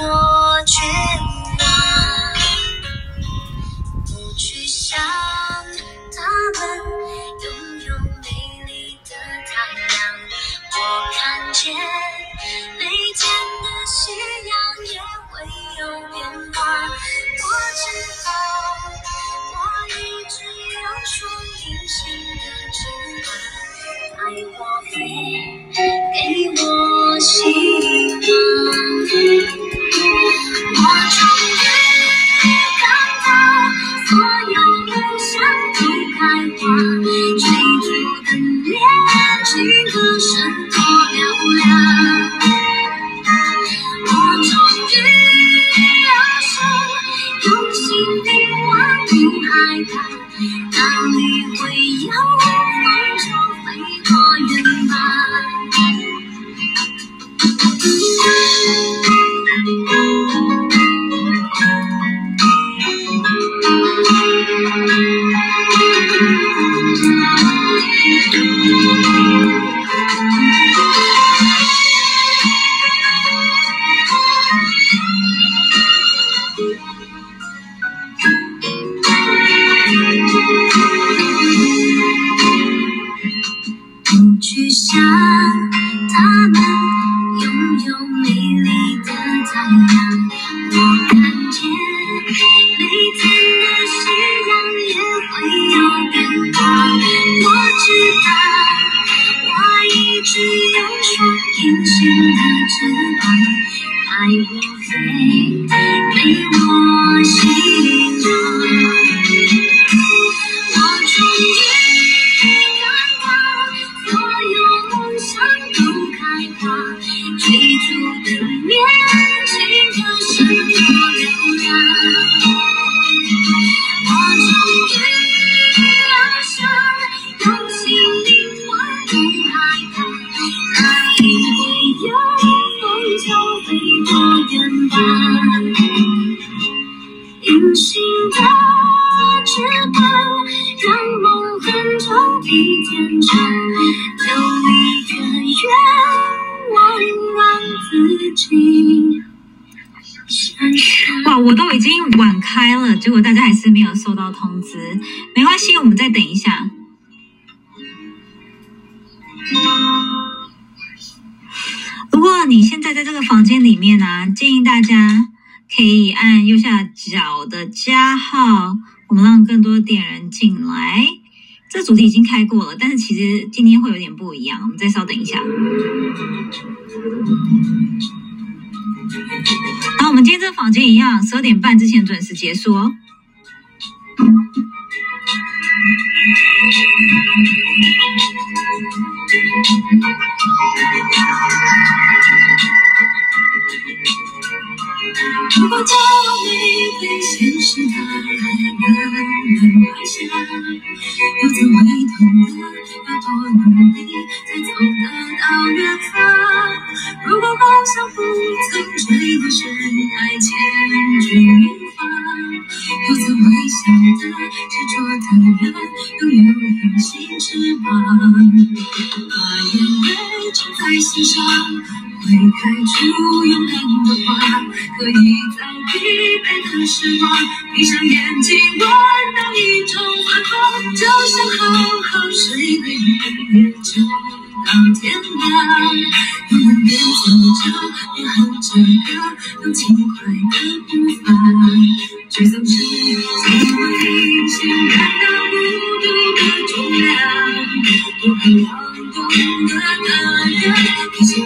我绝望不去想他们拥有美丽的太阳我看见过了，但是其实今天会有点不一样，我们再稍等一下。好，我们今天这个房间一样，十二点半之前准时结束哦。如果早已被现实打的满头白发，又怎会？我努力，再走得到远方。如果梦想不曾坠落深海，千军一马，不曾微笑的执着的人，拥有隐形翅膀，把眼泪装在心上，会开出勇敢的花。可以在疲惫的时光，闭上眼睛。我。Cause you.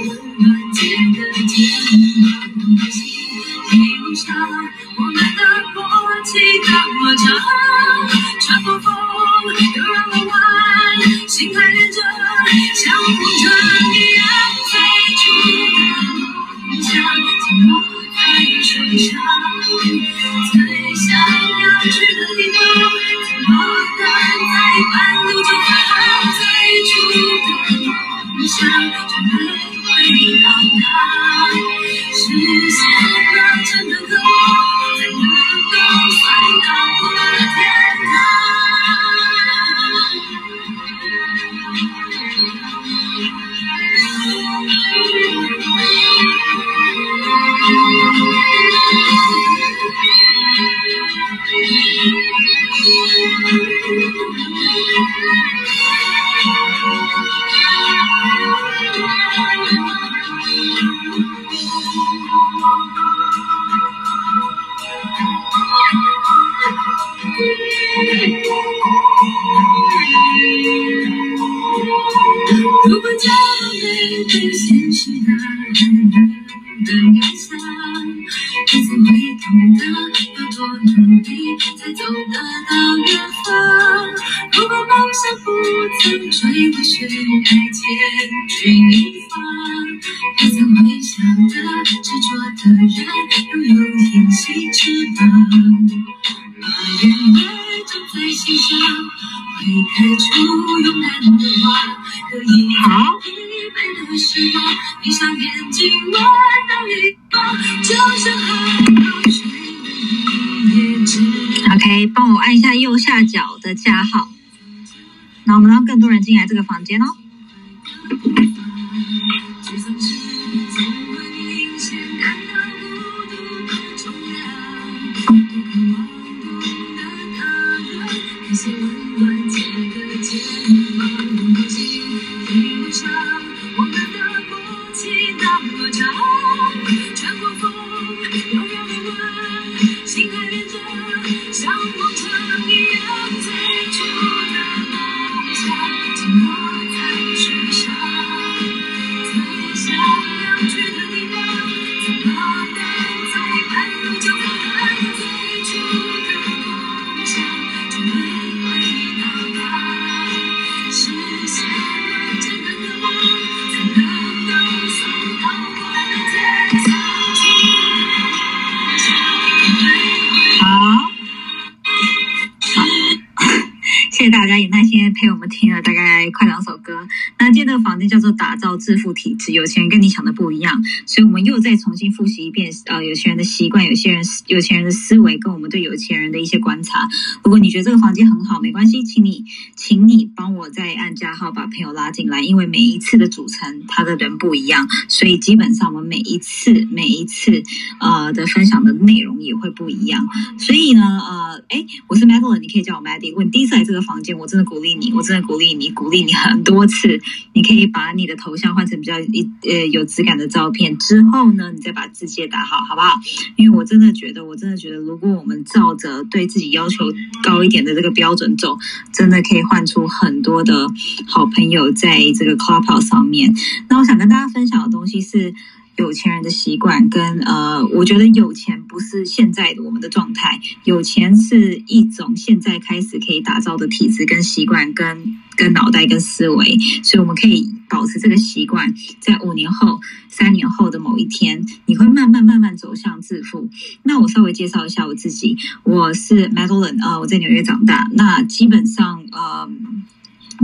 有钱人的思维跟我们对有钱人的一些观察。如果你觉得这个房间很好，没关系，请你请你帮我再按加号把朋友拉进来，因为每一次的组成他的人不一样，所以基本上我们每一次每一次呃的分享的内容也会不一样。所以呢，呃，哎，我是 Madeline，你可以叫我 Maddie。如果你第一次来这个房间，我真的鼓励你，我真的鼓励你，鼓励你很多次。你可以把你的头像换成比较一呃有质感的照片，之后呢，你再把字节打好，好不好？因为我真的觉得，我真的觉得，如果我们照着对自己要求高一点的这个标准走，真的可以换出很多的好朋友在这个 club 上面。那我想跟大家分享的东西是。有钱人的习惯跟呃，我觉得有钱不是现在的我们的状态，有钱是一种现在开始可以打造的体质跟习惯跟跟脑袋跟思维，所以我们可以保持这个习惯，在五年后、三年后的某一天，你会慢慢慢慢走向致富。那我稍微介绍一下我自己，我是 Madeline 啊、我在纽约长大，那基本上呃。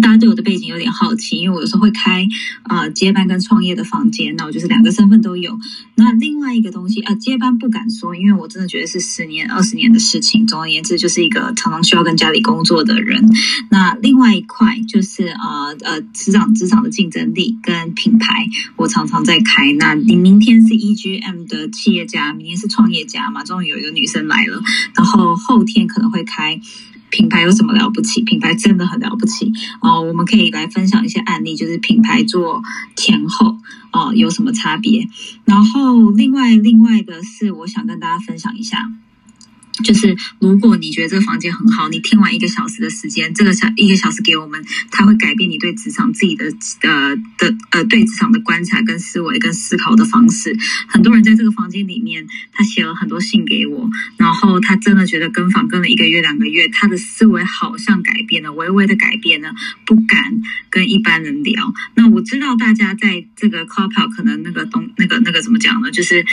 大家对我的背景有点好奇，因为我有时候会开呃接班跟创业的房间，那我就是两个身份都有。那另外一个东西啊、呃，接班不敢说，因为我真的觉得是十年、二十年的事情。总而言之，就是一个常常需要跟家里工作的人。那另外一块就是呃呃职场职场的竞争力跟品牌，我常常在开。那你明天是 EGM 的企业家，明天是创业家嘛？终于有一个女生来了，然后后天可能会开。品牌有什么了不起？品牌真的很了不起哦！我们可以来分享一些案例，就是品牌做前后哦有什么差别。然后另外另外的是，我想跟大家分享一下。就是如果你觉得这个房间很好，你听完一个小时的时间，这个小一个小时给我们，它会改变你对职场自己的呃的呃对职场的观察跟思维跟思考的方式。很多人在这个房间里面，他写了很多信给我，然后他真的觉得跟房跟了一个月两个月，他的思维好像改变了，微微的改变了，不敢跟一般人聊。那我知道大家在这个 Clubhouse 可能那个东那个那个怎么讲呢？就是。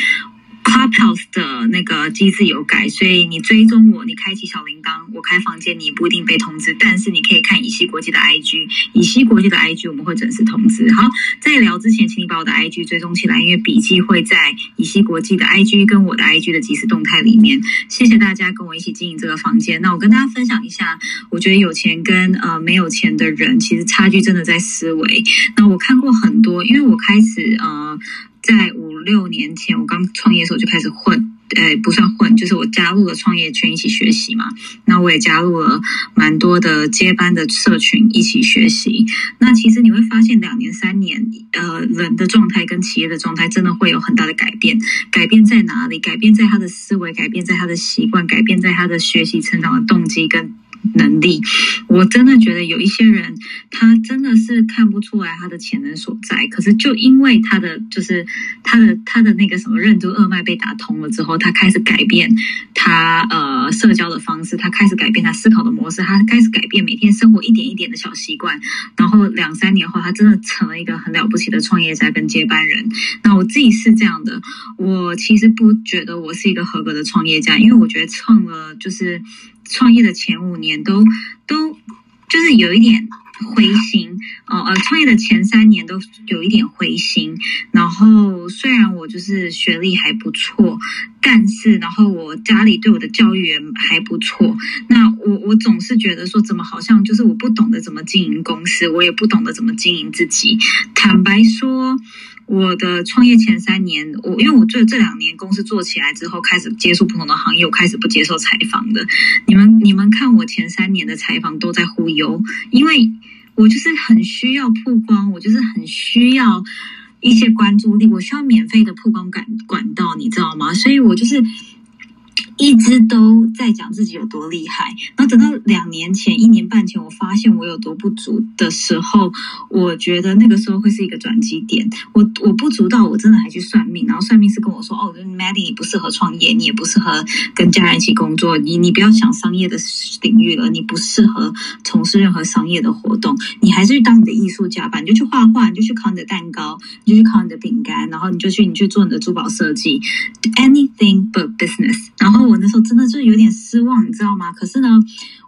Clubhouse 的那个机制有改，所以你追踪我，你开启小铃铛，我开房间你不一定被通知，但是你可以看乙烯国际的 IG，乙烯国际的 IG 我们会准时通知。好，在聊之前，请你把我的 IG 追踪起来，因为笔记会在乙烯国际的 IG 跟我的 IG 的即时动态里面。谢谢大家跟我一起经营这个房间。那我跟大家分享一下，我觉得有钱跟呃没有钱的人其实差距真的在思维。那我看过很多，因为我开始呃。在五六年前，我刚创业的时候就开始混，呃，不算混，就是我加入了创业圈一起学习嘛。那我也加入了蛮多的接班的社群一起学习。那其实你会发现，两年三年，呃，人的状态跟企业的状态真的会有很大的改变。改变在哪里？改变在他的思维，改变在他的习惯，改变在他的学习成长的动机跟。能力。我真的觉得有一些人，他真的是看不出来他的潜能所在，可是就因为他的就是他的他的那个什么任督二脉被打通了之后，他开始改变他呃社交的方式，他开始改变他思考的模式，他开始改变每天生活一点一点的小习惯，然后两三年后，他真的成了一个很了不起的创业家跟接班人。那我自己是这样的，我其实不觉得我是一个合格的创业家，因为我觉得创了就是创业的前五年都都就是有一点灰心哦呃，创业的前三年都有一点灰心。然后虽然我就是学历还不错，但是然后我家里对我的教育也还不错。那我我总是觉得说，怎么好像就是我不懂得怎么经营公司，我也不懂得怎么经营自己。坦白说。我的创业前三年，我因为我这这两年公司做起来之后，开始接触不同的行业，我开始不接受采访的。你们你们看我前三年的采访都在忽悠，因为我就是很需要曝光，我就是很需要一些关注力，我需要免费的曝光管管道，你知道吗？所以我就是。一直都在讲自己有多厉害，然后等到两年前、一年半前，我发现我有多不足的时候，我觉得那个时候会是一个转机点。我我不足到我真的还去算命，然后算命是跟我说：“哦，Maddie，你不适合创业，你也不适合跟家人一起工作，你你不要想商业的领域了，你不适合从事任何商业的活动，你还是去当你的艺术家吧，你就去画画，你就去烤你的蛋糕，你就去烤你的饼干，然后你就去你去做你的珠宝设计，anything but business。”然后。我那时候真的就有点失望，你知道吗？可是呢。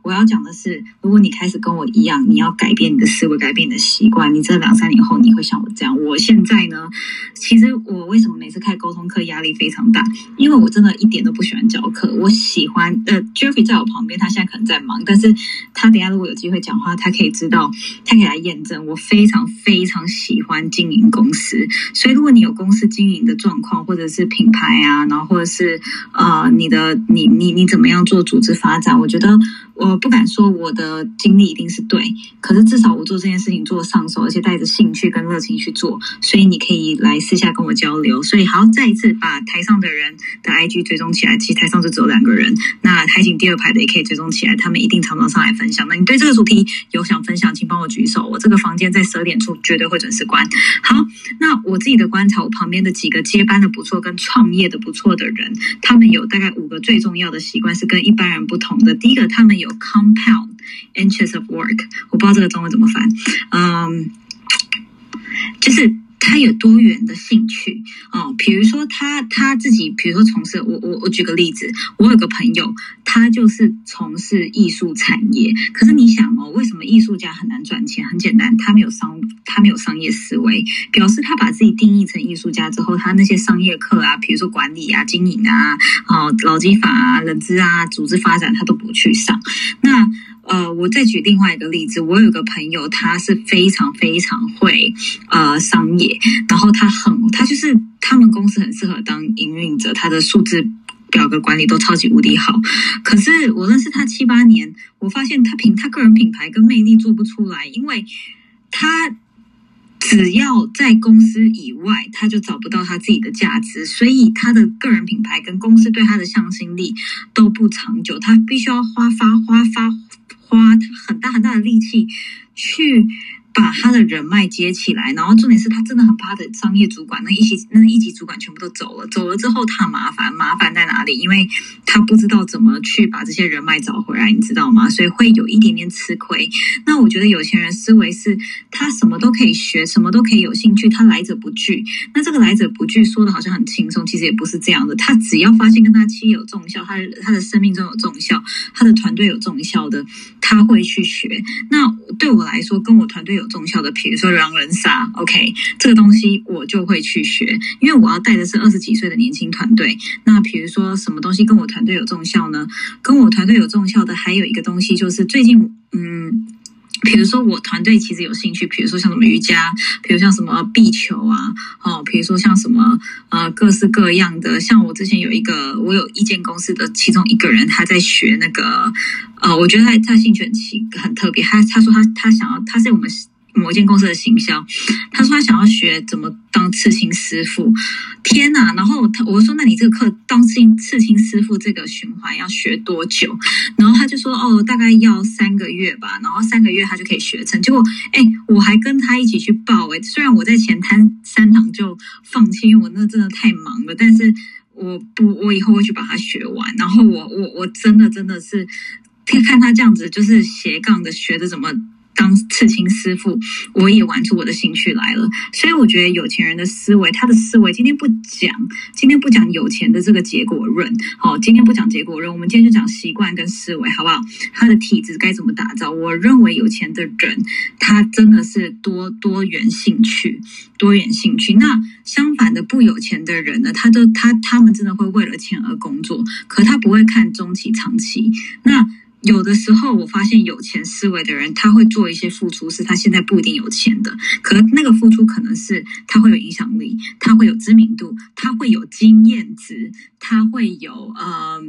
我要讲的是，如果你开始跟我一样，你要改变你的思维，改变你的习惯，你这两三年后你会像我这样。我现在呢，其实我为什么每次开沟通课压力非常大？因为我真的一点都不喜欢教课。我喜欢呃，Jeffrey 在我旁边，他现在可能在忙，但是他等下如果有机会讲话，他可以知道，他可以来验证。我非常非常喜欢经营公司，所以如果你有公司经营的状况，或者是品牌啊，然后或者是呃，你的你你你怎么样做组织发展？我觉得。我不敢说我的经历一定是对，可是至少我做这件事情做上手，而且带着兴趣跟热情去做，所以你可以来私下跟我交流。所以好，再一次把台上的人的 IG 追踪起来，其实台上就只有两个人，那台景第二排的也可以追踪起来，他们一定常常上来分享。那你对这个主题有想分享，请帮我举手，我这个房间在十二点处绝对会准时关。好，那我自己的观察，我旁边的几个接班的不错跟创业的不错的人，他们有大概五个最重要的习惯是跟一般人不同的。第一个，他们有 compound inches of work，我不知道这个中文怎么翻，嗯，就是他有多元的兴趣哦，比如说他他自己，比如说从事我我我举个例子，我有个朋友，他就是从事艺术产业，可是你想哦，为什么艺术家很难赚钱？很简单，他没有商他没有商业思维，表示他把自己定义成艺术家之后，他那些商业课啊，比如说管理啊、经营啊、哦劳基法啊、人资啊、组织发展，他都不去上。那呃，我再举另外一个例子，我有个朋友，他是非常非常会呃商业，然后他很他就是他们公司很适合当营运者，他的数字表格管理都超级无敌好。可是我认识他七八年，我发现他凭他个人品牌跟魅力做不出来，因为他。只要在公司以外，他就找不到他自己的价值，所以他的个人品牌跟公司对他的向心力都不长久。他必须要花发花发花很大很大的力气去。把他的人脉接起来，然后重点是他真的很怕的商业主管，那一级那一级主管全部都走了，走了之后他麻烦，麻烦在哪里？因为他不知道怎么去把这些人脉找回来，你知道吗？所以会有一点点吃亏。那我觉得有钱人思维是，他什么都可以学，什么都可以有兴趣，他来者不拒。那这个来者不拒说的好像很轻松，其实也不是这样的。他只要发现跟他妻有重效，他他的生命中有重效，他的团队有重效的，他会去学。那对我来说，跟我团队有。有重效的，比如说狼人杀，OK，这个东西我就会去学，因为我要带的是二十几岁的年轻团队。那比如说什么东西跟我团队有重效呢？跟我团队有重效的还有一个东西，就是最近，嗯，比如说我团队其实有兴趣，比如说像什么瑜伽，比如像什么壁球啊，哦，比如说像什么呃各式各样的。像我之前有一个，我有一间公司的其中一个人，他在学那个，呃，我觉得他他兴趣很奇很特别，他他说他他想要，他是我们。某一间公司的行销，他说他想要学怎么当刺青师傅。天呐！然后他我说那你这个课当刺青刺青师傅这个循环要学多久？然后他就说哦，大概要三个月吧。然后三个月他就可以学成。结果哎，我还跟他一起去报哎。虽然我在前摊三堂就放弃，因为我那真的太忙了。但是我不，我以后会去把它学完。然后我我我真的真的是看他这样子，就是斜杠的学的怎么。当刺青师傅，我也玩出我的兴趣来了。所以我觉得有钱人的思维，他的思维今天不讲，今天不讲有钱的这个结果论。好，今天不讲结果论，我们今天就讲习惯跟思维，好不好？他的体质该怎么打造？我认为有钱的人，他真的是多多元兴趣，多元兴趣。那相反的，不有钱的人呢？他都他他们真的会为了钱而工作，可他不会看中期、长期。那有的时候，我发现有钱思维的人，他会做一些付出，是他现在不一定有钱的。可那个付出可能是他会有影响力，他会有知名度，他会有经验值，他会有呃，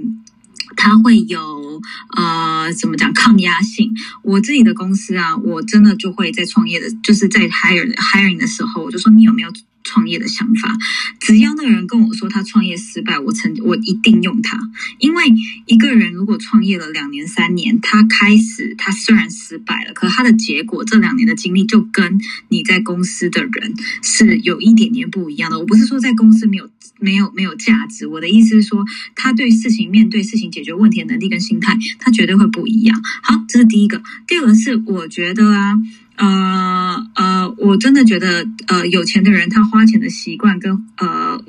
他会有呃，怎么讲抗压性？我自己的公司啊，我真的就会在创业的，就是在 hire hiring 的时候，我就说你有没有？创业的想法，只要那个人跟我说他创业失败，我曾我一定用他。因为一个人如果创业了两年三年，他开始他虽然失败了，可他的结果这两年的经历就跟你在公司的人是有一点点不一样的。我不是说在公司没有没有没有价值，我的意思是说，他对事情面对事情解决问题的能力跟心态，他绝对会不一样。好，这是第一个。第二个是我觉得啊。呃呃，我真的觉得，呃，有钱的人他花钱的习惯跟呃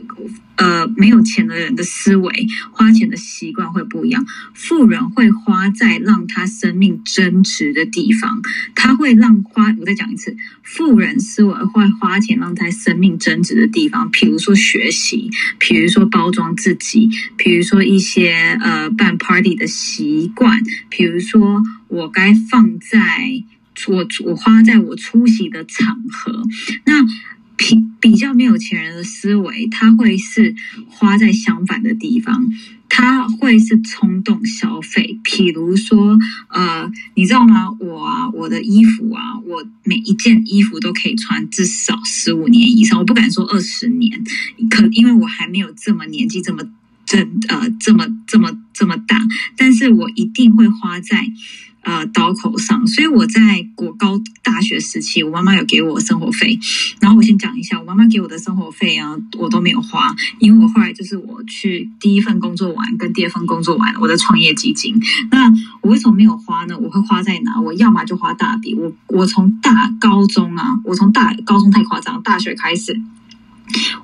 呃没有钱的人的思维花钱的习惯会不一样。富人会花在让他生命增值的地方，他会让花。我再讲一次，富人思维会花钱让他生命增值的地方，比如说学习，比如说包装自己，比如说一些呃办 party 的习惯，比如说我该放在。我我花在我出席的场合，那比比较没有钱人的思维，他会是花在相反的地方，他会是冲动消费。譬如说，呃，你知道吗？我啊，我的衣服啊，我每一件衣服都可以穿至少十五年以上，我不敢说二十年，可因为我还没有这么年纪这么这呃这么这么这么大，但是我一定会花在。呃，刀口上，所以我在国高大学时期，我妈妈有给我生活费。然后我先讲一下，我妈妈给我的生活费啊，我都没有花，因为我后来就是我去第一份工作完，跟第二份工作完，我的创业基金。那我为什么没有花呢？我会花在哪？我要么就花大笔。我我从大高中啊，我从大高中太夸张，大学开始。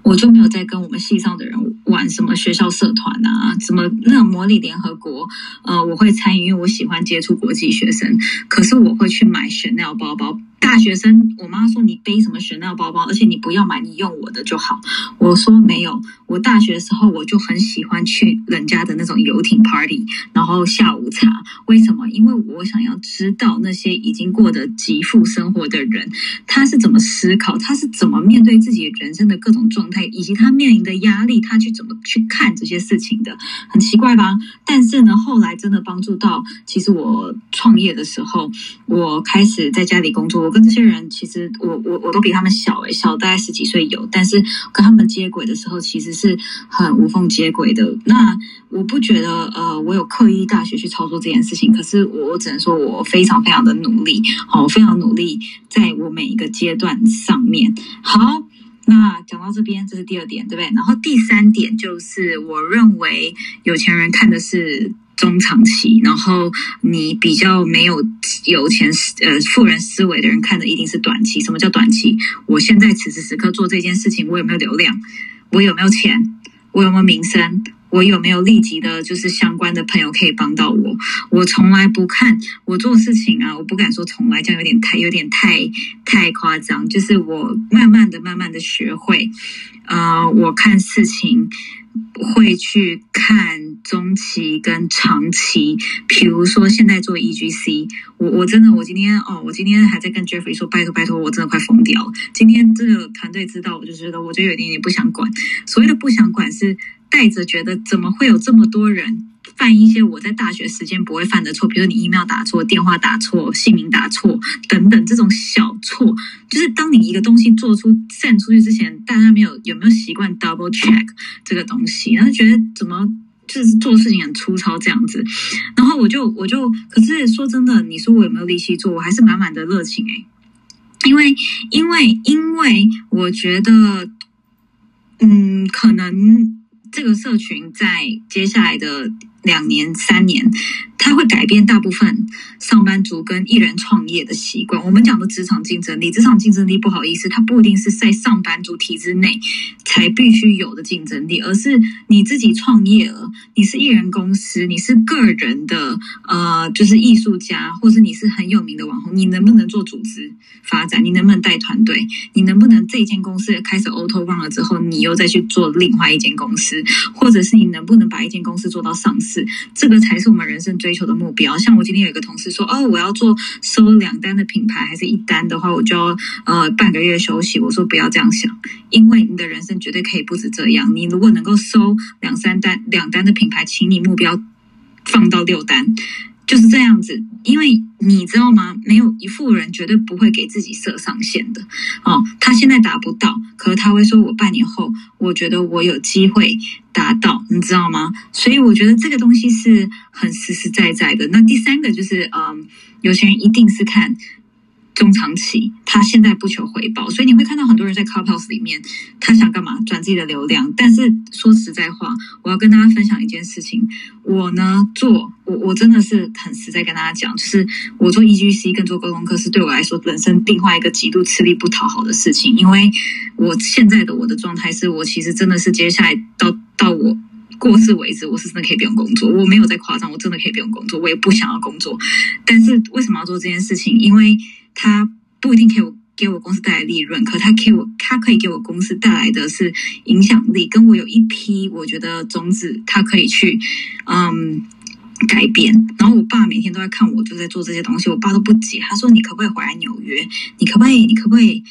我就没有再跟我们系上的人玩什么学校社团啊，什么那模拟联合国，呃，我会参与，因为我喜欢接触国际学生。可是我会去买 Chanel 包包。大学生，我妈说你背什么雪奈包包，而且你不要买，你用我的就好。我说没有，我大学的时候我就很喜欢去人家的那种游艇 party，然后下午茶。为什么？因为我想要知道那些已经过得极富生活的人，他是怎么思考，他是怎么面对自己人生的各种状态，以及他面临的压力，他去怎么去看这些事情的。很奇怪吧？但是呢，后来真的帮助到，其实我创业的时候，我开始在家里工作。跟这些人，其实我我我都比他们小诶，小大概十几岁有，但是跟他们接轨的时候，其实是很无缝接轨的。那我不觉得呃，我有刻意大学去操作这件事情，可是我只能说我非常非常的努力，好，非常努力，在我每一个阶段上面。好，那讲到这边，这是第二点，对不对？然后第三点就是，我认为有钱人看的是。中长期，然后你比较没有有钱呃富人思维的人看的一定是短期。什么叫短期？我现在此时此刻做这件事情，我有没有流量？我有没有钱？我有没有名声？我有没有立即的，就是相关的朋友可以帮到我？我从来不看我做事情啊，我不敢说从来，这样有点太有点太太夸张。就是我慢慢的、慢慢的学会，呃，我看事情。会去看中期跟长期，比如说现在做 E G C，我我真的我今天哦，我今天还在跟 Jeffrey 说拜托拜托，我真的快疯掉了。今天这个团队知道，我就觉得我就有点点不想管。所谓的不想管，是带着觉得怎么会有这么多人。犯一些我在大学时间不会犯的错，比如你 email 打错、电话打错、姓名打错等等这种小错，就是当你一个东西做出 send 出去之前，大家没有有没有习惯 double check 这个东西，然后觉得怎么就是做事情很粗糙这样子，然后我就我就可是说真的，你说我有没有力气做，我还是满满的热情诶、因为因为因为我觉得，嗯，可能这个社群在接下来的两年、三年，它会改变大部分上班族跟艺人创业的习惯。我们讲的职场竞争力，职场竞争力不好意思，它不一定是在上班族体制内才必须有的竞争力，而是你自己创业了，你是艺人公司，你是个人的呃，就是艺术家，或是你是很有名的网红，你能不能做组织发展？你能不能带团队？你能不能这间公司开始 auto run 了之后，你又再去做另外一间公司，或者是你能不能把一间公司做到上市？这个才是我们人生追求的目标。像我今天有一个同事说，哦，我要做收两单的品牌，还是一单的话，我就要呃半个月休息。我说不要这样想，因为你的人生绝对可以不止这样。你如果能够收两三单、两单的品牌，请你目标放到六单。就是这样子，因为你知道吗？没有一富人绝对不会给自己设上限的哦。他现在达不到，可是他会说：“我半年后，我觉得我有机会达到。”你知道吗？所以我觉得这个东西是很实实在在的。那第三个就是，嗯，有些人一定是看中长期，他现在不求回报，所以你会看到很多人在 Clubhouse 里面，他想干嘛？转自己的流量。但是说实在话，我要跟大家分享一件事情，我呢做。我我真的是很实在跟大家讲，就是我做 EGC 跟做沟通课是对我来说人生另外一个极度吃力不讨好的事情，因为我现在的我的状态是我其实真的是接下来到到我过世为止，我是真的可以不用工作，我没有在夸张，我真的可以不用工作，我也不想要工作，但是为什么要做这件事情？因为它不一定可以给我公司带来利润，可它给我它可以给我公司带来的是影响力，跟我有一批我觉得种子，它可以去嗯。改变，然后我爸每天都在看我，就在做这些东西。我爸都不解，他说：“你可不可以回来纽约？你可不可以？你可不可以？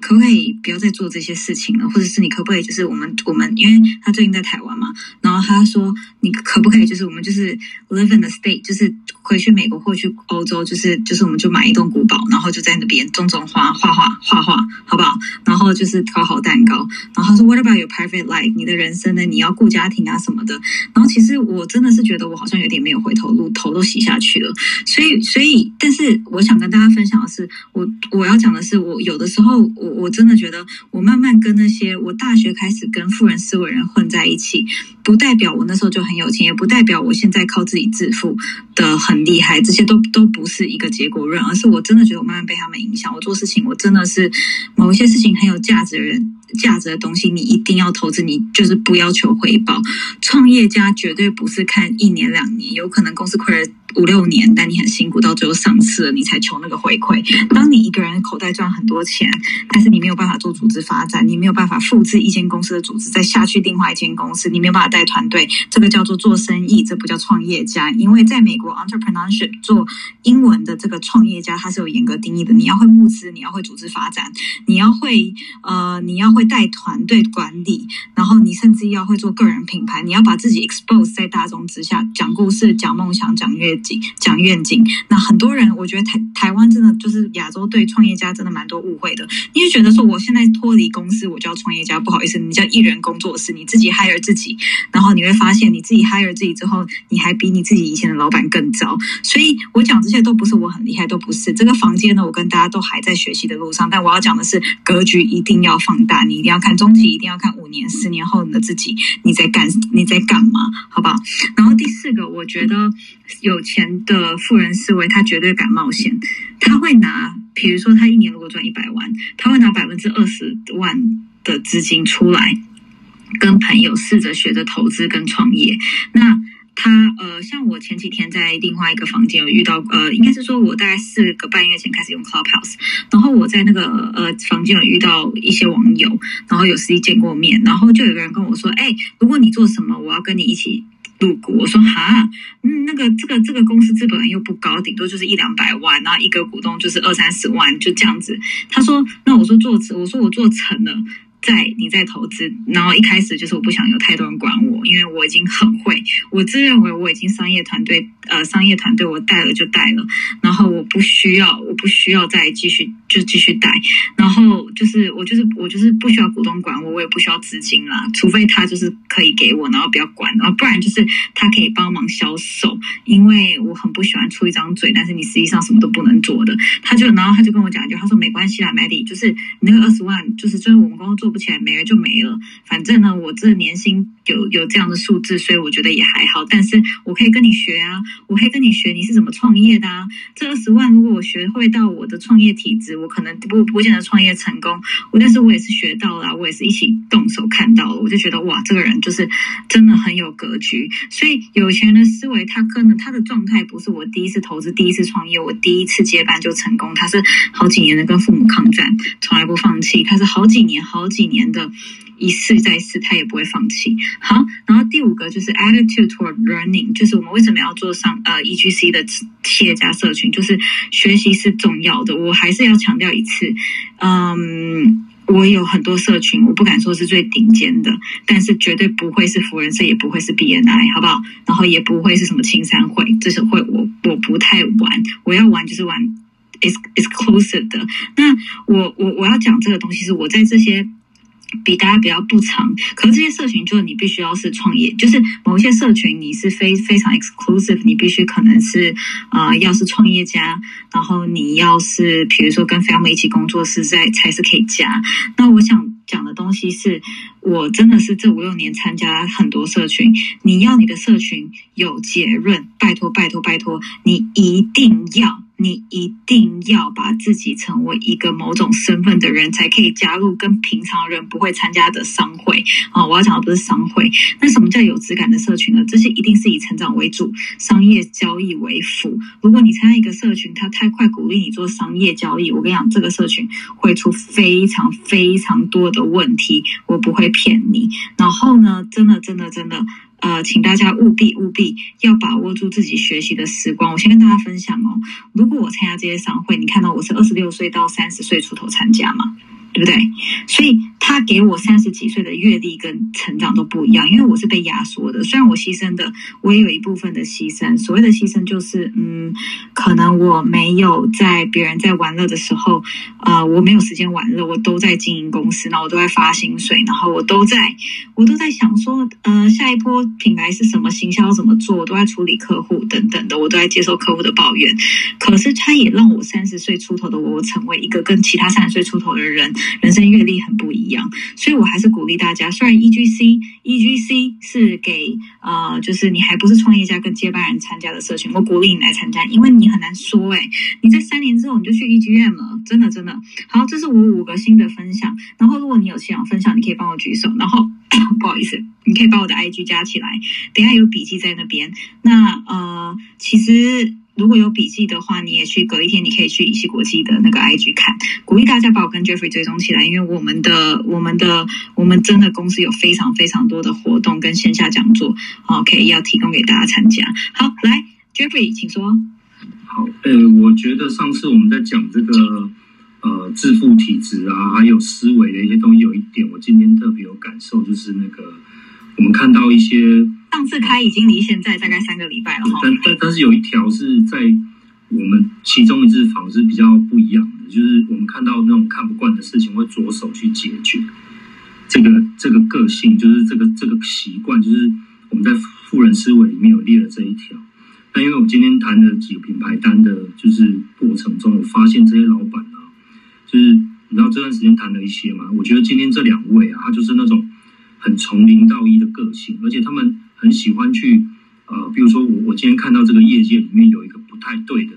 可不可以不要再做这些事情了？或者是你可不可以？就是我们我们，因为他最近在台湾嘛，然后他说你可不可以？就是我们就是 live in the state，就是回去美国或去欧洲，就是就是我们就买一栋古堡，然后就在那边种种花、画画、画画，好不好？然后就是烤好蛋糕。然后说 What about your private life？你的人生呢？你要顾家庭啊什么的。然后其实我真的是觉得我好像有点没有回头路，头都洗下去了。所以所以，但是我想跟大家分享的是，我我要讲的是，我有的时候我我真的觉得，我慢慢跟那些我大学开始跟富人思维人混在一起，不代表我那时候就很有钱，也不代表我现在靠自己致富的很很厉害，这些都都不是一个结果论，而是我真的觉得我慢慢被他们影响。我做事情，我真的是某一些事情很有价值的人。价值的东西，你一定要投资，你就是不要求回报。创业家绝对不是看一年两年，有可能公司亏了五六年，但你很辛苦，到最后上市了，你才求那个回馈。当你一个人口袋赚很多钱，但是你没有办法做组织发展，你没有办法复制一间公司的组织，再下去另外一间公司，你没有办法带团队，这个叫做做生意，这不叫创业家。因为在美国，entrepreneurship 做英文的这个创业家，它是有严格定义的。你要会募资，你要会组织发展，你要会呃，你要会带团队管理，然后你甚至要会做个人品牌，你要把自己 expose 在大众之下，讲故事、讲梦想、讲愿景、讲愿景。那很多人，我觉得台台湾真的就是亚洲对创业家真的蛮多误会的，你就觉得说我现在脱离公司，我就要创业家，不好意思，你叫艺人工作室，你自己 hire 自己，然后你会发现你自己 hire 自己之后，你还比你自己以前的老板更糟。所以我讲这些都不是我很厉害，都不是这个房间呢，我跟大家都还在学习的路上。但我要讲的是，格局一定要放大，你一定要看中期，一定要看五年、十年后你的自己，你在干你在干嘛，好不好？然后第四个，我觉得有钱的富人思维，他绝对敢冒险，他会拿，比如说他一年如果赚一百万，他会拿百分之二十万的资金出来，跟朋友试着学着投资跟创业。那他呃，像我前几天在另外一个房间有遇到，呃，应该是说我大概四个半月前开始用 Clubhouse，然后我在那个呃房间有遇到一些网友，然后有实际见过面，然后就有个人跟我说，哎，如果你做什么，我要跟你一起。入股，我说哈，嗯，那个这个这个公司资本又不高，顶多就是一两百万，然后一个股东就是二三十万，就这样子。他说，那我说做，我说我做成了，在你在投资，然后一开始就是我不想有太多人管我，因为我已经很会，我自认为我已经商业团队呃商业团队我带了就带了，然后我不需要我不需要再继续就继续带，然后就是我就是我就是不需要股东管我，我也不需要资金啦，除非他就是可以给我，然后不要管，然后不然就是他可以帮忙销售，因为我很不喜欢出一张嘴，但是你实际上什么都不能做的，他就然后他就跟我讲一句，他说没关系啦 m a d d y 就是你那个二十万，就是就是我们公司做不起来，没了就没了。反正呢，我这年薪有有这样的数字，所以我觉得也还好。但是我可以跟你学啊，我可以跟你学你是怎么创业的啊。这二十万如果我学会到我的创业体质，我可能不不见得创业成功。我但是我也是学到了，我也是一起动手看到了，我就觉得哇，这个人就是真的很有格局。所以有钱人的思维，他可能他的状态不是我第一次投资、第一次创业，我第一次接班就成功。他是好几年的跟父母抗战，从来不放弃。他是好几年、好几几年的。一试再试，他也不会放弃。好，然后第五个就是 attitude toward learning，就是我们为什么要做上呃 E G C 的企业家社群，就是学习是重要的。我还是要强调一次，嗯，我有很多社群，我不敢说是最顶尖的，但是绝对不会是福人社，也不会是 B N I，好不好？然后也不会是什么青山会，这是会我我不太玩，我要玩就是玩 is exclusive 的。那我我我要讲这个东西是我在这些。比大家比较不长，可是这些社群就是你必须要是创业，就是某一些社群你是非非常 exclusive，你必须可能是呃要是创业家，然后你要是比如说跟 family 一起工作是在才是可以加。那我想讲的东西是我真的是这五六年参加很多社群，你要你的社群有结论，拜托拜托拜托，你一定要。你一定要把自己成为一个某种身份的人，才可以加入跟平常人不会参加的商会啊！我要讲的不是商会，那什么叫有质感的社群呢？这些一定是以成长为主，商业交易为辅。如果你参加一个社群，它太快鼓励你做商业交易，我跟你讲，这个社群会出非常非常多的问题。我不会骗你。然后呢，真的，真的，真的。呃，请大家务必务必要把握住自己学习的时光。我先跟大家分享哦，如果我参加这些商会，你看到我是二十六岁到三十岁出头参加嘛，对不对？所以。他给我三十几岁的阅历跟成长都不一样，因为我是被压缩的。虽然我牺牲的，我也有一部分的牺牲。所谓的牺牲就是，嗯，可能我没有在别人在玩乐的时候，呃，我没有时间玩乐，我都在经营公司，然后我都在发薪水，然后我都在，我都在想说，呃，下一波品牌是什么，行销怎么做，我都在处理客户等等的，我都在接受客户的抱怨。可是他也让我三十岁出头的我，成为一个跟其他三十岁出头的人，人生阅历很不一样。所以，我还是鼓励大家。虽然 E G C E G C 是给呃，就是你还不是创业家跟接班人参加的社群，我鼓励你来参加，因为你很难说哎，你在三年之后你就去 E G M 了，真的真的。好，这是我五个新的分享。然后，如果你有想分享，你可以帮我举手。然后，不好意思，你可以把我的 I G 加起来，等下有笔记在那边。那呃，其实。如果有笔记的话，你也去隔一天，你可以去乙烯国际的那个 IG 看。鼓励大家把我跟 Jeffrey 追踪起来，因为我们的、我们的、我们真的公司有非常非常多的活动跟线下讲座，OK，要提供给大家参加。好，来 Jeffrey，请说。好，呃，我觉得上次我们在讲这个呃致富体质啊，还有思维的一些东西，有一点我今天特别有感受，就是那个我们看到一些。上次开已经离现在大概三个礼拜了哈，但但但是有一条是在我们其中一次访是比较不一样的，就是我们看到那种看不惯的事情会着手去解决，这个这个个性就是这个这个习惯，就是我们在富人思维里面有列了这一条。那因为我今天谈的几个品牌单的，就是过程中，我发现这些老板啊，就是你知道这段时间谈了一些嘛，我觉得今天这两位啊，他就是那种很从零到一的个性，而且他们。很喜欢去，呃，比如说我我今天看到这个业界里面有一个不太对的，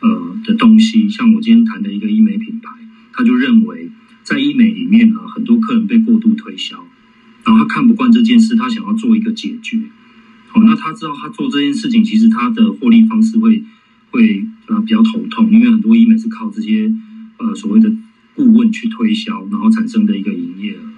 呃的东西，像我今天谈的一个医美品牌，他就认为在医美里面啊，很多客人被过度推销，然后他看不惯这件事，他想要做一个解决。好，那他知道他做这件事情，其实他的获利方式会会啊比较头痛，因为很多医美是靠这些呃所谓的顾问去推销，然后产生的一个营业额。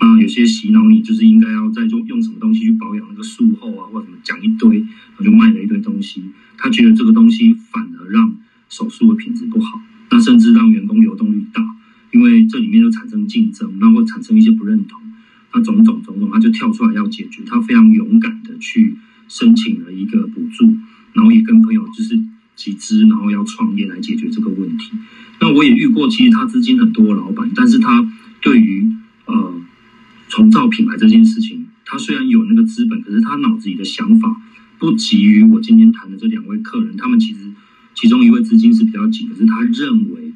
那有些洗脑你，就是应该要在用用什么东西去保养那个术后啊，或者什么讲一堆，然后就卖了一堆东西。他觉得这个东西反而让手术的品质不好，那甚至让员工流动率大，因为这里面就产生竞争，然后产生一些不认同，他种种种种，他就跳出来要解决，他非常勇敢的去申请了一个补助，然后也跟朋友就是集资，然后要创业来解决这个问题。那我也遇过，其实他资金很多老板，但是他对于呃重造品牌这件事情，他虽然有那个资本，可是他脑子里的想法不及于我今天谈的这两位客人，他们其实其中一位资金是比较紧，可是他认为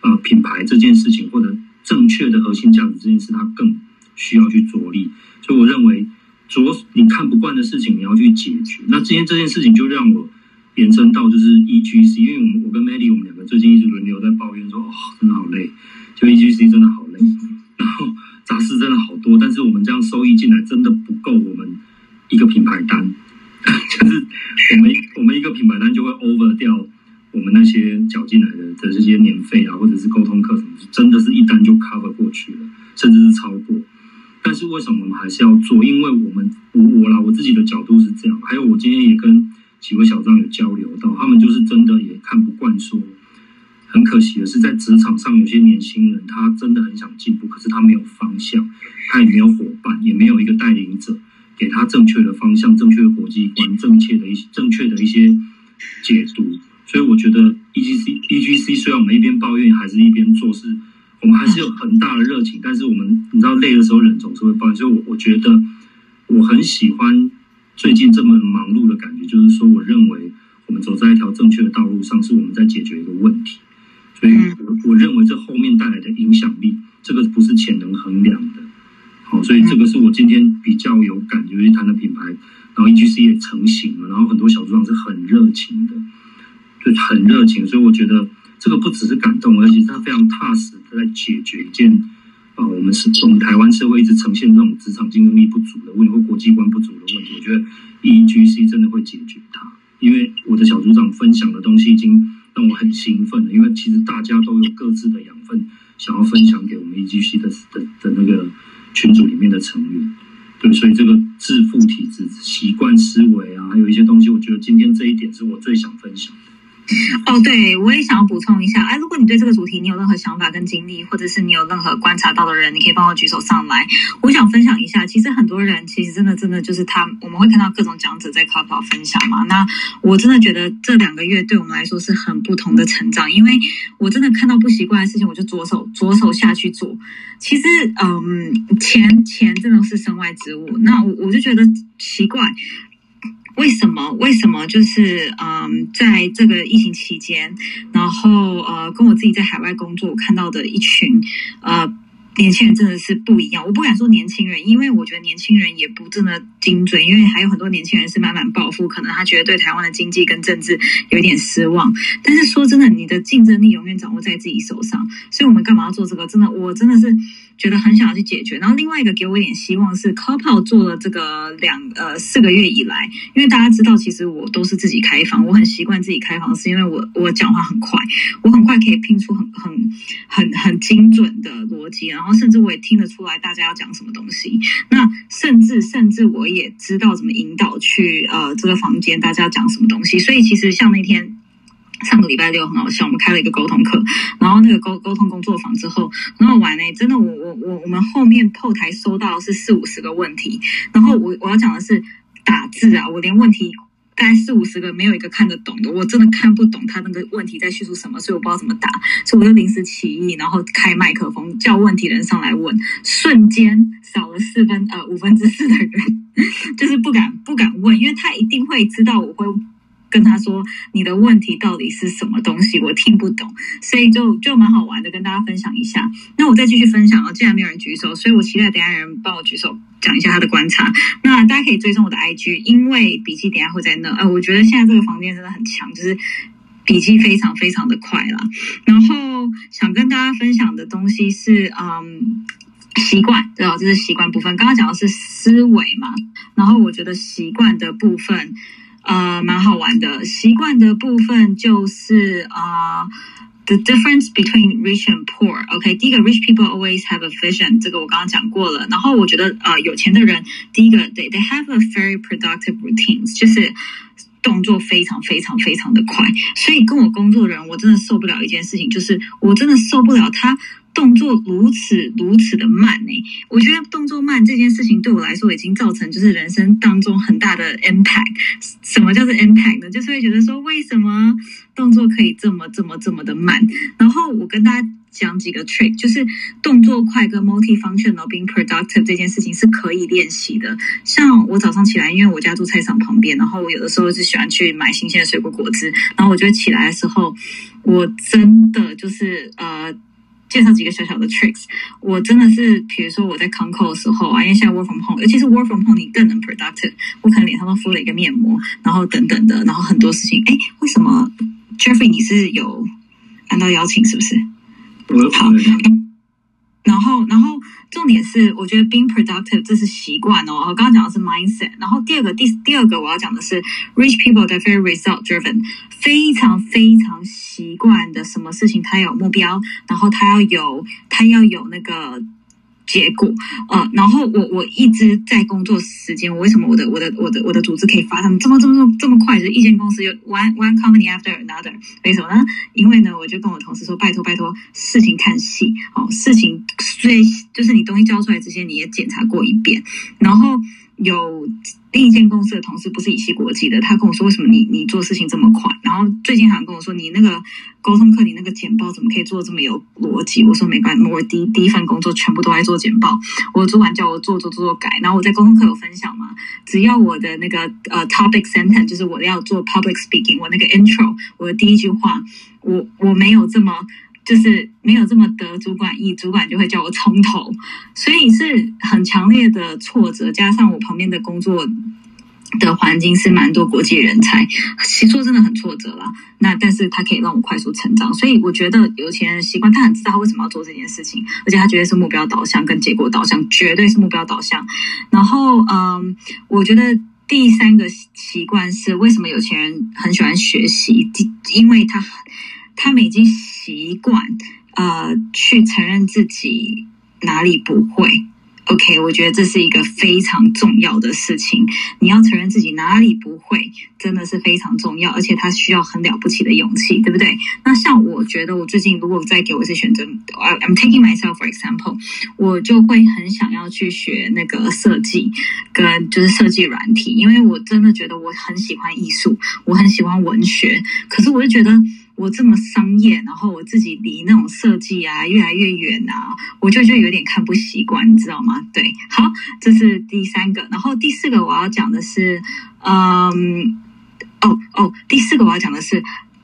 呃品牌这件事情或者正确的核心价值这件事，他更需要去着力。所以我认为着你看不惯的事情，你要去解决。那今天这件事情就让我。延伸到就是 EGC，因为我们我跟 Maddie 我们两个最近一直轮流在抱怨说，哦，真的好累，就 EGC 真的好累，然后杂事真的好多，但是我们这样收益进来真的不够我们一个品牌单，就是我们我们一个品牌单就会 over 掉我们那些缴进来的的这些年费啊，或者是沟通课程，真的是一单就 cover 过去了，甚至是超过。但是为什么我们还是要做？因为我们我我啦，我自己的角度是这样，还有我今天也跟。几位小张有交流到，他们就是真的也看不惯，说很可惜的是，在职场上有些年轻人，他真的很想进步，可是他没有方向，他也没有伙伴，也没有一个带领者给他正确的方向、正确的国际观、正确的一些正确的一些解读。所以我觉得 E G C E G C 虽然我们一边抱怨，还是一边做事，我们还是有很大的热情。但是我们你知道累的时候，人总是会抱怨。所以，我我觉得我很喜欢。最近这么忙碌的感觉，就是说，我认为我们走在一条正确的道路上，是我们在解决一个问题。所以，我我认为这后面带来的影响力，这个不是钱能衡量的。好，所以这个是我今天比较有感觉去谈的品牌。然后 E G C 也成型了，然后很多小组长是很热情的，就很热情。所以我觉得这个不只是感动，而且他非常踏实的在解决一件。啊，我们是我们台湾社会一直呈现这种职场竞争力不足的问题或国际观不足的问题，我觉得 E G C 真的会解决它。因为我的小组长分享的东西已经让我很兴奋的，因为其实大家都有各自的养分想要分享给我们 E G C 的的的那个群组里面的成员。对，所以这个致富体质、习惯思维啊，还有一些东西，我觉得今天这一点是我最想分享。哦，对，我也想要补充一下。哎，如果你对这个主题你有任何想法跟经历，或者是你有任何观察到的人，你可以帮我举手上来。我想分享一下，其实很多人其实真的真的就是他，我们会看到各种讲者在 c l u b 分享嘛。那我真的觉得这两个月对我们来说是很不同的成长，因为我真的看到不习惯的事情，我就着手着手下去做。其实，嗯，钱钱真的是身外之物。那我我就觉得奇怪。为什么？为什么？就是嗯，在这个疫情期间，然后呃，跟我自己在海外工作看到的一群呃。年轻人真的是不一样，我不敢说年轻人，因为我觉得年轻人也不这么精准，因为还有很多年轻人是满满抱负，可能他觉得对台湾的经济跟政治有点失望。但是说真的，你的竞争力永远掌握在自己手上，所以我们干嘛要做这个？真的，我真的是觉得很想要去解决。然后另外一个给我一点希望是 c o p o 做了这个两呃四个月以来，因为大家知道，其实我都是自己开房，我很习惯自己开房，是因为我我讲话很快，我很快可以拼出很很很很精准的逻辑。然后甚至我也听得出来大家要讲什么东西，那甚至甚至我也知道怎么引导去呃这个房间大家要讲什么东西。所以其实像那天上个礼拜六很好笑，我们开了一个沟通课，然后那个沟沟通工作坊之后很好玩呢。真的，我我我我们后面后台收到是四五十个问题，然后我我要讲的是打字啊，我连问题。大概四五十个，没有一个看得懂的，我真的看不懂他那个问题在叙述什么，所以我不知道怎么答，所以我就临时起意，然后开麦克风叫问题人上来问，瞬间少了四分呃五分之四的人，就是不敢不敢问，因为他一定会知道我会。跟他说你的问题到底是什么东西，我听不懂，所以就就蛮好玩的，跟大家分享一下。那我再继续分享啊，既然没有人举手，所以我期待等下有人帮我举手讲一下他的观察。那大家可以追踪我的 IG，因为笔记等下会在那。呃，我觉得现在这个房间真的很强，就是笔记非常非常的快了。然后想跟大家分享的东西是，嗯，习惯对吧？这是习惯部分。刚刚讲的是思维嘛，然后我觉得习惯的部分。呃，蛮好玩的。习惯的部分就是啊，the difference between rich and poor。OK，第一个，rich people always have a vision，这个我刚刚讲过了。然后我觉得呃，有钱的人，第一个，they they have a very productive routines，就是动作非常非常非常的快。所以跟我工作的人，我真的受不了一件事情，就是我真的受不了他动作如此如此的慢呢？我觉得动作慢这件事情对我来说已经造成就是人生当中很大的 impact。什么叫做 impact 呢？就是会觉得说，为什么动作可以这么这么这么的慢？然后我跟大家讲几个 trick，就是动作快跟 multi-functional being productive 这件事情是可以练习的。像我早上起来，因为我家住菜场旁边，然后我有的时候是喜欢去买新鲜的水果果汁，然后我就起来的时候，我真的就是呃。介绍几个小小的 tricks，我真的是，比如说我在 c o n c o 的时候啊，因为现在 work from home，尤其是 work from home，你更能 productive。我可能脸上都敷了一个面膜，然后等等的，然后很多事情。哎，为什么 Jeffrey 你是有按到邀请是不是？好。然后，然后重点是，我觉得 being productive 这是习惯哦。我刚刚讲的是 mindset。然后第二个，第第二个我要讲的是 rich people that very result driven，非常非常习惯的什么事情他有目标，然后他要有他要有那个。结果，呃，然后我我一直在工作时间，我为什么我的我的我的我的组织可以发他们这么这么这么这么快？就是一间公司有 one one company after another，为什么呢？因为呢，我就跟我同事说，拜托拜托，事情看细，哦，事情最就是你东西交出来之前，你也检查过一遍，然后。有另一间公司的同事不是乙烯国际的，他跟我说：“为什么你你做事情这么快？”然后最近好像跟我说：“你那个沟通课，你那个简报怎么可以做这么有逻辑？”我说：“没关系，我第第一份工作全部都在做简报。我主管叫我做做做做改，然后我在沟通课有分享嘛。只要我的那个呃 topic sentence，就是我要做 public speaking，我那个 intro，我的第一句话，我我没有这么。”就是没有这么得主管意，主管就会叫我从头，所以是很强烈的挫折。加上我旁边的工作的环境是蛮多国际人才，其实说真的很挫折啦。那但是他可以让我快速成长，所以我觉得有钱人习惯，他很知道他为什么要做这件事情，而且他绝对是目标导向跟结果导向，绝对是目标导向。然后，嗯，我觉得第三个习惯是为什么有钱人很喜欢学习，因为他。他们已经习惯，呃，去承认自己哪里不会。OK，我觉得这是一个非常重要的事情。你要承认自己哪里不会，真的是非常重要，而且它需要很了不起的勇气，对不对？那像我觉得，我最近如果再给我一次选择，I'm taking myself for example，我就会很想要去学那个设计，跟就是设计软体，因为我真的觉得我很喜欢艺术，我很喜欢文学，可是我就觉得。我这么商业，然后我自己离那种设计啊越来越远啊，我就就有点看不习惯，你知道吗？对，好，这是第三个，然后第四个我要讲的是，嗯，哦哦，第四个我要讲的是。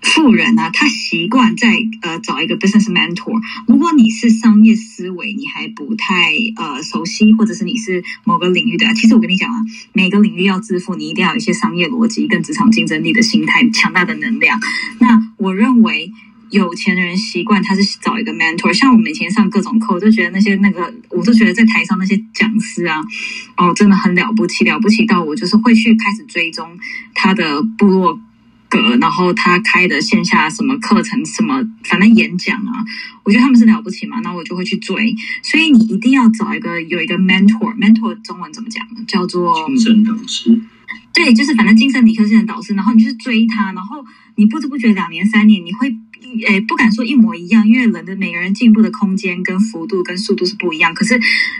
富人啊，他习惯在呃找一个 business mentor。如果你是商业思维，你还不太呃熟悉，或者是你是某个领域的，其实我跟你讲啊，每个领域要致富，你一定要有一些商业逻辑跟职场竞争力的心态，强大的能量。那我认为有钱的人习惯他是找一个 mentor。像我们以前上各种课，我就觉得那些那个，我都觉得在台上那些讲师啊，哦，真的很了不起，了不起到我就是会去开始追踪他的部落。格，然后他开的线下什么课程，什么反正演讲啊，我觉得他们是了不起嘛，那我就会去追。所以你一定要找一个有一个 mentor，mentor 中文怎么讲？叫做精神导师。对，就是反正精神理科性的导师，然后你去追他，然后你不知不觉两年三年，你会诶不敢说一模一样，因为人的每个人进步的空间跟幅度跟速度是不一样。可是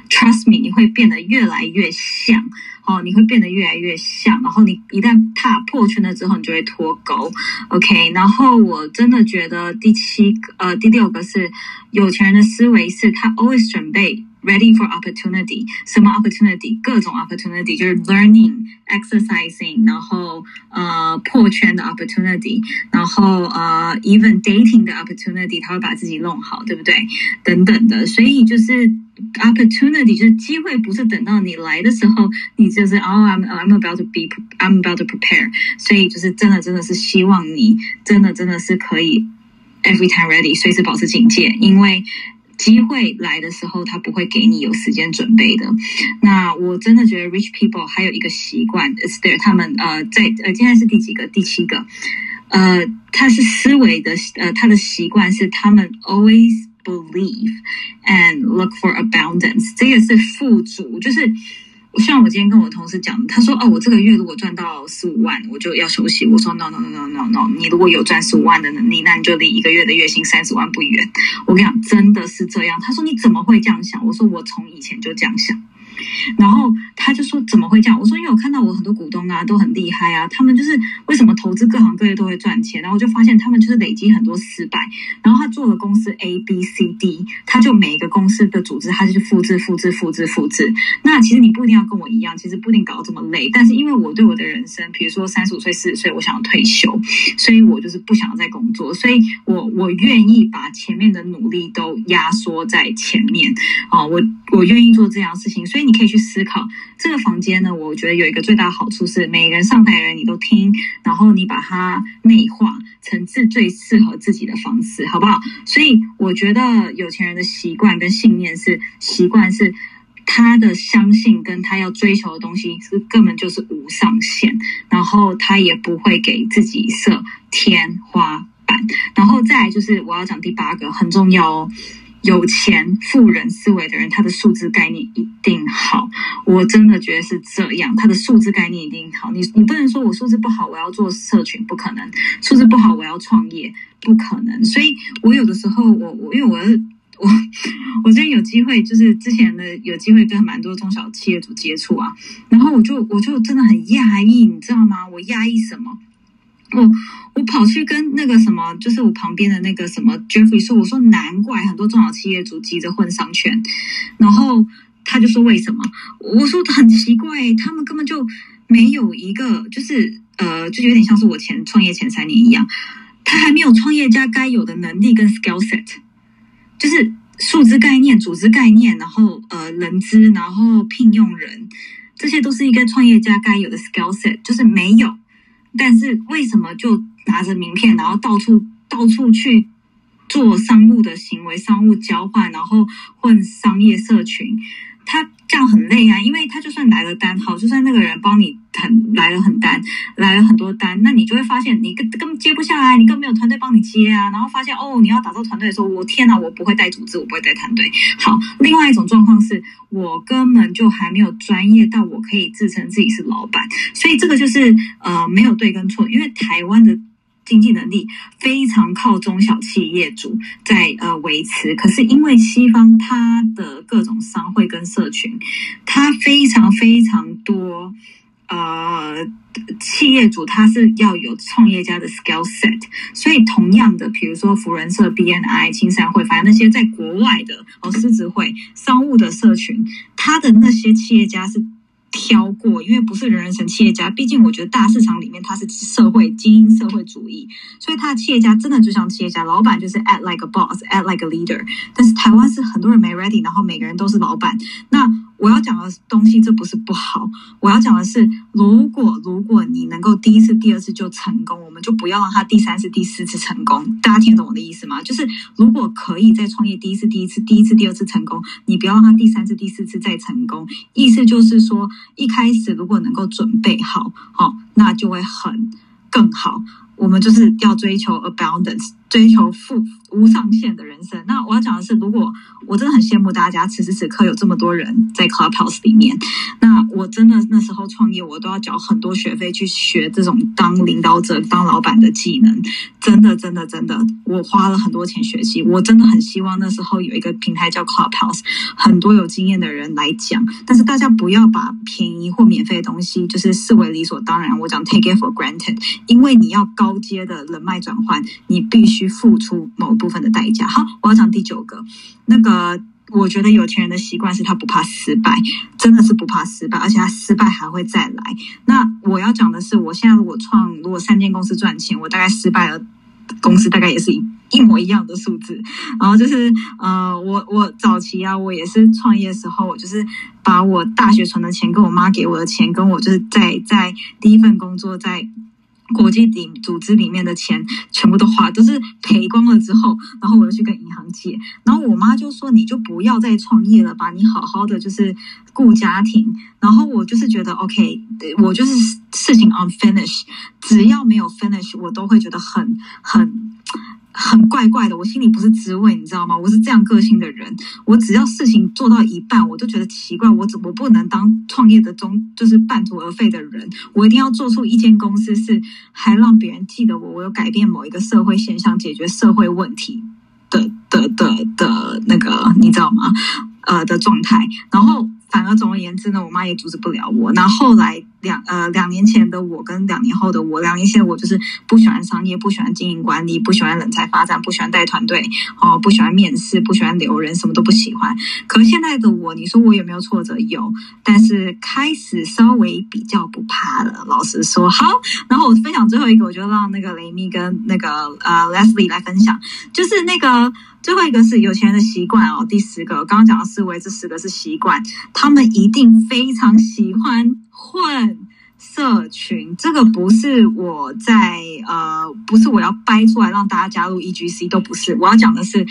trust me，你会变得越来越像。哦，你会变得越来越像，然后你一旦踏破圈了之后，你就会脱钩。OK，然后我真的觉得第七个呃第六个是有钱人的思维是他 always 准备。Ready for opportunity，什么 opportunity？各种 opportunity，就是 learning、exercising，然后呃破圈的 opportunity，然后呃 even dating 的 opportunity，他会把自己弄好，对不对？等等的，所以就是 opportunity 就是机会，不是等到你来的时候，你就是 oh I'm I'm about to be I'm about to prepare，所以就是真的真的是希望你真的真的是可以 every time ready，随时保持警戒，因为。 机会来的时候，他不会给你有时间准备的。那我真的觉得，rich people 还有一个习惯，is there 他们呃，在呃，现在是第几个？第七个。呃，他是思维的，呃，他的习惯是他们 always believe and look for abundance。这个是富足，就是像我今天跟我同事讲，他说哦，我这个月如果赚到四五万，我就要休息。我说 no no no no no no，你如果有赚十五万的能力，那你就离一个月的月薪三十万不远。我跟你讲，真的是这样。他说你怎么会这样想？我说我从以前就这样想。然后他就说怎么会这样？我说因为我看到我很多股东啊都很厉害啊，他们就是为什么投资各行各业都会赚钱？然后我就发现他们就是累积很多失败。然后他做了公司 A B C D，他就每一个公司的组织，他就去复制复制复制复制。那其实你不一定要跟我一样，其实不一定搞得这么累。但是因为我对我的人生，比如说三十五岁四十岁，我想要退休，所以我就是不想要再工作，所以我我愿意把前面的努力都压缩在前面啊，我我愿意做这样事情，所以。你可以去思考这个房间呢。我觉得有一个最大的好处是，每个人上台的人你都听，然后你把它内化成自最适合自己的方式，好不好？所以我觉得有钱人的习惯跟信念是习惯是他的相信跟他要追求的东西是根本就是无上限，然后他也不会给自己设天花板。然后再来就是我要讲第八个很重要哦。有钱富人思维的人，他的数字概念一定好。我真的觉得是这样，他的数字概念一定好。你你不能说我数字不好，我要做社群，不可能；数字不好，我要创业，不可能。所以我有的时候，我我因为我我我最近有机会，就是之前的有机会跟蛮多中小企业主接触啊，然后我就我就真的很压抑，你知道吗？我压抑什么？我我跑去跟那个什么，就是我旁边的那个什么 Jeffrey 说，我说难怪很多中小企业主急着混商圈，然后他就说为什么？我说很奇怪，他们根本就没有一个，就是呃，就有点像是我前创业前三年一样，他还没有创业家该有的能力跟 skill set，就是数字概念、组织概念，然后呃人资，然后聘用人，这些都是一个创业家该有的 skill set，就是没有。但是为什么就拿着名片，然后到处到处去做商务的行为、商务交换，然后混商业社群？他这样很累啊，因为他就算来了单，好，就算那个人帮你很来了很单，来了很多单，那你就会发现你根根本接不下来，你更没有团队帮你接啊。然后发现哦，你要打造团队的时候，我天哪，我不会带组织，我不会带团队。好，另外一种状况是我根本就还没有专业到我可以自称自己是老板，所以这个就是呃没有对跟错，因为台湾的。经济能力非常靠中小企业主在呃维持，可是因为西方它的各种商会跟社群，它非常非常多呃企业主他是要有创业家的 skill set，所以同样的，比如说福人社、BNI、青山会，反正那些在国外的哦狮子会商务的社群，他的那些企业家是。挑过，因为不是人人成企业家。毕竟我觉得大市场里面他是社会精英、社会主义，所以他的企业家真的就像企业家，老板就是 act like a boss，act like a leader。但是台湾是很多人没 ready，然后每个人都是老板。那我要讲的东西，这不是不好。我要讲的是，如果如果你能够第一次、第二次就成功，我们就不要让他第三次、第四次成功。大家听懂我的意思吗？就是如果可以在创业第一次、第一次、第一次、第二次成功，你不要让他第三次、第四次再成功。意思就是说，一开始如果能够准备好，好，那就会很更好。我们就是要追求 abundance，追求富无上限的人生。那我要讲的是，如果我真的很羡慕大家，此时此刻有这么多人在 Clubhouse 里面，那我真的那时候创业，我都要缴很多学费去学这种当领导者、当老板的技能。真的，真的，真的，我花了很多钱学习。我真的很希望那时候有一个平台叫 Clubhouse，很多有经验的人来讲。但是大家不要把便宜或免费的东西就是视为理所当然。我讲 take it for granted，因为你要高。阶的人脉转换，你必须去付出某部分的代价。好，我要讲第九个，那个我觉得有钱人的习惯是他不怕失败，真的是不怕失败，而且他失败还会再来。那我要讲的是，我现在如果创，如果三间公司赚钱，我大概失败了，公司大概也是一一模一样的数字。然后就是呃，我我早期啊，我也是创业时候，我就是把我大学存的钱，跟我妈给我的钱，跟我就是在在第一份工作在。国际顶组织里面的钱全部都花，都是赔光了之后，然后我又去跟银行借，然后我妈就说：“你就不要再创业了吧，你好好的就是顾家庭。”然后我就是觉得 OK，我就是事情 unfinished，只要没有 finish，我都会觉得很很。很怪怪的，我心里不是滋味，你知道吗？我是这样个性的人，我只要事情做到一半，我都觉得奇怪，我怎么不能当创业的中就是半途而废的人？我一定要做出一间公司是还让别人记得我，我有改变某一个社会现象，解决社会问题的的的的那个，你知道吗？呃的状态，然后。反而总而言之呢，我妈也阻止不了我。那后来两呃两年前的我跟两年后的我，两年前的我就是不喜欢商业，不喜欢经营管理，不喜欢人才发展，不喜欢带团队哦，不喜欢面试，不喜欢留人，什么都不喜欢。可现在的我，你说我有没有挫折？有，但是开始稍微比较不怕了。老实说，好。然后我分享最后一个，我就让那个雷米跟那个呃 Leslie 来分享，就是那个。最后一个是有钱人的习惯哦，第十个刚刚讲的思维，这十个是习惯，他们一定非常喜欢混社群。这个不是我在呃，不是我要掰出来让大家加入 E G C，都不是。我要讲的是。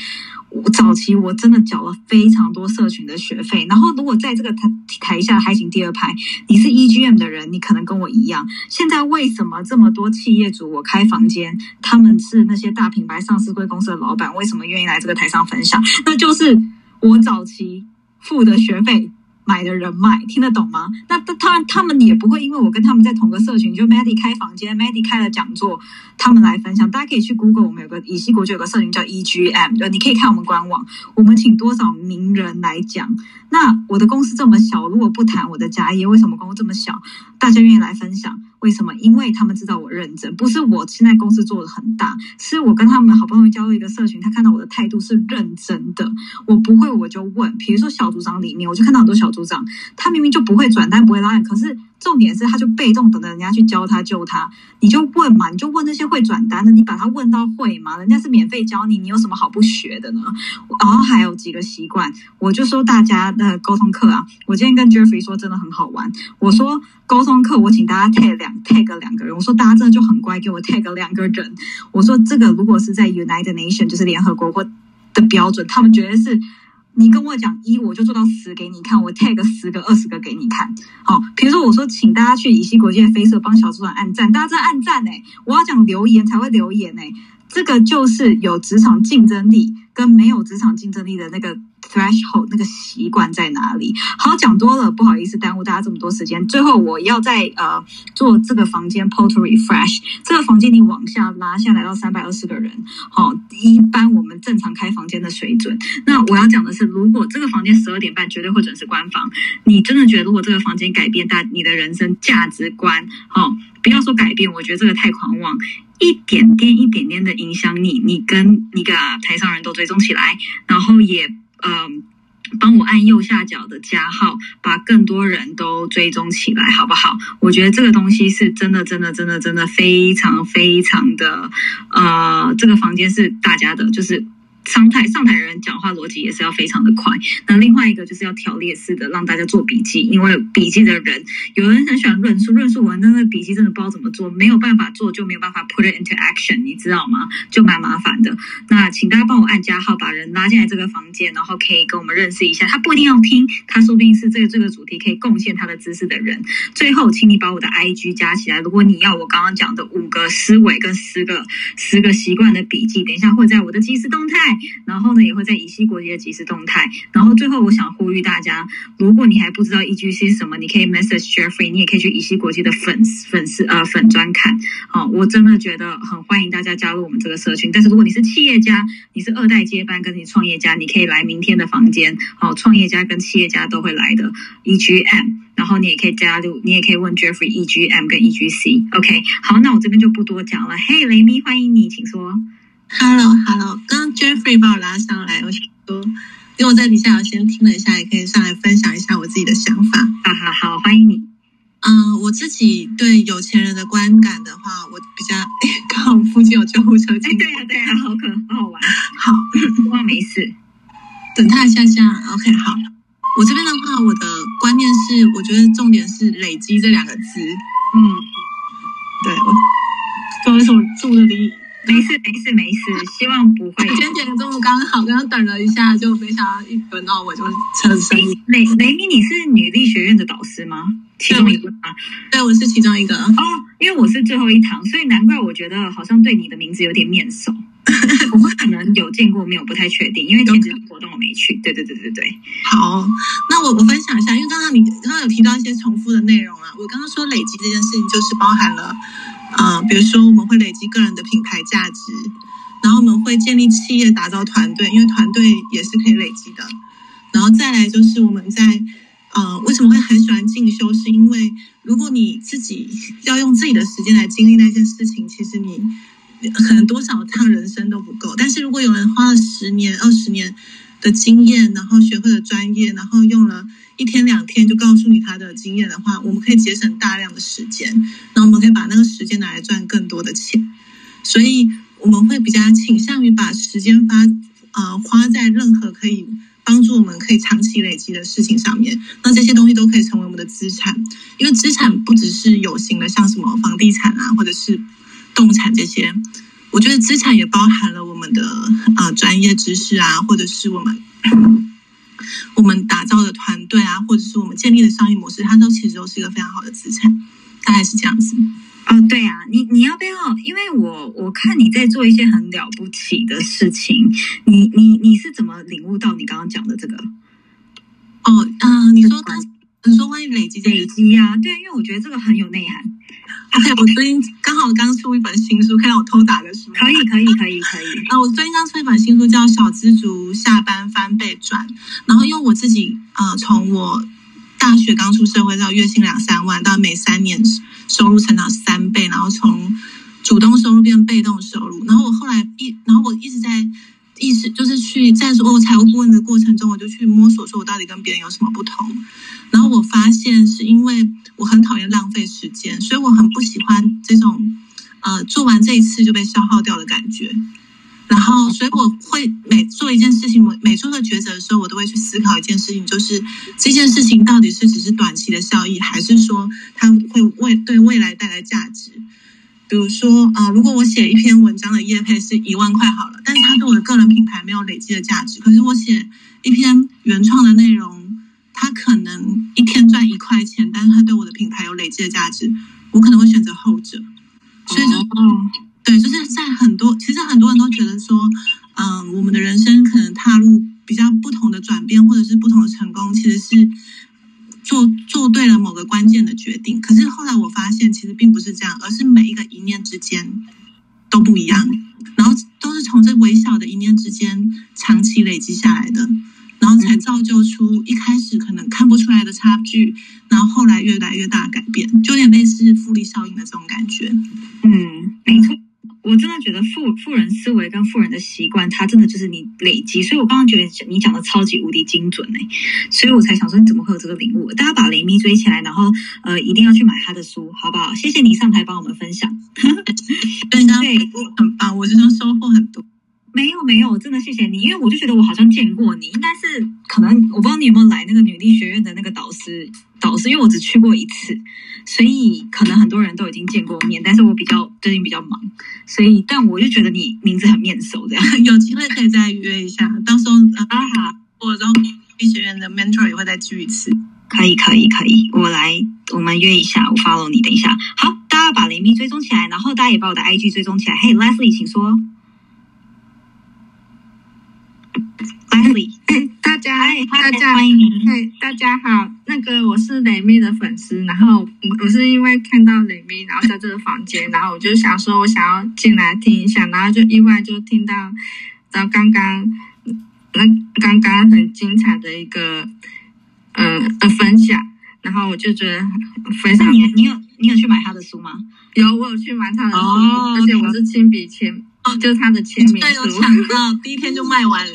我早期我真的缴了非常多社群的学费，然后如果在这个台台下还行第二排，你是 EGM 的人，你可能跟我一样。现在为什么这么多企业主我开房间，他们是那些大品牌上市贵公司的老板，为什么愿意来这个台上分享？那就是我早期付的学费。买的人买听得懂吗？那他他他们也不会因为我跟他们在同个社群，就 Maddie 开房间，Maddie 开了讲座，他们来分享。大家可以去 Google，我们有个以西国际有个社群叫 EGM，就你可以看我们官网，我们请多少名人来讲。那我的公司这么小，如果不谈我的家业，为什么公司这么小？大家愿意来分享？为什么？因为他们知道我认真，不是我现在公司做的很大，是我跟他们好不容易加入一个社群，他看到我的态度是认真的。我不会我就问，比如说小组长里面，我就看到很多小组长，他明明就不会转但，不会拉人，可是。重点是，他就被动等着人家去教他救他，你就问嘛，你就问那些会转单的，你把他问到会嘛，人家是免费教你，你有什么好不学的呢？然后还有几个习惯，我就说大家的沟通课啊，我今天跟 Jeffrey 说真的很好玩，我说沟通课我请大家 tag 两 tag 两个人，我说大家真的就很乖，给我 tag 两个人，我说这个如果是在 United Nation 就是联合国或的标准，他们觉得是。你跟我讲一，我就做到十给你看，我 tag 十个、二十个给你看。好，比如说我说，请大家去乙西国际的飞社帮小主管按赞，大家在按赞呢。我要讲留言才会留言呢，这个就是有职场竞争力跟没有职场竞争力的那个。Threshold 那个习惯在哪里？好讲多了，不好意思耽误大家这么多时间。最后我要在呃做这个房间 p o r t refresh，这个房间你往下拉，下来到三百二十个人，好，一般我们正常开房间的水准。那我要讲的是，如果这个房间十二点半绝对会准时关房，你真的觉得如果这个房间改变大你的人生价值观，好，不要说改变，我觉得这个太狂妄，一点点一点点的影响你，你跟你个台上人都追踪起来，然后也。嗯，帮我按右下角的加号，把更多人都追踪起来，好不好？我觉得这个东西是真的，真的，真的，真的非常非常的，呃，这个房间是大家的，就是。上台上台的人讲话逻辑也是要非常的快。那另外一个就是要条列式的让大家做笔记，因为笔记的人有人很喜欢论述，论述完但是笔记真的不知道怎么做，没有办法做就没有办法 put it into action，你知道吗？就蛮麻烦的。那请大家帮我按加号，把人拉进来这个房间，然后可以跟我们认识一下。他不一定要听，他说不定是这个这个主题可以贡献他的知识的人。最后，请你把我的 IG 加起来。如果你要我刚刚讲的五个思维跟十个十个习惯的笔记，等一下会在我的即时动态。然后呢，也会在乙烯国际的即时动态。然后最后，我想呼吁大家，如果你还不知道 EGC 是什么，你可以 message Jeffrey，你也可以去乙烯国际的粉粉丝呃粉专看。好，我真的觉得很欢迎大家加入我们这个社群。但是如果你是企业家，你是二代接班，跟你创业家，你可以来明天的房间。好，创业家跟企业家都会来的 EGM。然后你也可以加入，你也可以问 Jeffrey EGM 跟 EGC。OK，好，那我这边就不多讲了。嘿，雷米，欢迎你，请说。Hello，Hello，刚刚 Jeffrey 把我拉上来，我想说，因为我在底下我先听了一下，也可以上来分享一下我自己的想法。好好好，欢迎你。嗯，我自己对有钱人的观感的话，我比较刚好附近有救护车进。对呀对呀，好可好好玩。好，我没事。等他一下下，OK，好。我这边的话，我的观念是，我觉得重点是累积这两个字。嗯，对我，不好意思，我住的离。没事没事没事，希望不会。今天点中午刚好，刚刚等了一下，就没想到一轮到我就车声音。雷雷米，你是女力学院的导师吗？其中一个吗？对，我是其中一个。哦，因为我是最后一堂，所以难怪我觉得好像对你的名字有点面熟。我们可能有见过面，我不太确定，因为前几活动我没去。对对对对对。好，那我我分享一下，因为刚刚你刚刚有提到一些重复的内容啊，我刚刚说累积这件事情，就是包含了。啊，比如说我们会累积个人的品牌价值，然后我们会建立企业、打造团队，因为团队也是可以累积的。然后再来就是我们在，呃，为什么会很喜欢进修？是因为如果你自己要用自己的时间来经历那件事情，其实你可能多少趟人生都不够。但是如果有人花了十年、二十年的经验，然后学会了专业，然后用了。一天两天就告诉你他的经验的话，我们可以节省大量的时间，那我们可以把那个时间拿来赚更多的钱，所以我们会比较倾向于把时间发呃花在任何可以帮助我们可以长期累积的事情上面。那这些东西都可以成为我们的资产，因为资产不只是有形的，像什么房地产啊，或者是动产这些，我觉得资产也包含了我们的啊专业知识啊，或者是我们。我们打造的团队啊，或者是我们建立的商业模式，它都其实都是一个非常好的资产，大概是这样子。哦，对啊，你你要不要？因为我我看你在做一些很了不起的事情，你你你是怎么领悟到你刚刚讲的这个？哦，嗯，你说刚。你说关于累积累积呀，对，因为我觉得这个很有内涵。我最近刚好刚出一本新书，可以让我偷打个书。可以，可以，可以，可以。啊，我最近刚出一本新书，叫《小知足下班翻倍赚》。然后，因为我自己呃，从我大学刚出社会到月薪两三万，到每三年收入成长三倍，然后从主动收入变被动收入。然后我后来一，然后我一直在。意识就是去在做财务顾问的过程中，我就去摸索，说我到底跟别人有什么不同。然后我发现是因为我很讨厌浪费时间，所以我很不喜欢这种呃做完这一次就被消耗掉的感觉。然后，所以我会每做一件事情，每每做个抉择的时候，我都会去思考一件事情，就是这件事情到底是只是短期的效益，还是说它会为对未来带来价值。比如说啊，如果我写一篇文章的页配是一万块好了，但是它对我的个人品牌没有累积的价值。可是我写一篇原创的内容，它可能一天赚一块钱，但是它对我的品牌有累积的价值，我可能会选择后者。所以就对，就是在很多其实很多人都觉得说，嗯，我们的人生可能踏入比较不同的转变，或者是不同的成功，其实是。做做对了某个关键的决定，可是后来我发现其实并不是这样，而是每一个一念之间都不一样，然后都是从这微小的一念之间长期累积下来的，然后才造就出一开始可能看不出来的差距，然后后来越来越大的改变，就有点类似复利效应的这种感觉。嗯，没错。我真的觉得富富人思维跟富人的习惯，它真的就是你累积。所以我刚刚觉得你讲的超级无敌精准哎，所以我才想说你怎么会有这个领悟？大家把雷米追起来，然后呃一定要去买他的书，好不好？谢谢你上台帮我们分享。对，很棒，我真的收获很多。没有没有，真的谢谢你，因为我就觉得我好像见过你，应该是可能我不知道你有没有来那个女力学院的那个导师导师，因为我只去过一次，所以可能很多人都已经见过面，但是我比较最近比较忙，所以但我就觉得你名字很面熟，这样。有机会可以再约一下，到时候啊哈，我然后女力学院的 mentor 也会再聚一次，可以可以可以，我来我们约一下，我 follow 你，等一下，好，大家把雷米追踪起来，然后大家也把我的 IG 追踪起来，嘿，Leslie，请说。大家，大家欢迎，嘿，大家好，那个我是雷米的粉丝，然后我是因为看到雷米，然后在这个房间，然后我就想说，我想要进来听一下，然后就意外就听到，然后刚刚那刚刚很精彩的一个，呃的分享，然后我就觉得非常，你你有你有去买他的书吗？有，我有去买他的书，而且我是亲笔签，哦，就是他的签名书，有抢到，第一天就卖完嘞。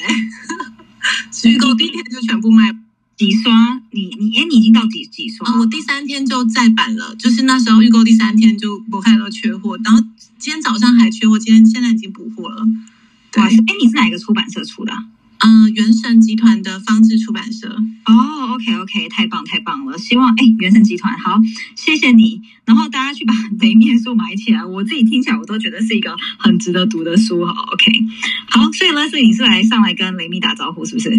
预购第一天就全部卖几刷？你你哎，你已经到几几刷？我第三天就再版了，就是那时候预购第三天就不太多缺货，然后今天早上还缺货，今天现在已经补货了。对，哎，你是哪一个出版社出的？嗯，原神集团的方志出版社。哦，OK OK，太棒太棒了！希望哎，原神集团好，谢谢你。然后大家去把雷面书买起来，我自己听起来我都觉得是一个很值得读的书。好，OK，好，所以 Leslie 你是来上来跟雷米打招呼是不是？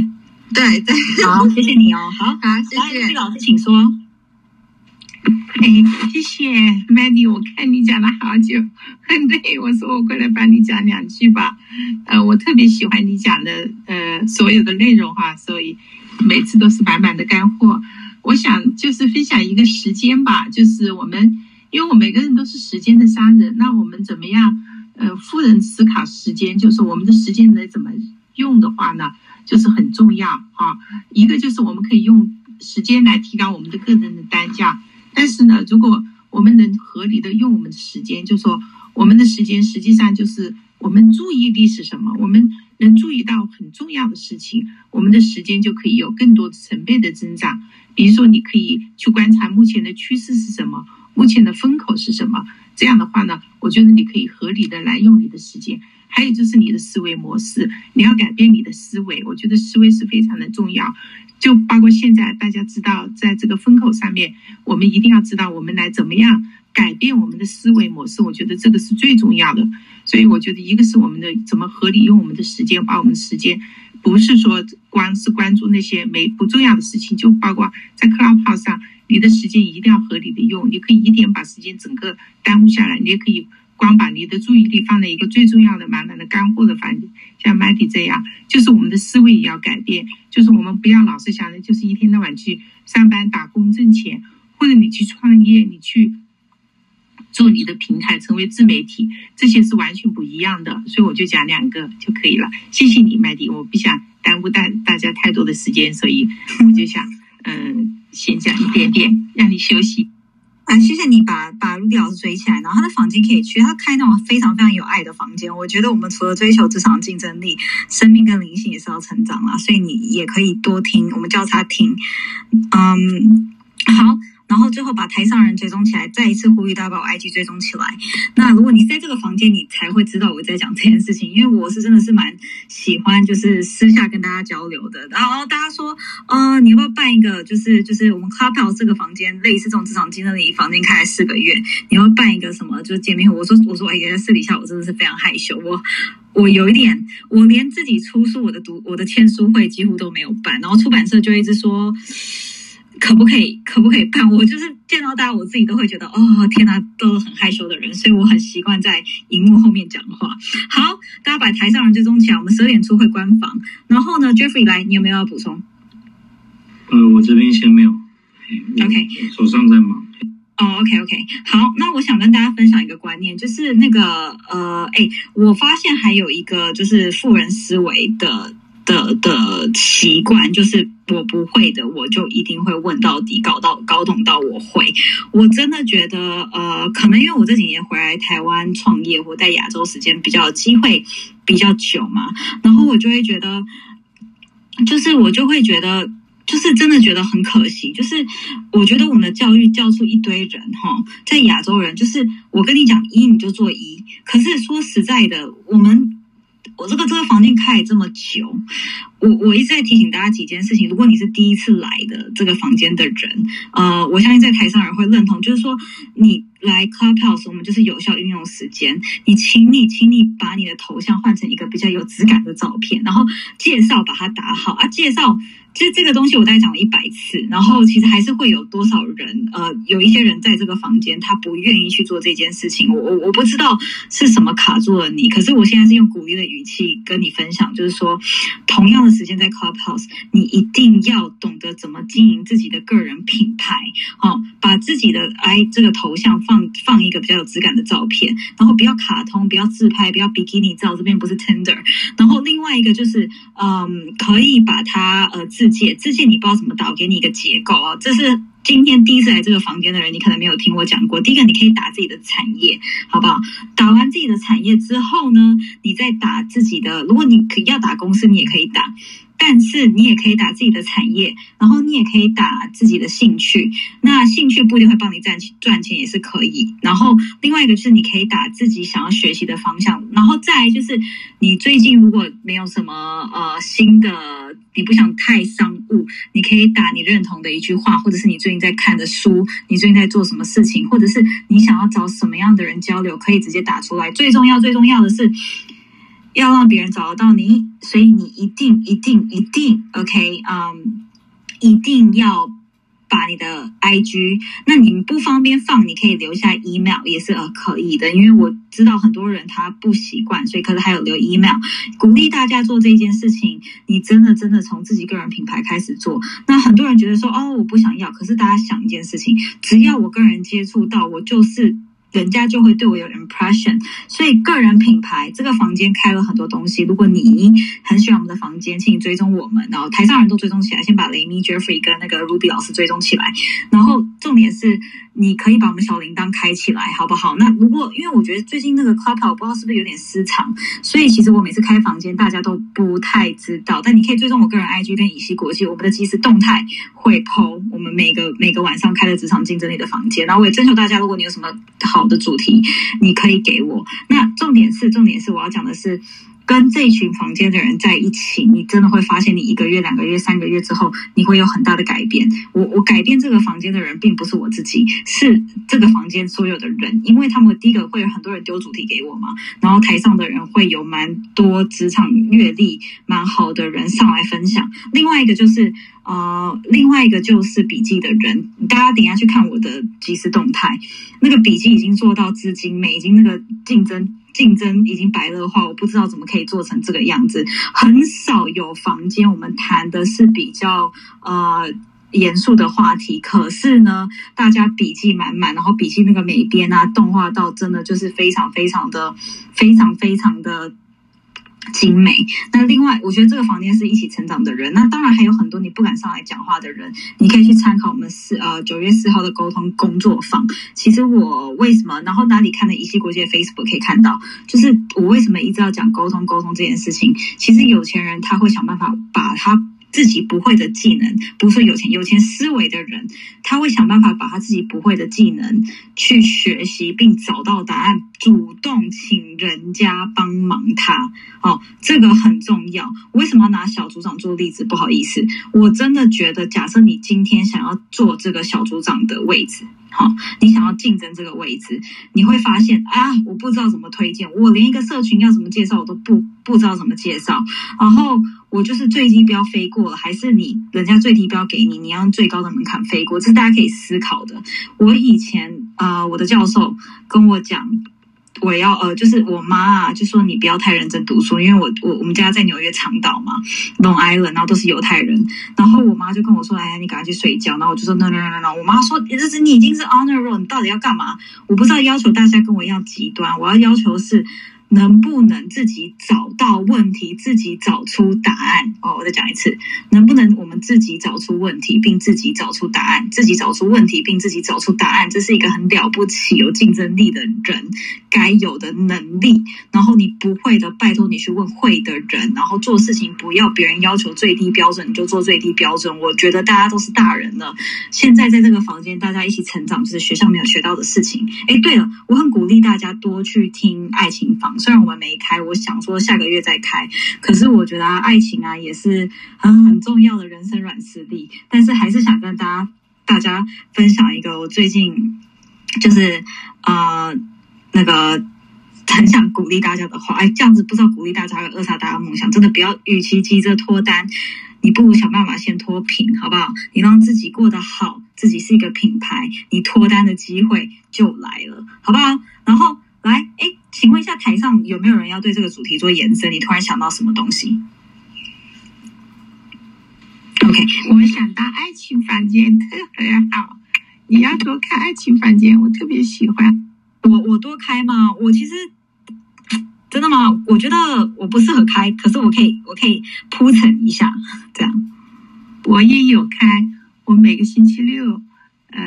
对对，好，谢谢你哦。好，好，谢谢老师，请说。哎，谢谢 Mandy，我看你讲了好久，很累。我说我过来帮你讲两句吧。呃，我特别喜欢你讲的呃所有的内容哈，所以每次都是满满的干货。我想就是分享一个时间吧，就是我们因为我每个人都是时间的商人，那我们怎么样呃富人思考时间，就是我们的时间能怎么用的话呢，就是很重要啊。一个就是我们可以用时间来提高我们的个人的单价。但是呢，如果我们能合理的用我们的时间，就说我们的时间实际上就是我们注意力是什么，我们能注意到很重要的事情，我们的时间就可以有更多成倍的增长。比如说，你可以去观察目前的趋势是什么，目前的风口是什么。这样的话呢，我觉得你可以合理的来用你的时间。还有就是你的思维模式，你要改变你的思维，我觉得思维是非常的重要。就包括现在大家知道，在这个风口上面，我们一定要知道我们来怎么样改变我们的思维模式。我觉得这个是最重要的。所以我觉得一个是我们的怎么合理用我们的时间，把我们时间不是说光是关注那些没不重要的事情，就包括在 Club 号上，你的时间一定要合理的用。你可以一天把时间整个耽误下来，你也可以。光把你的注意力放在一个最重要的、满满的干货的方面，像 Matty 这样，就是我们的思维也要改变，就是我们不要老是想着就是一天到晚去上班打工挣钱，或者你去创业，你去做你的平台，成为自媒体，这些是完全不一样的。所以我就讲两个就可以了。谢谢你，Matty，我不想耽误大大家太多的时间，所以我就想，嗯，先讲一点点，让你休息。啊，谢谢你把把卢迪老师追起来，然后他的房间可以去，他开那种非常非常有爱的房间。我觉得我们除了追求职场竞争力，生命跟灵性也是要成长啊，所以你也可以多听，我们交叉听，嗯，好。然后最后把台上人追踪起来，再一次呼吁大家把我 IG 追踪起来。那如果你在这个房间，你才会知道我在讲这件事情，因为我是真的是蛮喜欢就是私下跟大家交流的。然后大家说，呃，你要不要办一个，就是就是我们 Clubhouse 这个房间类似这种职场竞争力房间开了四个月，你要办一个什么就是见面会？我说我说哎呀，私底下我真的是非常害羞，我我有一点，我连自己出书我的读我的签书会几乎都没有办，然后出版社就一直说。可不可以？可不可以办？我就是见到大家，我自己都会觉得，哦，天哪，都是很害羞的人，所以我很习惯在荧幕后面讲话。好，大家把台上人追踪起来，我们十二点出会关房。然后呢，Jeffrey 来，你有没有要补充？呃，我这边先没有。OK，手上在忙。哦，OK，OK，好，那我想跟大家分享一个观念，就是那个，呃，哎，我发现还有一个就是富人思维的。的的习惯就是我不会的，我就一定会问到底，搞到搞懂到我会。我真的觉得，呃，可能因为我这几年回来台湾创业，或在亚洲时间比较机会比较久嘛，然后我就会觉得，就是我就会觉得，就是真的觉得很可惜。就是我觉得我们的教育教出一堆人哈，在亚洲人，就是我跟你讲一你就做一，可是说实在的，我们。我这个这个房间开这么久，我我一直在提醒大家几件事情。如果你是第一次来的这个房间的人，呃，我相信在台上人会认同，就是说你来 Clubhouse，我们就是有效运用时间。你请你请你把你的头像换成一个比较有质感的照片，然后介绍把它打好啊，介绍。其实这个东西我大概讲了一百次，然后其实还是会有多少人，呃，有一些人在这个房间，他不愿意去做这件事情。我我我不知道是什么卡住了你，可是我现在是用鼓励的语气跟你分享，就是说，同样的时间在 Clubhouse，你一定要懂得怎么经营自己的个人品牌，哦，把自己的哎这个头像放放一个比较有质感的照片，然后不要卡通，不要自拍，不要比基尼照，这边不是 Tender。然后另外一个就是，嗯，可以把它呃。自介，自介你不知道怎么导，给你一个结构啊。这是今天第一次来这个房间的人，你可能没有听我讲过。第一个，你可以打自己的产业，好不好？打完自己的产业之后呢，你再打自己的。如果你可要打公司，你也可以打。但是你也可以打自己的产业，然后你也可以打自己的兴趣。那兴趣不一定会帮你赚赚钱，也是可以。然后另外一个就是你可以打自己想要学习的方向，然后再就是你最近如果没有什么呃新的，你不想太商务，你可以打你认同的一句话，或者是你最近在看的书，你最近在做什么事情，或者是你想要找什么样的人交流，可以直接打出来。最重要最重要的是。要让别人找得到你，所以你一定一定一定，OK，嗯，一定要把你的 IG，那你不方便放，你可以留下 email 也是呃可以的，因为我知道很多人他不习惯，所以可是还有留 email，鼓励大家做这件事情。你真的真的从自己个人品牌开始做，那很多人觉得说哦我不想要，可是大家想一件事情，只要我跟人接触到，我就是。人家就会对我有 impression，所以个人品牌这个房间开了很多东西。如果你很喜欢我们的房间，请你追踪我们，然后台上人都追踪起来，先把雷米、Jeffrey 跟那个 Ruby 老师追踪起来，然后重点是。你可以把我们小铃铛开起来，好不好？那如果因为我觉得最近那个 Club 我不知道是不是有点失常，所以其实我每次开房间大家都不太知道。但你可以追踪我个人 IG 跟乙烯国际，我们的即时动态会 PO 我们每个每个晚上开的职场竞争力的房间。然后我也征求大家，如果你有什么好的主题，你可以给我。那重点是，重点是我要讲的是。跟这群房间的人在一起，你真的会发现，你一个月、两个月、三个月之后，你会有很大的改变。我我改变这个房间的人，并不是我自己，是这个房间所有的人，因为他们第一个会有很多人丢主题给我嘛，然后台上的人会有蛮多职场阅历蛮好的人上来分享。另外一个就是呃，另外一个就是笔记的人，大家等下去看我的即时动态，那个笔记已经做到资金美，已经那个竞争。竞争已经白热化，我不知道怎么可以做成这个样子。很少有房间，我们谈的是比较呃严肃的话题，可是呢，大家笔记满满，然后笔记那个美编啊，动画到真的就是非常非常的非常非常的。精美。那另外，我觉得这个房间是一起成长的人。那当然还有很多你不敢上来讲话的人，你可以去参考我们四呃九月四号的沟通工作坊。其实我为什么，然后哪里看的一系国际的 Facebook 可以看到，就是我为什么一直要讲沟通沟通这件事情。其实有钱人他会想办法把他。自己不会的技能，不是有钱有钱思维的人，他会想办法把他自己不会的技能去学习，并找到答案，主动请人家帮忙他。哦，这个很重要。为什么要拿小组长做例子？不好意思，我真的觉得，假设你今天想要做这个小组长的位置。好，你想要竞争这个位置，你会发现啊，我不知道怎么推荐，我连一个社群要怎么介绍我都不不知道怎么介绍。然后我就是最低标飞过了，还是你人家最低标给你，你要最高的门槛飞过，这是大家可以思考的。我以前啊，我的教授跟我讲。我要呃，就是我妈啊，就说你不要太认真读书，因为我我我们家在纽约长岛嘛，Long Island，然后都是犹太人，然后我妈就跟我说，哎，你赶快去睡觉，然后我就说，no no no no，no 我妈说，这是你已经是 honor roll，你到底要干嘛？我不知道要求大家跟我一样极端，我要要求是。能不能自己找到问题，自己找出答案？哦，我再讲一次，能不能我们自己找出问题，并自己找出答案？自己找出问题，并自己找出答案，这是一个很了不起、有竞争力的人该有的能力。然后你不会的，拜托你去问会的人。然后做事情不要别人要求最低标准，你就做最低标准。我觉得大家都是大人了，现在在这个房间，大家一起成长，就是学校没有学到的事情。哎，对了，我很鼓励大家多去听爱情房。虽然我们没开，我想说下个月再开。可是我觉得爱情啊，也是很很重要的人生软实力。但是还是想跟大家大家分享一个我最近就是呃那个很想鼓励大家的话。哎，这样子不知道鼓励大家扼杀大家梦想，真的不要。与其急着脱单，你不如想办法先脱贫，好不好？你让自己过得好，自己是一个品牌，你脱单的机会就来了，好不好？然后来，哎。请问一下，台上有没有人要对这个主题做延伸？你突然想到什么东西？OK，我想到爱情房间特别 好，你要多开爱情房间，我特别喜欢。我我多开吗？我其实真的吗？我觉得我不适合开，可是我可以我可以铺陈一下，这样。我也有开，我每个星期六呃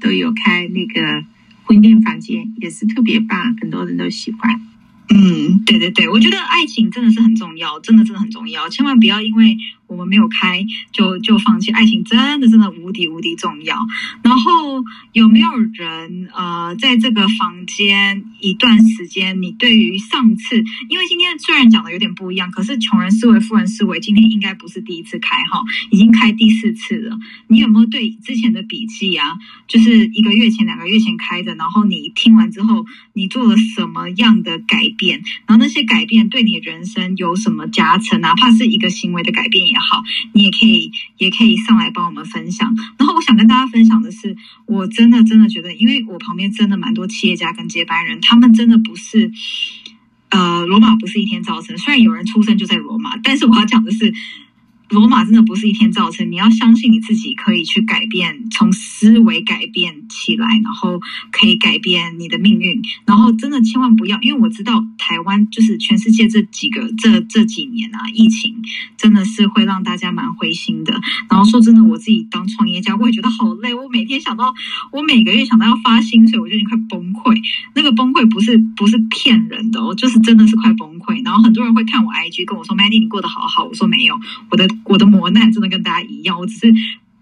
都有开那个。婚恋房间也是特别棒，很多人都喜欢。嗯，对对对，我觉得爱情真的是很重要，真的真的很重要，千万不要因为我们。没有开就就放弃。爱情真的真的无敌无敌重要。然后有没有人呃，在这个房间一段时间，你对于上次，因为今天虽然讲的有点不一样，可是穷人思维、富人思维今天应该不是第一次开哈，已经开第四次了。你有没有对之前的笔记啊，就是一个月前、两个月前开的，然后你听完之后，你做了什么样的改变？然后那些改变对你人生有什么加成？哪怕是一个行为的改变也好，你也可以也可以上来帮我们分享。然后我想跟大家分享的是，我真的真的觉得，因为我旁边真的蛮多企业家跟接班人，他们真的不是，呃，罗马不是一天造成。虽然有人出生就在罗马，但是我要讲的是。罗马真的不是一天造成，你要相信你自己可以去改变，从思维改变起来，然后可以改变你的命运。然后真的千万不要，因为我知道台湾就是全世界这几个这这几年啊，疫情真的是会让大家蛮灰心的。然后说真的，我自己当创业家，我也觉得好累。我每天想到，我每个月想到要发薪水，我就已经快崩溃。那个崩溃不是不是骗人的哦，就是真的是快崩溃。然后很多人会看我 IG 跟我说：“Mandy，你过得好好。”我说：“没有，我的。”我的磨难真的跟大家一样，我只是。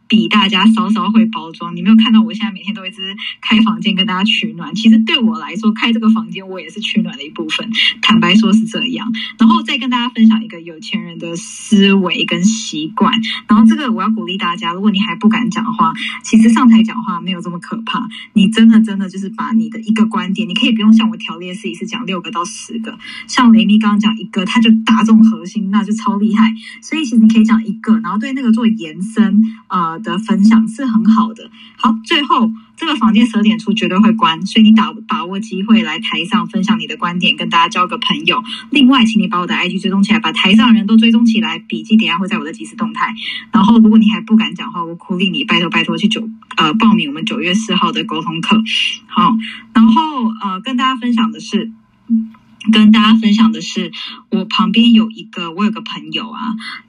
比大家稍稍会包装，你没有看到我现在每天都一直开房间跟大家取暖。其实对我来说，开这个房间我也是取暖的一部分。坦白说是这样，然后再跟大家分享一个有钱人的思维跟习惯。然后这个我要鼓励大家，如果你还不敢讲话，其实上台讲话没有这么可怕。你真的真的就是把你的一个观点，你可以不用像我条列式一次讲六个到十个，像雷米刚刚讲一个，他就打中核心，那就超厉害。所以其实你可以讲一个，然后对那个做延伸啊。的分享是很好的。好，最后这个房间十二点出绝对会关，所以你打把握机会来台上分享你的观点，跟大家交个朋友。另外，请你把我的 IG 追踪起来，把台上的人都追踪起来。笔记等下会在我的即时动态。然后，如果你还不敢讲话，我鼓励你拜托拜托去九呃报名我们九月四号的沟通课。好，然后呃跟大家分享的是。跟大家分享的是，我旁边有一个，我有个朋友啊，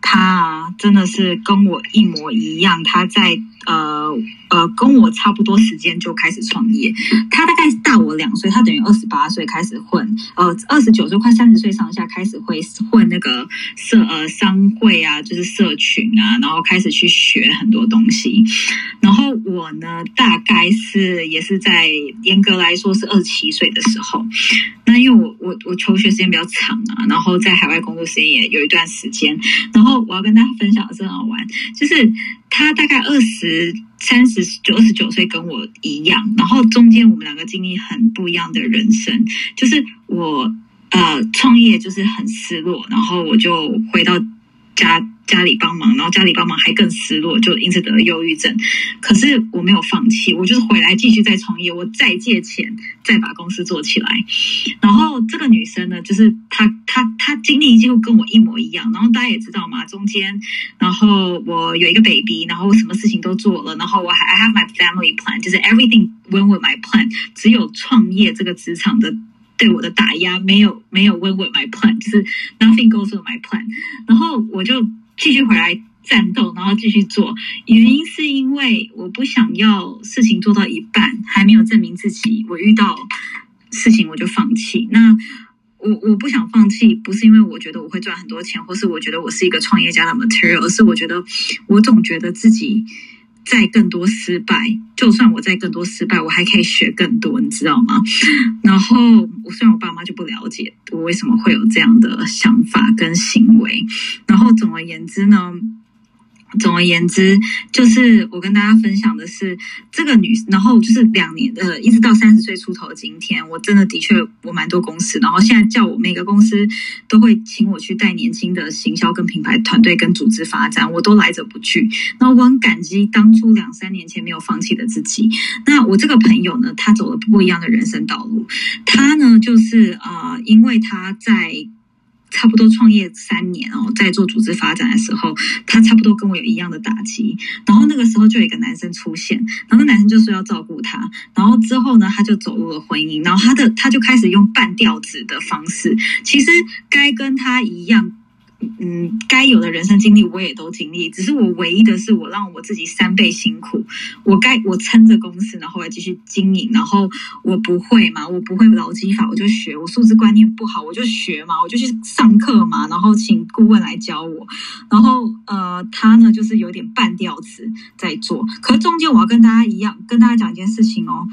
他真的是跟我一模一样，他在呃。呃，跟我差不多时间就开始创业，他大概大我两岁，他等于二十八岁开始混，呃，二十九岁快三十岁上下开始会混那个社呃商会啊，就是社群啊，然后开始去学很多东西。然后我呢，大概是也是在严格来说是二十七岁的时候，那因为我我我求学时间比较长啊，然后在海外工作时间也有一段时间，然后我要跟大家分享的是很好玩，就是他大概二十。三十九、二十九岁跟我一样，然后中间我们两个经历很不一样的人生。就是我呃创业就是很失落，然后我就回到家家里帮忙，然后家里帮忙还更失落，就因此得了忧郁症。可是我没有放弃，我就是回来继续再创业，我再借钱再把公司做起来。然后这个女生呢，就是她她她经历几乎跟我一模一样。然后大家也知道嘛，中间然后我有一个 baby，然后我什么事情都做了，然后我还 I have my family plan，就是 everything went with my plan，只有创业这个职场的。对我的打压没有没有问问 my plan，就是 nothing goes with my plan。然后我就继续回来战斗，然后继续做。原因是因为我不想要事情做到一半还没有证明自己，我遇到事情我就放弃。那我我不想放弃，不是因为我觉得我会赚很多钱，或是我觉得我是一个创业家的 material，而是我觉得我总觉得自己。再更多失败，就算我再更多失败，我还可以学更多，你知道吗？然后，我虽然我爸妈就不了解我为什么会有这样的想法跟行为，然后总而言之呢。总而言之，就是我跟大家分享的是这个女，然后就是两年呃，一直到三十岁出头的今天，我真的的确我蛮多公司，然后现在叫我每个公司都会请我去带年轻的行销跟品牌团队跟组织发展，我都来者不拒。那我很感激当初两三年前没有放弃的自己。那我这个朋友呢，他走了不一样的人生道路，他呢就是啊，因为他在。差不多创业三年哦，在做组织发展的时候，他差不多跟我有一样的打击。然后那个时候就有一个男生出现，然后那男生就说要照顾他。然后之后呢，他就走入了婚姻。然后他的他就开始用半吊子的方式，其实该跟他一样。嗯，该有的人生经历我也都经历，只是我唯一的是我让我自己三倍辛苦。我该我撑着公司，然后来继续经营，然后我不会嘛，我不会劳基法，我就学；我数字观念不好，我就学嘛，我就去上课嘛，然后请顾问来教我。然后呃，他呢就是有点半吊子在做，可是中间我要跟大家一样，跟大家讲一件事情哦，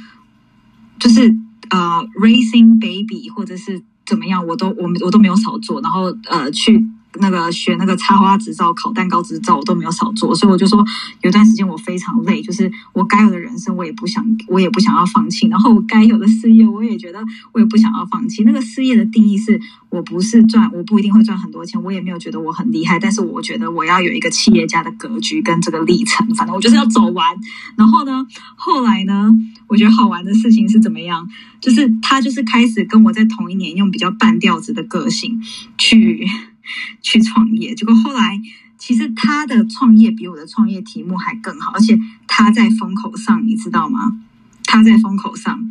就是呃，raising baby 或者是怎么样，我都我我都没有少做，然后呃去。那个学那个插花执照、烤蛋糕执照，我都没有少做，所以我就说有段时间我非常累，就是我该有的人生我也不想，我也不想要放弃，然后我该有的事业我也觉得我也不想要放弃。那个事业的定义是我不是赚，我不一定会赚很多钱，我也没有觉得我很厉害，但是我觉得我要有一个企业家的格局跟这个历程，反正我就是要走完。然后呢，后来呢，我觉得好玩的事情是怎么样？就是他就是开始跟我在同一年用比较半吊子的个性去。去创业，结果后来其实他的创业比我的创业题目还更好，而且他在风口上，你知道吗？他在风口上，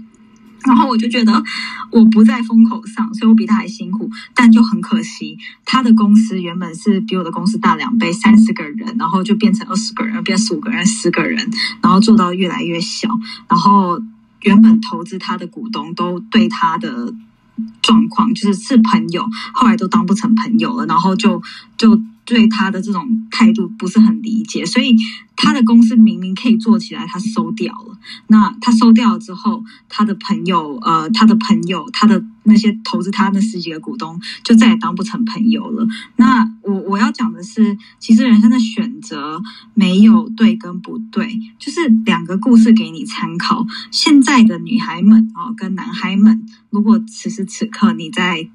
然后我就觉得我不在风口上，所以我比他还辛苦，但就很可惜，他的公司原本是比我的公司大两倍，三十个人，然后就变成二十个人，变十五个人，十个人，然后做到越来越小，然后原本投资他的股东都对他的。状况就是是朋友，后来都当不成朋友了，然后就就对他的这种态度不是很理解，所以他的公司明明可以做起来，他收掉了。那他收掉了之后，他的朋友呃，他的朋友，他的那些投资他那十几个股东，就再也当不成朋友了。那我我要讲的是，其实人生的选择没有对跟不对，就是两个故事给你参考。现在的女孩们啊，跟男孩们，如果此时此刻你在。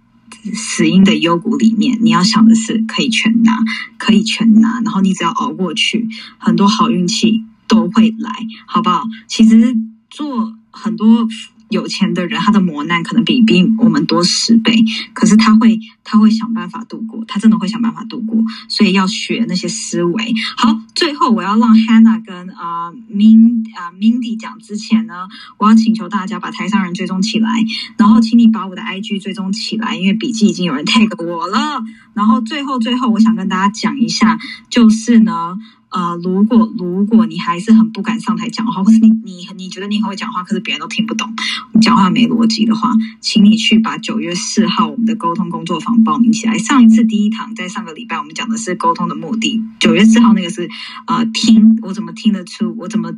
死因的幽谷里面，你要想的是可以全拿，可以全拿，然后你只要熬过去，很多好运气都会来，好不好？其实做很多。有钱的人，他的磨难可能比比我们多十倍，可是他会他会想办法度过，他真的会想办法度过，所以要学那些思维。好，最后我要让 Hannah 跟啊 Min 啊 Mindy 讲之前呢，我要请求大家把台上人追踪起来，然后请你把我的 IG 追踪起来，因为笔记已经有人 tag 我了。然后最后最后，我想跟大家讲一下，就是呢。呃，如果如果你还是很不敢上台讲话，或是你你你觉得你很会讲话，可是别人都听不懂，讲话没逻辑的话，请你去把九月四号我们的沟通工作坊报名起来。上一次第一堂在上个礼拜，我们讲的是沟通的目的。九月四号那个是呃听我怎么听得出，我怎么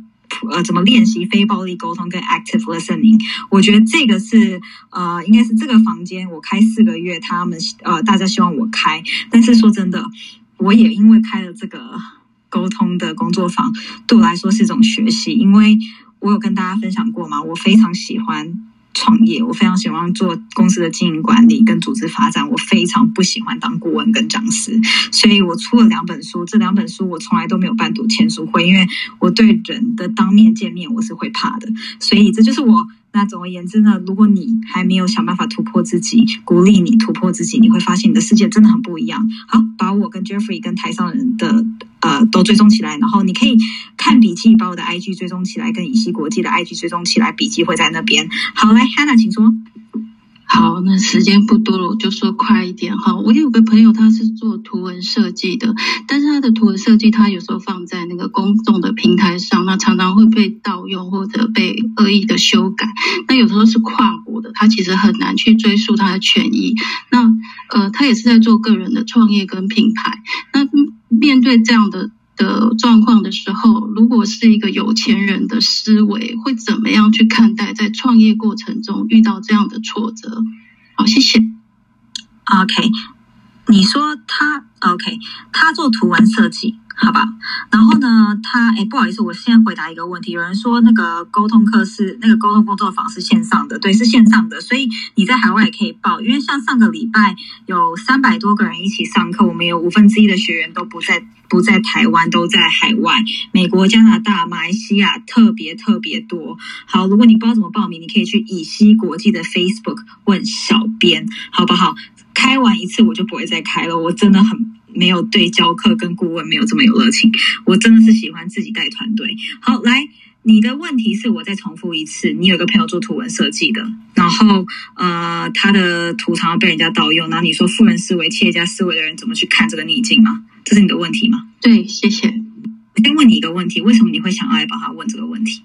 呃怎么练习非暴力沟通跟 active listening。我觉得这个是呃应该是这个房间我开四个月，他们呃大家希望我开，但是说真的，我也因为开了这个。沟通的工作坊对我来说是一种学习，因为我有跟大家分享过嘛，我非常喜欢创业，我非常喜欢做公司的经营管理跟组织发展，我非常不喜欢当顾问跟讲师，所以我出了两本书，这两本书我从来都没有办读签书会，因为我对人的当面见面我是会怕的，所以这就是我。那总而言之呢，如果你还没有想办法突破自己，鼓励你突破自己，你会发现你的世界真的很不一样。好，把我跟 Jeffrey 跟台上人的呃都追踪起来，然后你可以看笔记，把我的 IG 追踪起来，跟乙烯国际的 IG 追踪起来，笔记会在那边。好，来 Hannah，请说。好，那时间不多了，我就说快一点哈。我有个朋友，他是做图文设计的，但是他的图文设计，他有时候放在那个公众的平台上，那常常会被盗用或者被恶意的修改。那有时候是跨国的，他其实很难去追溯他的权益。那呃，他也是在做个人的创业跟品牌。那面对这样的。的状况的时候，如果是一个有钱人的思维，会怎么样去看待在创业过程中遇到这样的挫折？好，谢谢。OK，你说他 OK，他做图文设计。好吧，然后呢，他哎，不好意思，我先回答一个问题。有人说那个沟通课是那个沟通工作坊是线上的，对，是线上的，所以你在海外也可以报。因为像上个礼拜有三百多个人一起上课，我们有五分之一的学员都不在不在台湾，都在海外，美国、加拿大、马来西亚特别特别多。好，如果你不知道怎么报名，你可以去以西国际的 Facebook 问小编，好不好？开完一次我就不会再开了，我真的很。没有对教课跟顾问没有这么有热情，我真的是喜欢自己带团队。好，来你的问题是我再重复一次，你有个朋友做图文设计的，然后呃，他的图常常被人家盗用，然后你说富人思维、企业家思维的人怎么去看这个逆境吗？这是你的问题吗？对，谢谢。我先问你一个问题：为什么你会想要来帮他问这个问题？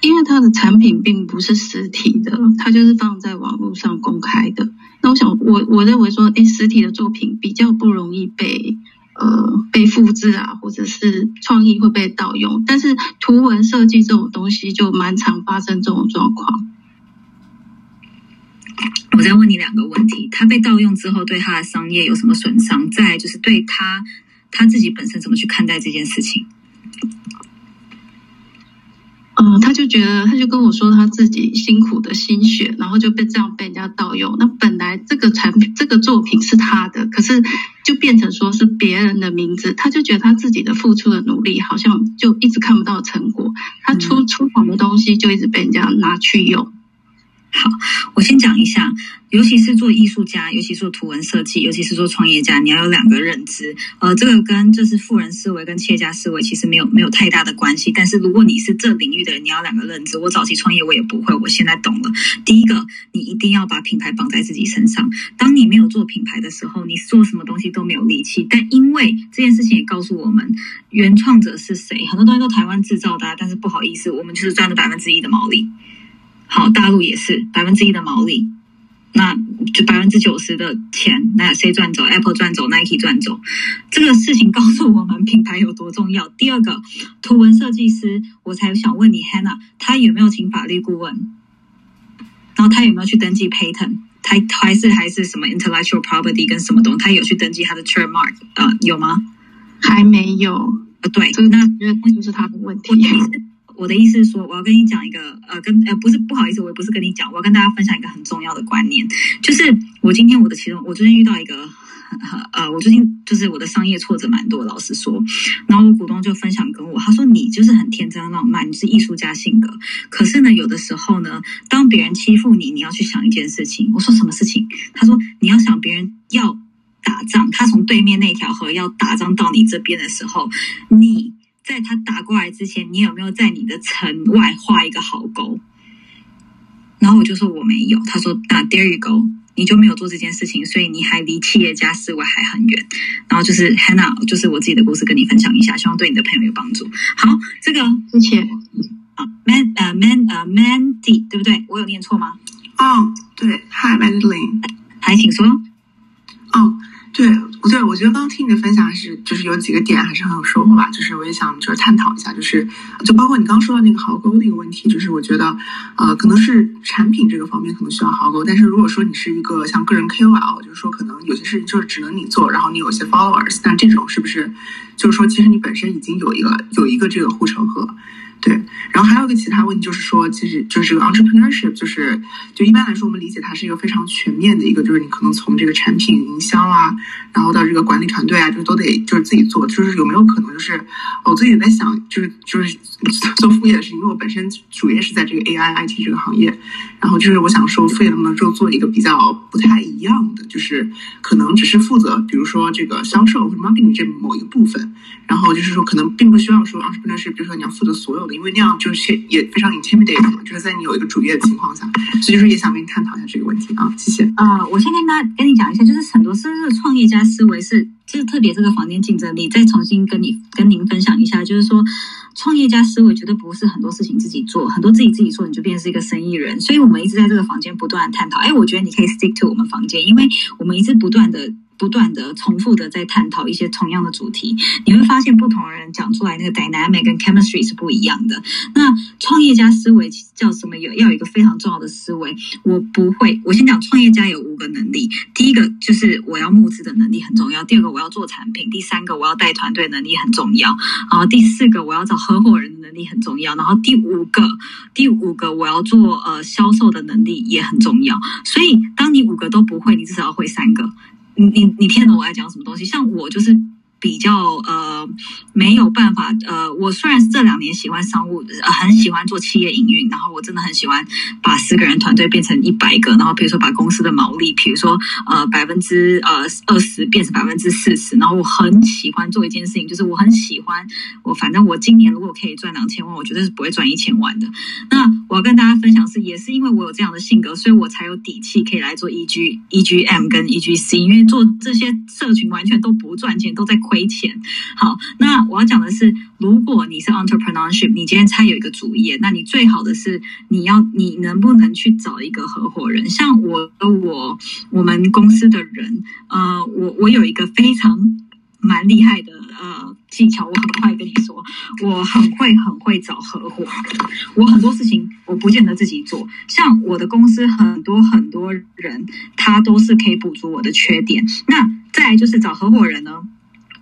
因为他的产品并不是实体的，他就是放在网络上公开的。那我想，我我认为说，哎，实体的作品比较不容易被。呃，被复制啊，或者是创意会被盗用，但是图文设计这种东西就蛮常发生这种状况。我再问你两个问题：他被盗用之后，对他的商业有什么损伤？再就是对他他自己本身怎么去看待这件事情？嗯，他就觉得，他就跟我说他自己辛苦的心血，然后就被这样被人家盗用。那本来这个产品、这个作品是他的，可是就变成说是别人的名字，他就觉得他自己的付出的努力好像就一直看不到成果，他出出好的东西就一直被人家拿去用。好，我先讲一下，尤其是做艺术家，尤其是做图文设计，尤其是做创业家，你要有两个认知。呃，这个跟就是富人思维跟企业家思维其实没有没有太大的关系。但是如果你是这领域的人，你要两个认知。我早期创业我也不会，我现在懂了。第一个，你一定要把品牌绑在自己身上。当你没有做品牌的时候，你做什么东西都没有力气。但因为这件事情也告诉我们，原创者是谁，很多东西都台湾制造的，但是不好意思，我们就是赚了百分之一的毛利。好，大陆也是百分之一的毛利，那就百分之九十的钱，那谁赚走？Apple 赚走，Nike 赚走。这个事情告诉我们品牌有多重要。第二个，图文设计师，我才想问你，Hannah，他有没有请法律顾问？然后他有没有去登记 patent？他还是还是什么 intellectual property 跟什么东西？他有去登记他的 trademark？呃，有吗？还没有。呃，对，那就是他的问题。我的意思是说，我要跟你讲一个，呃，跟呃不是不好意思，我也不是跟你讲，我要跟大家分享一个很重要的观念，就是我今天我的其中，我最近遇到一个，呃，我最近就是我的商业挫折蛮多，老实说，然后我股东就分享跟我，他说你就是很天真浪漫，你是艺术家性格，可是呢，有的时候呢，当别人欺负你，你要去想一件事情，我说什么事情？他说你要想别人要打仗，他从对面那条河要打仗到你这边的时候，你。在他打过来之前，你有没有在你的城外画一个壕沟？然后我就说我没有。他说那 There you go，你就没有做这件事情，所以你还离企业家思维还很远。然后就是 Hannah，就是我自己的故事跟你分享一下，希望对你的朋友有帮助。好，这个谢谢啊，Man 呃 Man 呃 Mandy 对不对？我有念错吗？哦，对，Hi Mandy，还请说。哦。对，不对，我觉得刚刚听你的分享是，就是有几个点还是很有收获吧。就是我也想就是探讨一下，就是就包括你刚说到那个壕沟的一个问题，就是我觉得，呃，可能是产品这个方面可能需要壕沟，但是如果说你是一个像个人 KOL，就是说可能有些事情就是只能你做，然后你有些 followers，但这种是不是就是说其实你本身已经有一个有一个这个护城河？对，然后还有一个其他问题，就是说，其实就是这个 entrepreneurship，就是就一般来说，我们理解它是一个非常全面的一个，就是你可能从这个产品营销啊，然后到这个管理团队啊，就都得就是自己做。就是有没有可能，就是我自己也在想，就是就是 做副业的事情，因为我本身主业是在这个 AI IT 这个行业，然后就是我想说，副业能不能就做一个比较不太一样的，就是可能只是负责，比如说这个销售或者 marketing 这某一个部分，然后就是说可能并不需要说 entrepreneurship，比如说你要负责所有的。因为那样就是也非常 intimidating 嘛，就是在你有一个主业的情况下，所以就是也想跟你探讨一下这个问题啊，谢谢。啊，我先跟大跟你讲一下，就是很多是不是创业家思维是，就是特别这个房间竞争力，再重新跟你跟您分享一下，就是说创业家思维绝对不是很多事情自己做，很多自己自己做你就变成是一个生意人，所以我们一直在这个房间不断探讨。哎，我觉得你可以 stick to 我们房间，因为我们一直不断的。不断的重复的在探讨一些同样的主题，你会发现不同的人讲出来那个 dynamic 跟 chemistry 是不一样的。那创业家思维叫什么？有要有一个非常重要的思维。我不会，我先讲创业家有五个能力。第一个就是我要募资的能力很重要。第二个我要做产品。第三个我要带团队能力很重要。然后第四个我要找合伙人的能力很重要。然后第五个，第五个我要做呃销售的能力也很重要。所以当你五个都不会，你至少要会三个。你你你听得懂我在讲什么东西？像我就是比较呃没有办法呃，我虽然是这两年喜欢商务，呃很喜欢做企业营运，然后我真的很喜欢把十个人团队变成一百个，然后比如说把公司的毛利，比如说呃百分之呃二十变成百分之四十，然后我很喜欢做一件事情，就是我很喜欢我反正我今年如果可以赚两千万，我绝对是不会赚一千万的。那我要跟大家分享是，也是因为我有这样的性格，所以我才有底气可以来做 E G E G M 跟 E G C，因为做这些社群完全都不赚钱，都在。亏钱，好，那我要讲的是，如果你是 entrepreneurship，你今天才有一个主业，那你最好的是你要你能不能去找一个合伙人？像我我我们公司的人，呃，我我有一个非常蛮厉害的呃技巧，我很快跟你说，我很会很会找合伙，我很多事情我不见得自己做，像我的公司很多很多人，他都是可以补足我的缺点。那再来就是找合伙人呢？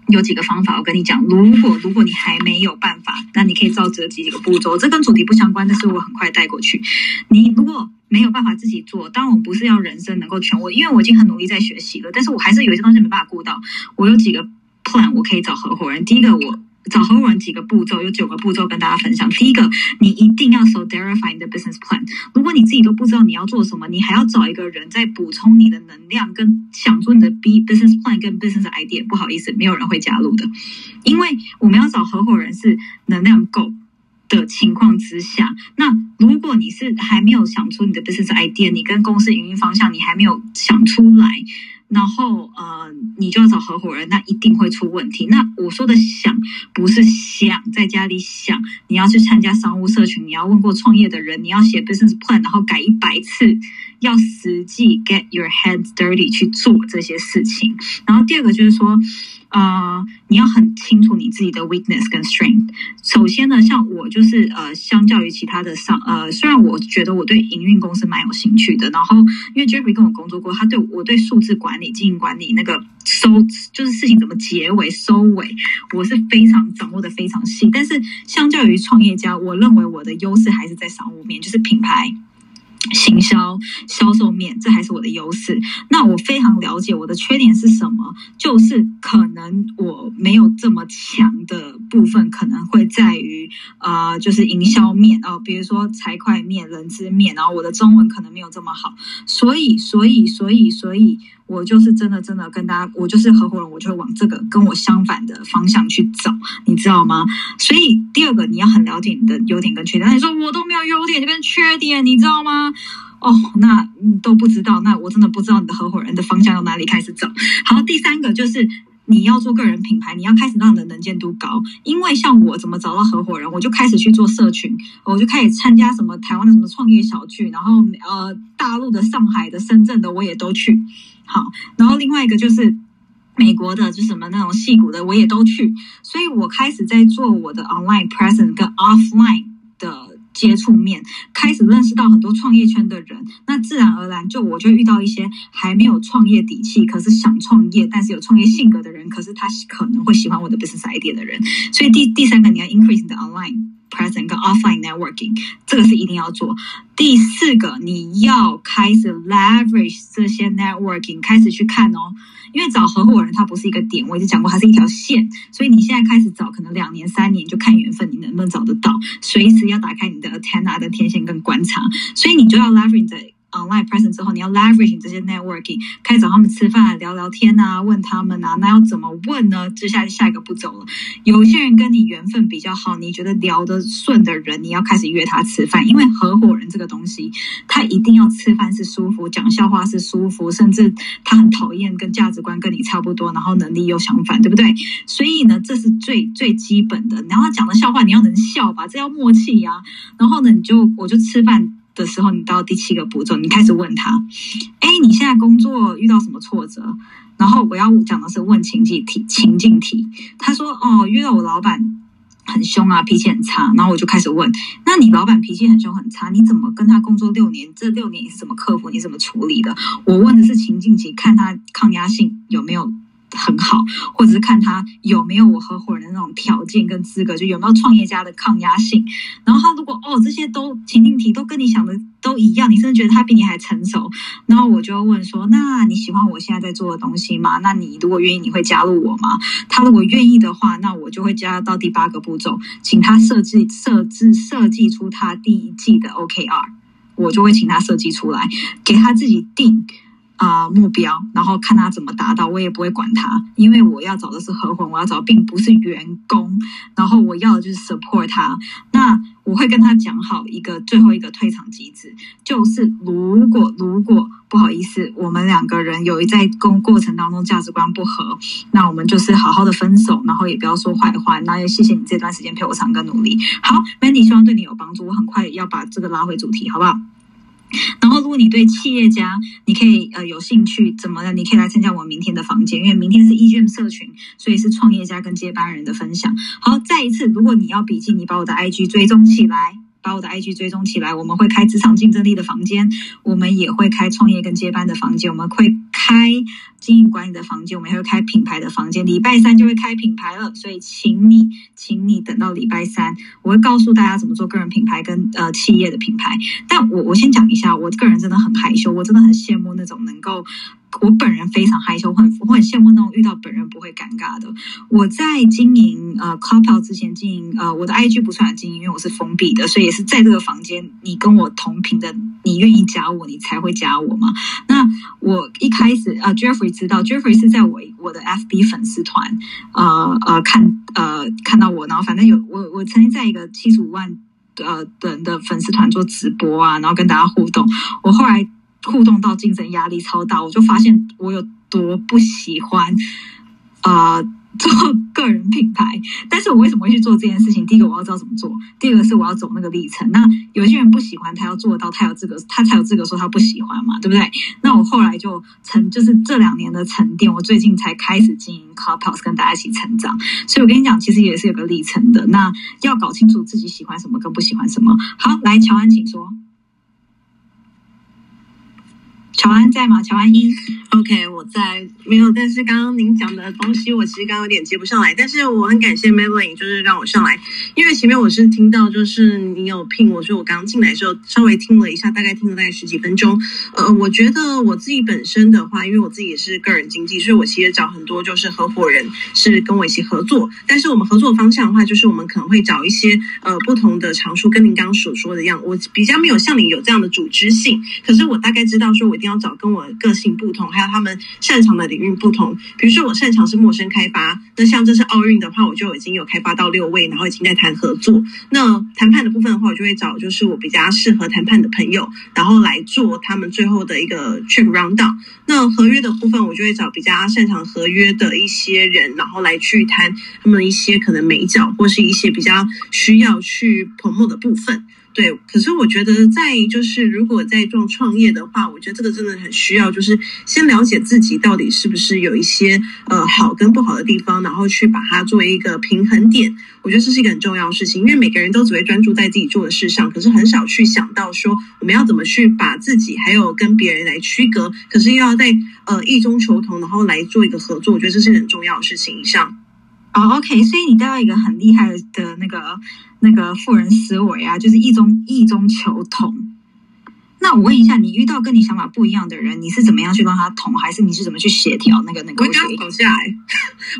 有几个方法，我跟你讲。如果如果你还没有办法，那你可以照这几个步骤。这跟主题不相关，但是我很快带过去。你如果没有办法自己做，当然我不是要人生能够全我，因为我已经很努力在学习了，但是我还是有一些东西没办法顾到。我有几个 plan，我可以找合伙人。第一个我。找合伙人几个步骤，有九个步骤跟大家分享。第一个，你一定要 so verify 你的 business plan。如果你自己都不知道你要做什么，你还要找一个人在补充你的能量，跟想出你的 b business plan 跟 business idea。不好意思，没有人会加入的，因为我们要找合伙人是能量够的情况之下。那如果你是还没有想出你的 business idea，你跟公司营运方向你还没有想出来。然后呃，你就要找合伙人，那一定会出问题。那我说的想不是想在家里想，你要去参加商务社群，你要问过创业的人，你要写 business plan，然后改一百次，要实际 get your hands dirty 去做这些事情。然后第二个就是说。呃，你要很清楚你自己的 weakness 跟 strength。首先呢，像我就是呃，相较于其他的上呃，虽然我觉得我对营运公司蛮有兴趣的，然后因为 Jeffrey 跟我工作过，他对我对数字管理、经营管理那个收就是事情怎么结尾收尾，我是非常掌握的非常细。但是相较于创业家，我认为我的优势还是在商务面，就是品牌。行销、销售面，这还是我的优势。那我非常了解我的缺点是什么，就是可能我没有这么强的部分，可能会在于啊，就是营销面哦，比如说财会面、人资面，然后我的中文可能没有这么好，所以，所以，所以，所以。我就是真的真的跟大家，我就是合伙人，我就会往这个跟我相反的方向去找，你知道吗？所以第二个，你要很了解你的优点跟缺点。你说我都没有优点跟缺点，你知道吗？哦，那你都不知道，那我真的不知道你的合伙人的方向由哪里开始找。好，第三个就是。你要做个人品牌，你要开始让你的能见度高。因为像我怎么找到合伙人，我就开始去做社群，我就开始参加什么台湾的什么创业小聚，然后呃大陆的、上海的、深圳的我也都去。好，然后另外一个就是美国的，就什么那种戏骨的我也都去。所以我开始在做我的 online presence 跟 offline 的。接触面开始认识到很多创业圈的人，那自然而然就我就遇到一些还没有创业底气，可是想创业，但是有创业性格的人，可是他可能会喜欢我的 business idea 的人。所以第第三个你要 increase 你的 online present 跟 offline networking，这个是一定要做。第四个你要开始 leverage 这些 networking，开始去看哦。因为找合伙人，他不是一个点，我已经讲过，它是一条线，所以你现在开始找，可能两年、三年就看缘分，你能不能找得到？随时要打开你的 antenna 的天线跟观察，所以你就要 leverage。Online present 之后，你要 leverage 这些 networking，开始找他们吃饭、聊聊天啊，问他们啊，那要怎么问呢？接下来下一个步骤了。有些人跟你缘分比较好，你觉得聊得顺的人，你要开始约他吃饭，因为合伙人这个东西，他一定要吃饭是舒服，讲笑话是舒服，甚至他很讨厌跟价值观跟你差不多，然后能力又相反，对不对？所以呢，这是最最基本的。然后他讲的笑话，你要能笑吧，这要默契呀。然后呢，你就我就吃饭。的时候，你到第七个步骤，你开始问他：“哎，你现在工作遇到什么挫折？”然后我要讲的是问情境题，情境题。他说：“哦，遇到我老板很凶啊，脾气很差。”然后我就开始问：“那你老板脾气很凶很差，你怎么跟他工作六年？这六年你是怎么克服？你怎么处理的？”我问的是情境题，看他抗压性有没有很好，或者是看他有没有我合伙人的那种条件跟资格，就有没有创业家的抗压性。然后他如果哦这些都情境题都跟你想的都一样，你甚至觉得他比你还成熟，然后我就问说：那你喜欢我现在在做的东西吗？那你如果愿意，你会加入我吗？他如果愿意的话，那我就会加到第八个步骤，请他设计设置设计出他第一季的 OKR，我就会请他设计出来，给他自己定。啊，目标，然后看他怎么达到，我也不会管他，因为我要找的是合伙，我要找并不是员工，然后我要的就是 support 他。那我会跟他讲好一个最后一个退场机制，就是如果如果不好意思，我们两个人有一在工过程当中价值观不合，那我们就是好好的分手，然后也不要说坏话，那也谢谢你这段时间陪我唱歌努力。好，Mandy，希望对你有帮助，我很快要把这个拉回主题，好不好？然后，如果你对企业家，你可以呃有兴趣，怎么的？你可以来参加我明天的房间，因为明天是 EGM 社群，所以是创业家跟接班人的分享。好，再一次，如果你要笔记，你把我的 IG 追踪起来。把我的 IG 追踪起来，我们会开职场竞争力的房间，我们也会开创业跟接班的房间，我们会开经营管理的房间，我们还会开品牌的房间。礼拜三就会开品牌了，所以请你，请你等到礼拜三，我会告诉大家怎么做个人品牌跟呃企业的品牌。但我我先讲一下，我个人真的很害羞，我真的很羡慕那种能够。我本人非常害羞，我很我很羡慕那种遇到本人不会尴尬的。我在经营呃 c o p l 之前经营呃我的 IG 不算经营，因为我是封闭的，所以也是在这个房间，你跟我同频的，你愿意加我，你才会加我嘛。那我一开始呃 Jeffrey 知道，Jeffrey 是在我我的 FB 粉丝团呃呃看呃看到我，然后反正有我我曾经在一个七十五万呃人的粉丝团做直播啊，然后跟大家互动。我后来。互动到精神压力超大，我就发现我有多不喜欢啊 做个人品牌。但是我为什么会去做这件事情？第一个我要知道怎么做，第二个是我要走那个历程。那有些人不喜欢，他要做到，他有资格，他才有资格说他不喜欢嘛，对不对？那我后来就沉，就是这两年的沉淀，我最近才开始经营 Clubhouse，跟大家一起成长。所以我跟你讲，其实也是有个历程的。那要搞清楚自己喜欢什么跟不喜欢什么。好，来乔安，请说。乔安在吗？乔安一，OK，我在，没有。但是刚刚您讲的东西，我其实刚刚有点接不上来。但是我很感谢 Melvin，就是让我上来，因为前面我是听到，就是你有聘我，所以我刚进来的时候稍微听了一下，大概听了大概十几分钟。呃，我觉得我自己本身的话，因为我自己也是个人经济，所以我其实找很多就是合伙人是跟我一起合作。但是我们合作方向的话，就是我们可能会找一些呃不同的长处，跟您刚刚所说的一样，我比较没有像你有这样的组织性，可是我大概知道说我一定。要找跟我个性不同，还有他们擅长的领域不同。比如说，我擅长是陌生开发，那像这次奥运的话，我就已经有开发到六位，然后已经在谈合作。那谈判的部分的话，我就会找就是我比较适合谈判的朋友，然后来做他们最后的一个 check rundown。那合约的部分，我就会找比较擅长合约的一些人，然后来去谈他们一些可能美角或是一些比较需要去 promote 的部分。对，可是我觉得在就是如果在做创业的话，我觉得这个真的很需要，就是先了解自己到底是不是有一些呃好跟不好的地方，然后去把它作为一个平衡点。我觉得这是一个很重要的事情，因为每个人都只会专注在自己做的事上，可是很少去想到说我们要怎么去把自己还有跟别人来区隔，可是又要在呃异中求同，然后来做一个合作。我觉得这是很重要的事情。以上。哦，OK，所以你带到一个很厉害的那个那个富人思维啊，就是异中异中求同。那我问一下，你遇到跟你想法不一样的人，你是怎么样去让他同，还是你是怎么去协调那个那个？我跟他吵架。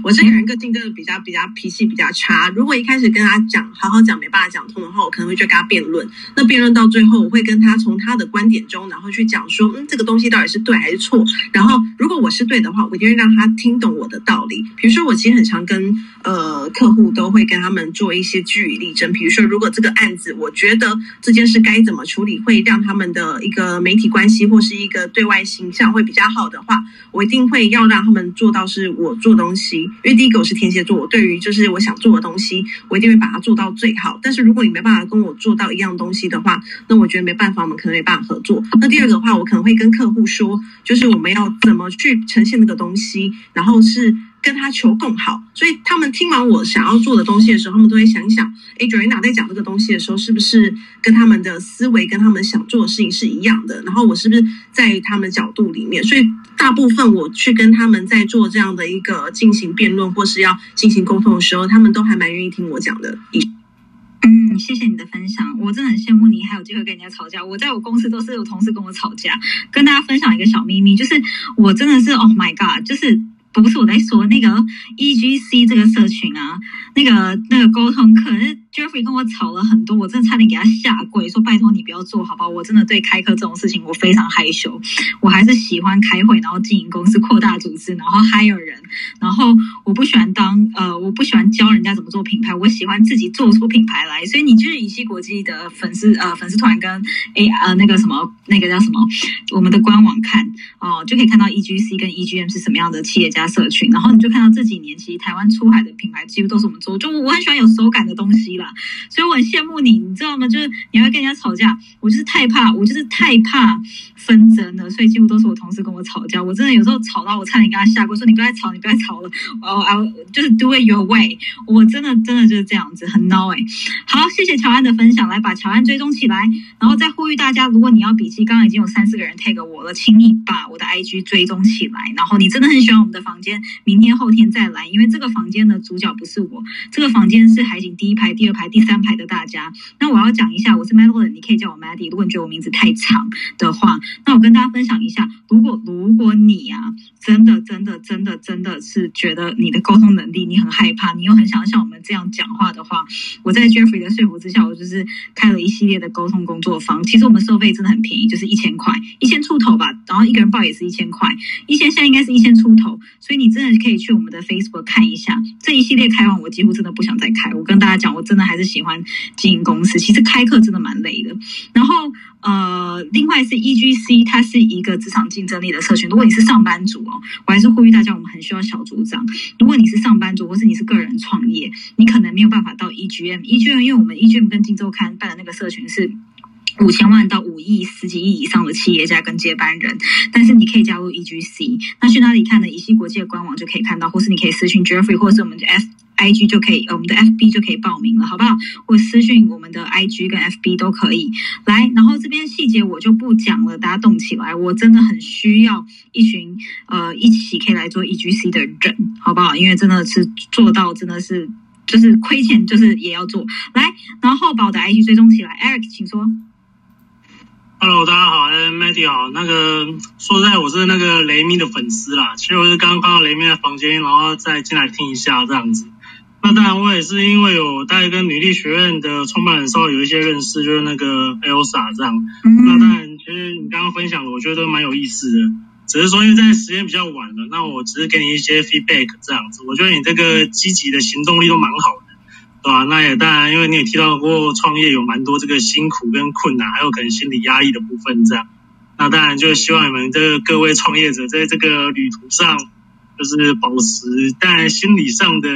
我这个人个性真的比较比较脾气比较差。如果一开始跟他讲好好讲没办法讲通的话，我可能会去跟他辩论。那辩论到最后，我会跟他从他的观点中，然后去讲说，嗯，这个东西到底是对还是错。然后如果我是对的话，我一定会让他听懂我的道理。比如说，我其实很常跟呃客户都会跟他们做一些据理力争。比如说，如果这个案子，我觉得这件事该怎么处理，会让他们的一个媒体关系或是一个对外形象会比较好的话，我一定会要让他们做到是我做东西。因为第一个我是天蝎座，我对于就是我想做的东西，我一定会把它做到最好。但是如果你没办法跟我做到一样东西的话，那我觉得没办法，我们可能没办法合作。那第二个的话，我可能会跟客户说，就是我们要怎么去呈现那个东西，然后是。跟他求共好，所以他们听完我想要做的东西的时候，他们都会想一想，哎，Joanna 在讲这个东西的时候，是不是跟他们的思维跟他们想做的事情是一样的？然后我是不是在他们角度里面？所以大部分我去跟他们在做这样的一个进行辩论或是要进行沟通的时候，他们都还蛮愿意听我讲的。嗯，谢谢你的分享，我真的很羡慕你还有机会跟人家吵架。我在我公司都是有同事跟我吵架，跟大家分享一个小秘密，就是我真的是 Oh my God，就是不是我在说那个 EGC 这个社群啊，那个那个沟通课是。Jeffrey 跟我吵了很多，我真的差点给他下跪，说拜托你不要做好吧？我真的对开课这种事情我非常害羞，我还是喜欢开会，然后经营公司、扩大组织，然后 hire 人，然后我不喜欢当呃，我不喜欢教人家怎么做品牌，我喜欢自己做出品牌来。所以你就是以西国际的粉丝呃粉丝团跟 A 呃那个什么那个叫什么我们的官网看哦，就可以看到 EGC 跟 EGM 是什么样的企业家社群，然后你就看到这几年其实台湾出海的品牌几乎都是我们做，就我很喜欢有手感的东西啦。所以我很羡慕你，你知道吗？就是你会跟人家吵架，我就是太怕，我就是太怕纷争了，所以几乎都是我同事跟我吵架。我真的有时候吵到我差点跟他下跪，说你不要再吵，你不要再吵了。哦啊，就是 do it your way。我真的真的就是这样子，很孬哎。好，谢谢乔安的分享，来把乔安追踪起来，然后再呼吁大家，如果你要笔记，刚刚已经有三四个人 take 我了，请你把我的 IG 追踪起来。然后你真的很喜欢我们的房间，明天后天再来，因为这个房间的主角不是我，这个房间是海景第一排、第二、排第三。排的大家，那我要讲一下，我是 Madeline，你可以叫我 Maddie。如果你觉得我名字太长的话，那我跟大家分享一下，如果如果你啊，真的真的真的真的是觉得你的沟通能力你很害怕，你又很想像我们这样讲话的话，我在 Jeffrey 的说服之下，我就是开了一系列的沟通工作坊。其实我们收费真的很便宜，就是一千块，一千出头吧。然后一个人报也是一千块，一千现在应该是一千出头，所以你真的可以去我们的 Facebook 看一下这一系列开完，我几乎真的不想再开。我跟大家讲，我真的还是喜欢。经营公司其实开课真的蛮累的，然后呃，另外是 EGC，它是一个职场竞争力的社群。如果你是上班族哦，我还是呼吁大家，我们很需要小组长。如果你是上班族，或是你是个人创业，你可能没有办法到 EGM，EGM 因为我们 EGM 跟金周刊办的那个社群是五千万到五亿、十几亿以上的企业家跟接班人，但是你可以加入 EGC，那去哪里看呢？乙烯国际的官网就可以看到，或是你可以私信 Jeffrey，或是我们的 F。I G 就可以，我们的 F B 就可以报名了，好不好？或私讯我们的 I G 跟 F B 都可以来。然后这边细节我就不讲了，大家动起来。我真的很需要一群呃一起可以来做 E G C 的人，好不好？因为真的是做到真的是就是亏钱就是也要做来。然后把我的 I G 追踪起来，Eric，请说。Hello，大家好，哎，Matty 好。那个说实在，我是那个雷米的粉丝啦。其实我是刚刚看到雷米的房间，然后再进来听一下这样子。那当然，我也是因为有大概跟女力学院的创办人稍微有一些认识，就是那个 Elsa 这样。那当然，其实你刚刚分享的，我觉得都蛮有意思的。只是说，因为在时间比较晚了，那我只是给你一些 feedback 这样子。我觉得你这个积极的行动力都蛮好的，对吧？那也当然，因为你也提到过创业有蛮多这个辛苦跟困难，还有可能心理压抑的部分这样。那当然，就希望你们这各位创业者在这个旅途上，就是保持但心理上的。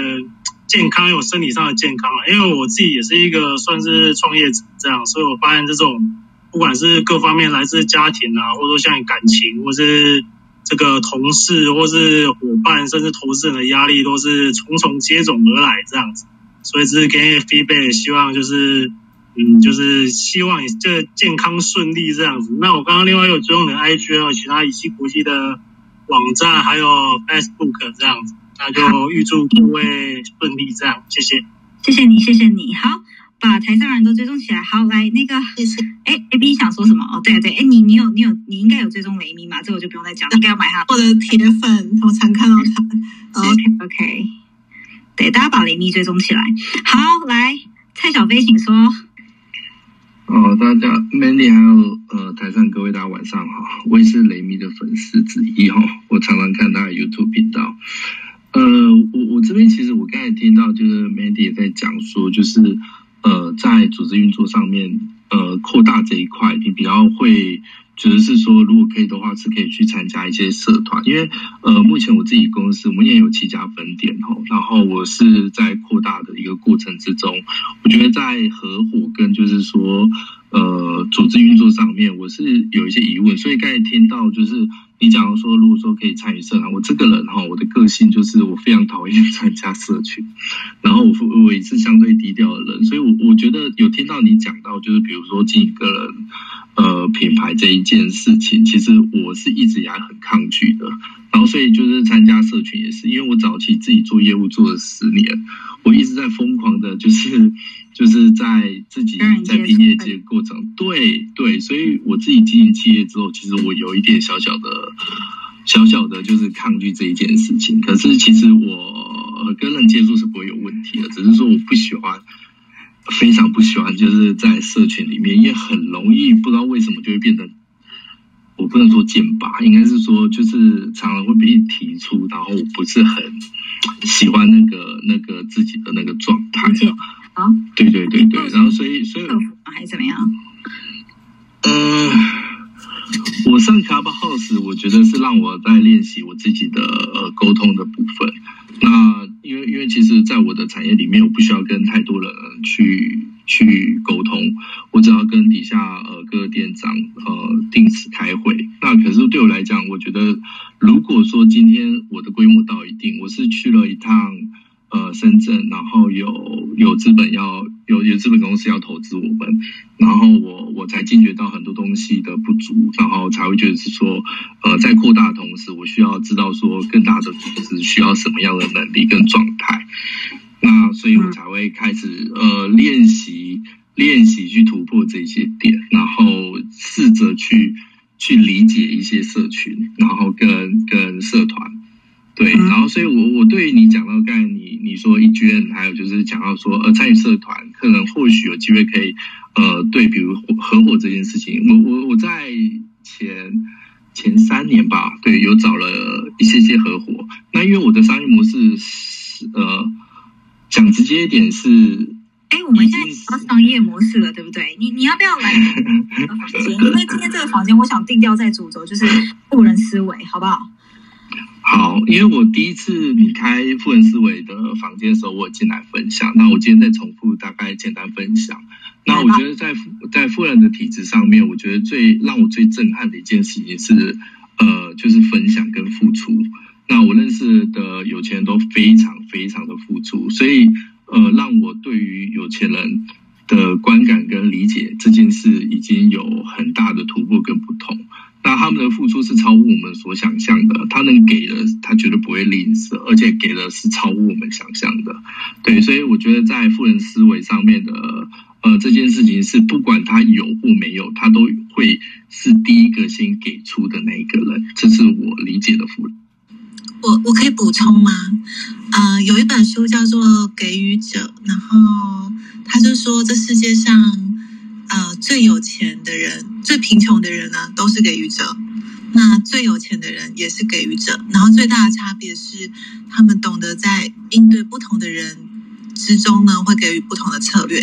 健康有生理上的健康啊，因为我自己也是一个算是创业者这样，所以我发现这种不管是各方面来自家庭啊，或者说像感情，或是这个同事，或是伙伴，甚至投资人的压力，都是重重接踵而来这样子。所以这是给 feedback，希望就是嗯，就是希望你这健康顺利这样子。那我刚刚另外有追踪你的 IG 有其他一些国际的网站，还有 Facebook 这样子。那就预祝各位顺利，这样谢谢，谢谢你，谢谢你。好，把台上人都追踪起来。好，来那个，哎，A B 想说什么？哦，对啊对，哎，你你有你有你应该有追踪雷米嘛？这我就不用再讲，应该要买他。我的铁粉，我常看到他。OK OK，对，大家把雷米追踪起来。好，来蔡小飞，请说。哦，大家 Mandy 还有呃台上各位大家晚上好，我也是雷米的粉丝之一哈，我常常看他的 YouTube 频道。呃，我我这边其实我刚才听到，就是 Mandy 也在讲说，就是呃，在组织运作上面，呃，扩大这一块，你比较会觉得是说。如果可以的话，是可以去参加一些社团，因为呃，目前我自己公司我们也有七家分店哦，然后我是在扩大的一个过程之中，我觉得在合伙跟就是说呃组织运作上面，我是有一些疑问，所以刚才听到就是你讲说，如果说可以参与社团，我这个人哈，我的个性就是我非常讨厌参加社群，然后我我也是相对低调的人，所以我我觉得有听到你讲到，就是比如说进一个人。呃，品牌这一件事情，其实我是一直以来很抗拒的。然后，所以就是参加社群也是，因为我早期自己做业务做了十年，我一直在疯狂的，就是就是在自己在拼业绩的过程。对对，所以我自己经营企业之后，其实我有一点小小的、小小的，就是抗拒这一件事情。可是，其实我跟人接触是不会有问题的，只是说我不喜欢。非常不喜欢，就是在社群里面，也很容易不知道为什么就会变成，我不能说剑拔，应该是说就是常常会被提出，然后我不是很喜欢那个那个自己的那个状态。啊，对对对对，然后所以所以还是怎么样？嗯，我上 Clubhouse，我觉得是让我在练习我自己的呃沟通的部分。那因为因为其实，在我的产业里面，我不需要跟太多人去去沟通，我只要跟底下呃各个店长呃定时开会。那可是对我来讲，我觉得如果说今天我的规模到一定，我是去了一趟。呃，深圳，然后有有资本要有有资本公司要投资我们，然后我我才惊觉到很多东西的不足，然后才会觉得是说，呃，在扩大的同时，我需要知道说更大的组织需要什么样的能力跟状态，那所以我才会开始呃练习练习去突破这些点，然后试着去去理解一些社群，然后跟跟社团。对，然后所以，我我对于你讲到刚才你你说一卷，还有就是讲到说呃参与社团，可能或许有机会可以呃对，比如合伙这件事情，我我我在前前三年吧，对，有找了一些些合伙。那因为我的商业模式是呃讲直接一点是，哎，我们现在到商业模式了，对不对？你你要不要来 房间？因为今天这个房间，我想定调在主轴就是富人思维，好不好？好，因为我第一次离开富人思维的房间的时候，我进来分享。那我今天再重复，大概简单分享。那我觉得在在富人的体质上面，我觉得最让我最震撼的一件事情是，呃，就是分享跟付出。那我认识的有钱人都非常非常的付出，所以呃，让我对于有钱人的观感跟理解这件事，已经有很大的突破跟不同。那他们的付出是超乎我们所想象的，他能给的，他绝对不会吝啬，而且给的是超乎我们想象的。对，所以我觉得在富人思维上面的，呃，这件事情是不管他有或没有，他都会是第一个先给出的那一个人。这是我理解的富人。我我可以补充吗？呃，有一本书叫做《给予者》，然后他就说这世界上。呃，最有钱的人，最贫穷的人呢，都是给予者。那最有钱的人也是给予者。然后最大的差别是，他们懂得在应对不同的人之中呢，会给予不同的策略。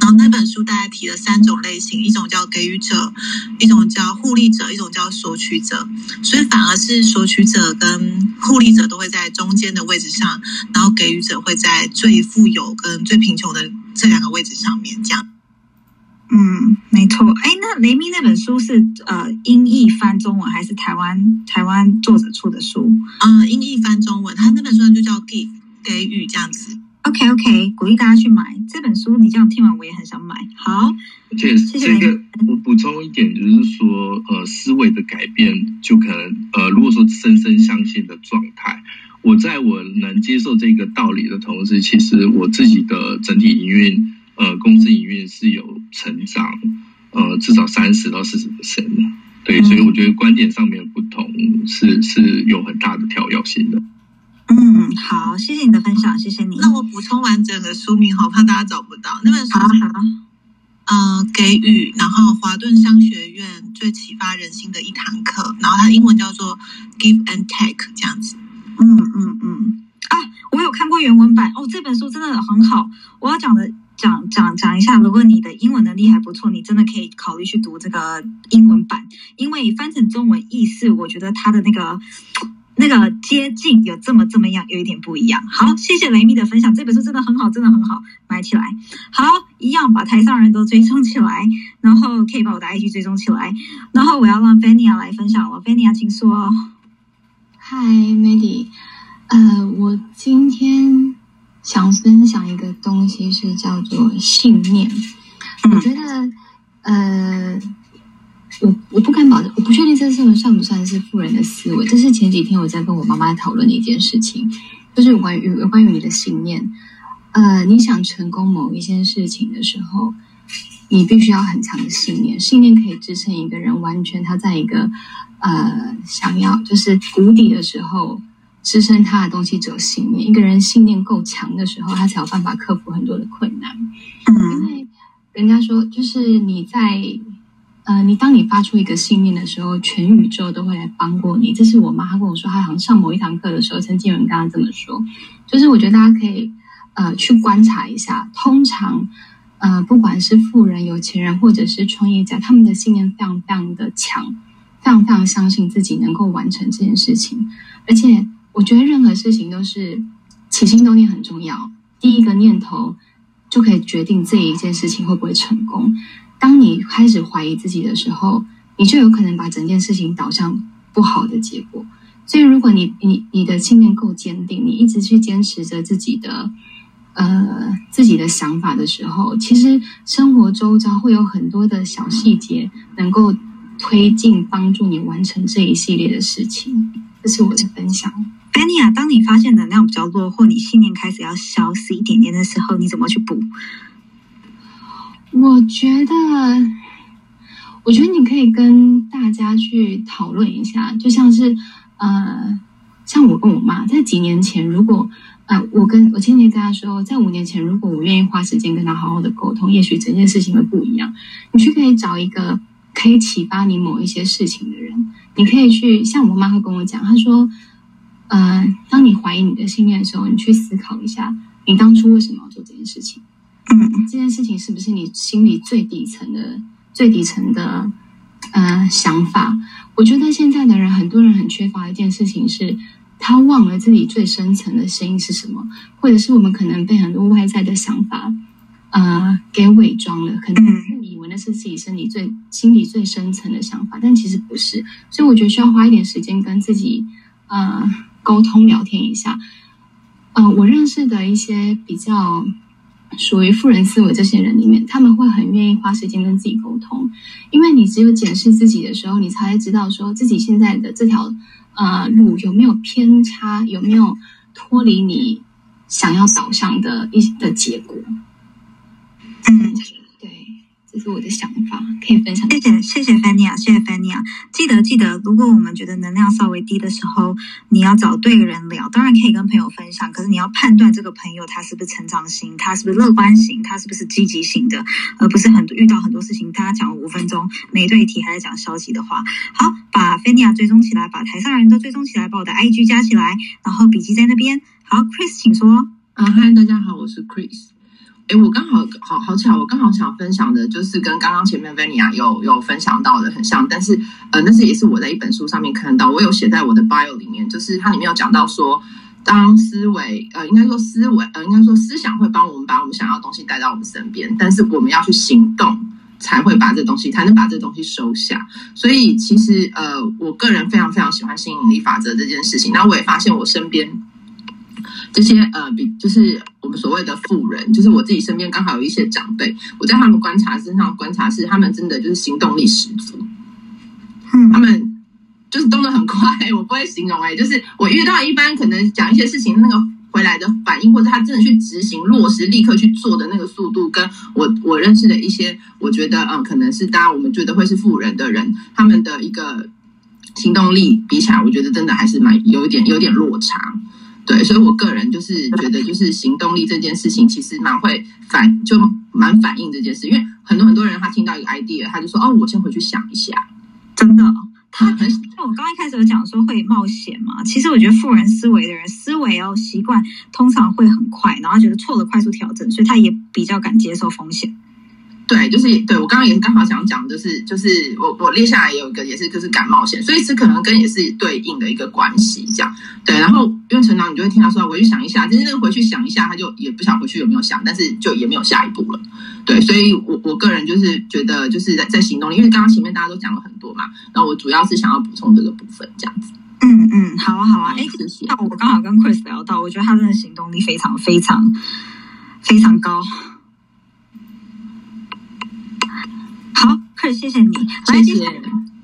然后那本书大概提了三种类型，一种叫给予者，一种叫互利者，一种叫索取者。所以反而是索取者跟互利者都会在中间的位置上，然后给予者会在最富有跟最贫穷的这两个位置上面，这样。嗯，没错。哎，那雷米那本书是呃英译翻中文，还是台湾台湾作者出的书？嗯，英译翻中文，他那本书就叫《Give》给予这样子。OK OK，鼓励大家去买这本书。你这样听完，我也很想买。好，谢谢这个我补充一点，就是说呃思维的改变，就可能呃如果说深深相信的状态，我在我能接受这个道理的同时，其实我自己的整体营运。呃，公司营运是有成长，呃，至少三十到四十 percent 的，对，所以我觉得观点上面不同是是有很大的跳跃性的。嗯，好，谢谢你的分享，谢谢你。那我补充完整的书名，好怕大家找不到那本书。好，好。呃，给予，然后华顿商学院最启发人心的一堂课，然后它英文叫做 Give and Take 这样子。嗯嗯嗯。啊，我有看过原文版哦，这本书真的很好。我要讲的。讲讲讲一下，如果你的英文能力还不错，你真的可以考虑去读这个英文版，因为翻成中文意思，我觉得它的那个那个接近有这么这么样，有一点不一样。好，谢谢雷米的分享，这本书真的很好，真的很好，买起来。好，一样把台上人都追踪起来，然后可以把我的 IG 追踪起来，然后我要让 Fania 来分享了，Fania 请说。嗨，Mady，呃，我今天。想分享一个东西是叫做信念。我觉得，呃，我我不敢保证，我不确定这是算不算是富人的思维。这是前几天我在跟我妈妈讨论的一件事情，就是有关于有关于你的信念。呃，你想成功某一件事情的时候，你必须要很强的信念。信念可以支撑一个人完全他在一个呃想要就是谷底的时候。支撑他的东西只有信念。一个人信念够强的时候，他才有办法克服很多的困难。嗯，因为人家说，就是你在呃，你当你发出一个信念的时候，全宇宙都会来帮过你。这是我妈她跟我说，她好像上某一堂课的时候，曾经有人跟她这么说。就是我觉得大家可以呃去观察一下，通常呃不管是富人、有钱人，或者是创业家，他们的信念非常非常的强，非常非常相信自己能够完成这件事情，而且。我觉得任何事情都是起心动念很重要，第一个念头就可以决定这一件事情会不会成功。当你开始怀疑自己的时候，你就有可能把整件事情导向不好的结果。所以，如果你你你的信念够坚定，你一直去坚持着自己的呃自己的想法的时候，其实生活周遭会有很多的小细节能够推进帮助你完成这一系列的事情。这是我的分享。安妮亚，当你发现能量比较弱，或你信念开始要消失一点点的时候，你怎么去补？我觉得，我觉得你可以跟大家去讨论一下，就像是呃，像我跟我妈在几年前，如果呃，我跟我今年跟她说，在五年前，如果我愿意花时间跟她好好的沟通，也许整件事情会不一样。你去可以找一个可以启发你某一些事情的人，你可以去像我妈会跟我讲，她说。呃，当你怀疑你的信念的时候，你去思考一下，你当初为什么要做这件事情？嗯，这件事情是不是你心里最底层的、最底层的呃想法？我觉得现在的人，很多人很缺乏一件事情，是他忘了自己最深层的声音是什么，或者是我们可能被很多外在的想法呃给伪装了，可能误以为那是自己身体最心里最深层的想法，但其实不是。所以我觉得需要花一点时间跟自己呃。沟通聊天一下，嗯，我认识的一些比较属于富人思维这些人里面，他们会很愿意花时间跟自己沟通，因为你只有检视自己的时候，你才会知道说自己现在的这条呃路有没有偏差，有没有脱离你想要导向的一的结果。嗯。这是我的想法，可以分享。谢谢谢谢 Fanny 啊，谢谢 Fanny 啊。记得记得，如果我们觉得能量稍微低的时候，你要找对人聊。当然可以跟朋友分享，可是你要判断这个朋友他是不是成长型，他是不是乐观型，他是不是积极型的，而不是很多遇到很多事情，大家讲五分钟没对题，还在讲消极的话。好，把 Fanny 啊追踪起来，把台上人都追踪起来，把我的 IG 加起来，然后笔记在那边。好，Chris，请说。啊，嗨，大家好，我是 Chris。哎，我刚好好好巧，我刚好想分享的就是跟刚刚前面 Vania 有有分享到的很像，但是呃，那是也是我在一本书上面看到，我有写在我的 bio 里面，就是它里面有讲到说，当思维呃，应该说思维呃，应该说思想会帮我们把我们想要的东西带到我们身边，但是我们要去行动才会把这东西才能把这东西收下。所以其实呃，我个人非常非常喜欢吸引力法则这件事情，那我也发现我身边。这些呃，比就是我们所谓的富人，就是我自己身边刚好有一些长辈，我在他们观察身上观察是，他们真的就是行动力十足，他们就是动得很快，我不会形容哎，就是我遇到一般可能讲一些事情，那个回来的反应，或者他真的去执行落实，立刻去做的那个速度，跟我我认识的一些，我觉得嗯，可能是大家我们觉得会是富人的人，他们的一个行动力比起来，我觉得真的还是蛮有一点有点落差。对，所以我个人就是觉得，就是行动力这件事情，其实蛮会反，就蛮反映这件事。因为很多很多人他听到一个 idea，他就说：“哦，我先回去想一下。”真的，他很，我刚刚一开始有讲说会冒险嘛，其实我觉得富人思维的人思维哦习惯通常会很快，然后觉得错了快速调整，所以他也比较敢接受风险。对，就是对我刚刚也刚好想讲，就是就是我我列下来有一个也是就是感冒险，所以是可能跟也是对应的一个关系这样。对，然后因为成长，你就会听他说，回去想一下，真正回去想一下，他就也不想回去有没有想，但是就也没有下一步了。对，所以我我个人就是觉得就是在在行动力，因为刚刚前面大家都讲了很多嘛，然后我主要是想要补充这个部分这样子。嗯嗯，好啊好啊，哎，那我刚好跟 Chris 聊到，我觉得他真的行动力非常非常非常高。好，克谢谢你，谢谢。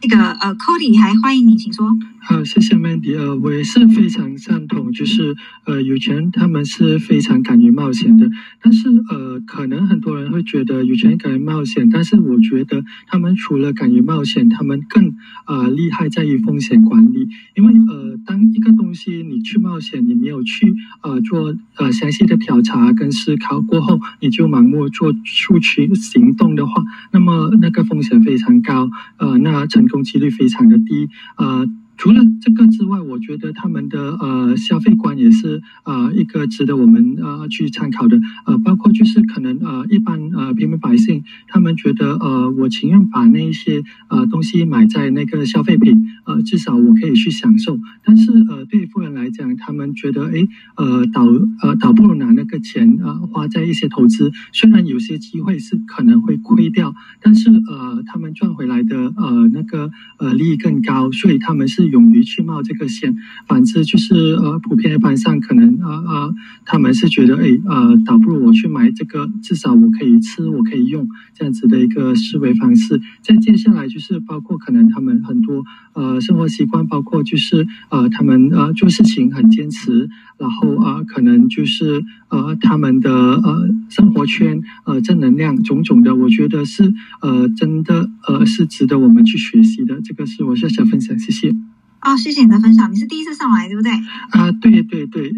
那个呃，Cody 还欢迎你，请说。好，谢谢 Mandy。呃，我也是非常赞同，就是呃，有钱人他们是非常敢于冒险的。但是呃，可能很多人会觉得有钱人敢于冒险，但是我觉得他们除了敢于冒险，他们更呃厉害在于风险管理。因为呃，当一个东西你去冒险，你没有去呃做呃详细的调查跟思考过后，你就盲目做出去行动的话，那么那个风险非常高，呃，那成功几率非常的低，呃。除了这个之外，我觉得他们的呃消费观也是呃一个值得我们呃去参考的呃，包括就是可能呃一般呃平民百姓，他们觉得呃我情愿把那一些呃东西买在那个消费品呃至少我可以去享受，但是呃对富人来讲，他们觉得哎呃倒呃倒不如拿那个钱呃花在一些投资，虽然有些机会是可能会亏掉，但是呃他们赚回来的呃那个呃利益更高，所以他们是。勇于去冒这个险，反之就是呃，普遍一般上可能呃呃，他们是觉得哎呃，倒不如我去买这个，至少我可以吃，我可以用这样子的一个思维方式。再接下来就是包括可能他们很多呃生活习惯，包括就是呃他们呃做事情很坚持，然后啊可能就是呃他们的呃生活圈呃正能量种种的，我觉得是呃真的呃是值得我们去学习的。这个是我小小分享，谢谢。哦，谢谢你的分享。你是第一次上来，对不对？啊，对对对。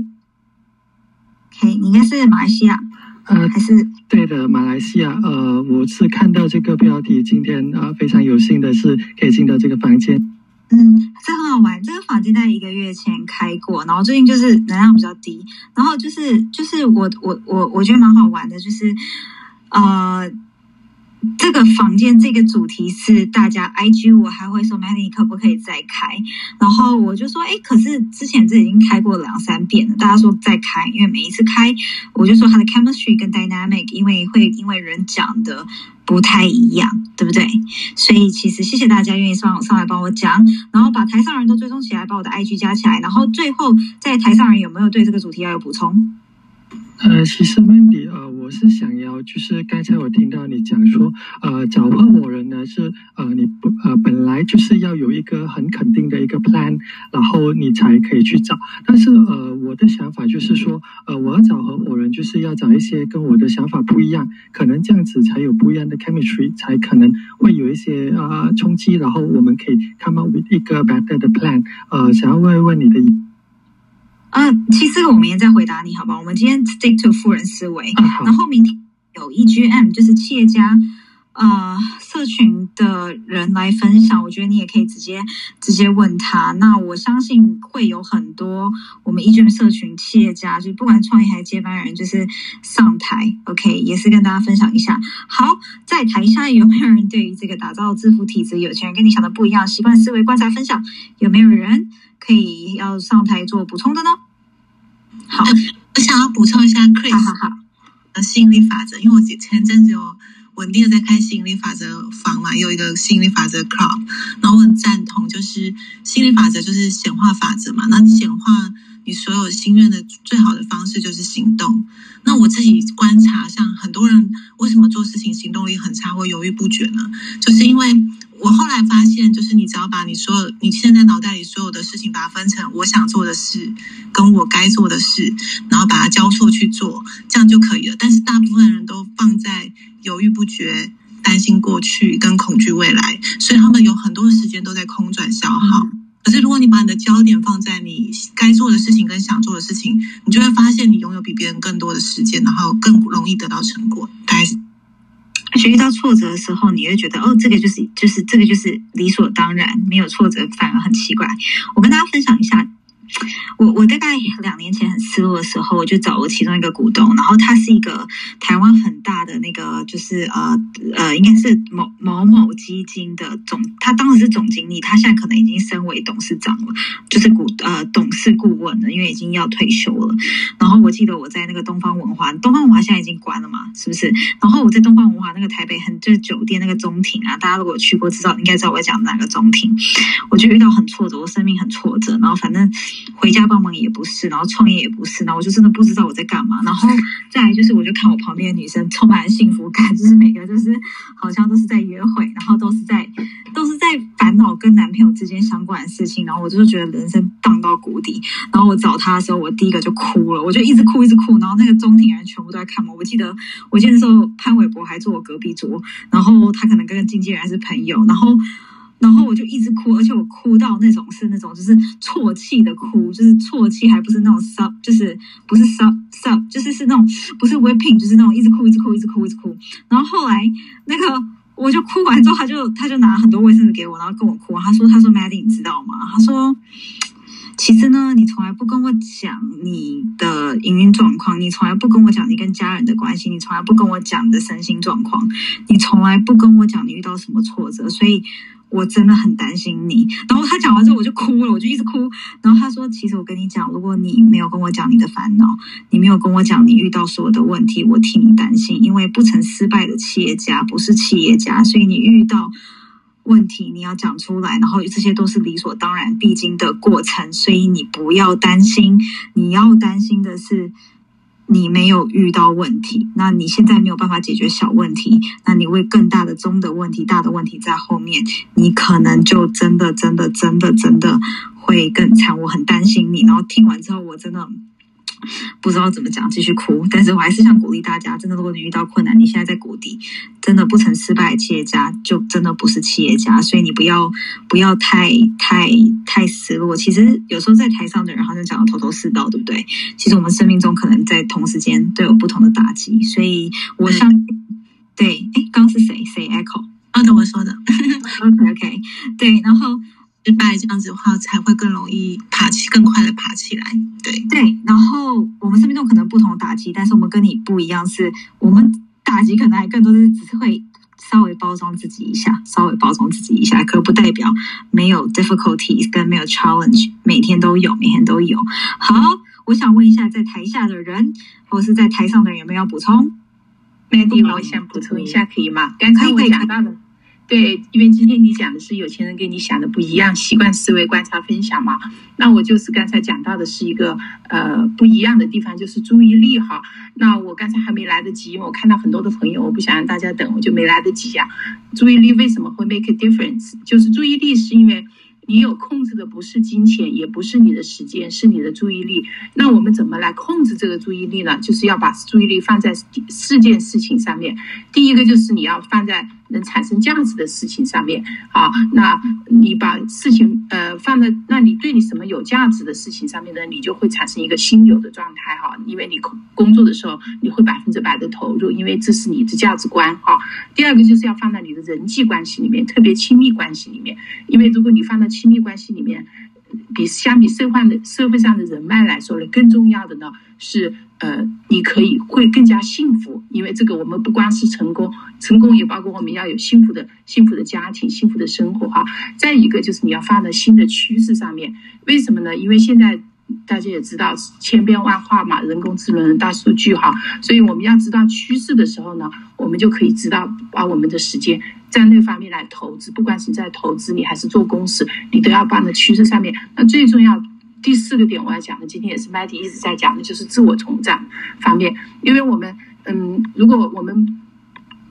OK，你应该是马来西亚，呃，还是对的，马来西亚。呃，我是看到这个标题，今天啊非常有幸的是可以进到这个房间。嗯，这很好玩。这个房间在一个月前开过，然后最近就是能量比较低，然后就是就是我我我我觉得蛮好玩的，就是呃。这个房间这个主题是大家 IG，我还会说，Mandy 可不可以再开？然后我就说，哎，可是之前这已经开过两三遍了。大家说再开，因为每一次开，我就说它的 chemistry 跟 dynamic，因为会因为人讲的不太一样，对不对？所以其实谢谢大家愿意上上来帮我讲，然后把台上人都追踪起来，把我的 IG 加起来，然后最后在台上人有没有对这个主题要有补充？呃，其实 Mandy 呃，我是想要，就是刚才我听到你讲说，呃，找合伙人呢是呃，你不呃，本来就是要有一个很肯定的一个 plan，然后你才可以去找。但是呃，我的想法就是说，呃，我要找合伙人，就是要找一些跟我的想法不一样，可能这样子才有不一样的 chemistry，才可能会有一些啊冲击，然后我们可以 come up with 一个 better 的 plan。呃，想要问问你的。嗯，其实我明天再回答你，好吧？我们今天 stick to 富人思维，然后明天有 EGM，就是企业家呃社群的人来分享。我觉得你也可以直接直接问他。那我相信会有很多我们 EGM 社群企业家，就不管创业还是接班人，就是上台，OK，也是跟大家分享一下。好，在台下有没有人对于这个打造致富体质、有钱人跟你想的不一样、习惯思维观察分享？有没有人可以要上台做补充的呢？好，我想要补充一下 Chris 的吸引力法则，因为我前阵子有稳定的在开吸引力法则房嘛，有一个吸引力法则 club，然后我很赞同，就是吸引力法则就是显化法则嘛，那你显化你所有心愿的最好的方式就是行动。那我自己观察，像很多人为什么做事情行动力很差，会犹豫不决呢？就是因为。我后来发现，就是你只要把你所有你现在脑袋里所有的事情，把它分成我想做的事跟我该做的事，然后把它交错去做，这样就可以了。但是大部分人都放在犹豫不决、担心过去跟恐惧未来，所以他们有很多时间都在空转消耗。可是如果你把你的焦点放在你该做的事情跟想做的事情，你就会发现你拥有比别人更多的时间，然后更容易得到成果。大概是。遇到挫折的时候，你会觉得哦，这个就是就是这个就是理所当然，没有挫折反而很奇怪。我跟大家分享一下。我我大概两年前很失落的时候，我就找了其中一个股东，然后他是一个台湾很大的那个，就是呃呃，应该是某某某基金的总，他当时是总经理，他现在可能已经升为董事长了，就是股呃董事顾问了，因为已经要退休了。然后我记得我在那个东方文化，东方文化现在已经关了嘛，是不是？然后我在东方文化那个台北很就是酒店那个中庭啊，大家如果去过，知道应该知道我讲哪个中庭。我就遇到很挫折，我生命很挫折，然后反正。回家帮忙也不是，然后创业也不是，然后我就真的不知道我在干嘛。然后再来就是，我就看我旁边的女生充满幸福感，就是每个就是好像都是在约会，然后都是在都是在烦恼跟男朋友之间相关的事情。然后我就是觉得人生荡到谷底。然后我找他的时候，我第一个就哭了，我就一直哭一直哭。然后那个中庭人全部都在看我。我记得我记得那时候潘玮柏还坐我隔壁桌，然后他可能跟经纪人还是朋友，然后。然后我就一直哭，而且我哭到那种是那种就是啜泣的哭，就是啜泣，还不是那种 sub，就是不是 sub sub，就是是那种不是 weeping，就是那种一直哭一直哭一直哭一直哭。然后后来那个我就哭完之后，他就他就拿很多卫生纸给我，然后跟我哭。他说他说 Maddie 你知道吗？他说其实呢，你从来不跟我讲你的营运状况，你从来不跟我讲你跟家人的关系，你从来不跟我讲你的身心状况，你从来不跟我讲你遇到什么挫折，所以。我真的很担心你。然后他讲完之后，我就哭了，我就一直哭。然后他说：“其实我跟你讲，如果你没有跟我讲你的烦恼，你没有跟我讲你遇到所有的问题，我替你担心。因为不曾失败的企业家不是企业家，所以你遇到问题你要讲出来，然后这些都是理所当然必经的过程，所以你不要担心。你要担心的是。”你没有遇到问题，那你现在没有办法解决小问题，那你为更大的中的问题、大的问题在后面，你可能就真的、真的、真的、真的会更惨。我很担心你。然后听完之后，我真的。不知道怎么讲，继续哭。但是我还是想鼓励大家，真的，如果你遇到困难，你现在在谷底，真的不曾失败的企业家，就真的不是企业家。所以你不要不要太太太失落。其实有时候在台上的人好像讲的头头是道，对不对？其实我们生命中可能在同时间都有不同的打击。所以我想，对，哎，刚是谁？谁 echo？啊，对，我说的。OK OK，对，然后。失败这样子的话，才会更容易爬起，更快的爬起来。对对，然后我们生命中可能不同的打击，但是我们跟你不一样，是我们打击可能还更多是只是会稍微包装自己一下，稍微包装自己一下，可不代表没有 difficulties 跟没有 challenge，每天都有，每天都有。好，我想问一下，在台下的人或是在台上的人有没有要补充？Mandy，我想补充一下，可以吗？刚才我讲到的。对，因为今天你讲的是有钱人跟你想的不一样，习惯思维观察分享嘛。那我就是刚才讲到的是一个呃不一样的地方，就是注意力哈。那我刚才还没来得及，因为我看到很多的朋友，我不想让大家等，我就没来得及呀。注意力为什么会 make a difference？就是注意力是因为。你有控制的不是金钱，也不是你的时间，是你的注意力。那我们怎么来控制这个注意力呢？就是要把注意力放在四件事情上面。第一个就是你要放在能产生价值的事情上面啊。那你把事情呃放在那你对你什么有价值的事情上面呢？你就会产生一个心流的状态哈。因为你工作的时候你会百分之百的投入，因为这是你的价值观哈。第二个就是要放在你的人际关系里面，特别亲密关系里面，因为如果你放在亲密关系里面，比相比社会的社会上的人脉来说呢，更重要的呢是，呃，你可以会更加幸福，因为这个我们不光是成功，成功也包括我们要有幸福的幸福的家庭、幸福的生活哈。再一个就是你要放在新的趋势上面，为什么呢？因为现在。大家也知道千变万化嘛，人工智能、大数据哈，所以我们要知道趋势的时候呢，我们就可以知道把我们的时间在那方面来投资。不管是在投资你还是做公司，你都要放在趋势上面。那最重要第四个点我要讲的，今天也是 Matty 一直在讲的，就是自我成长方面。因为我们嗯，如果我们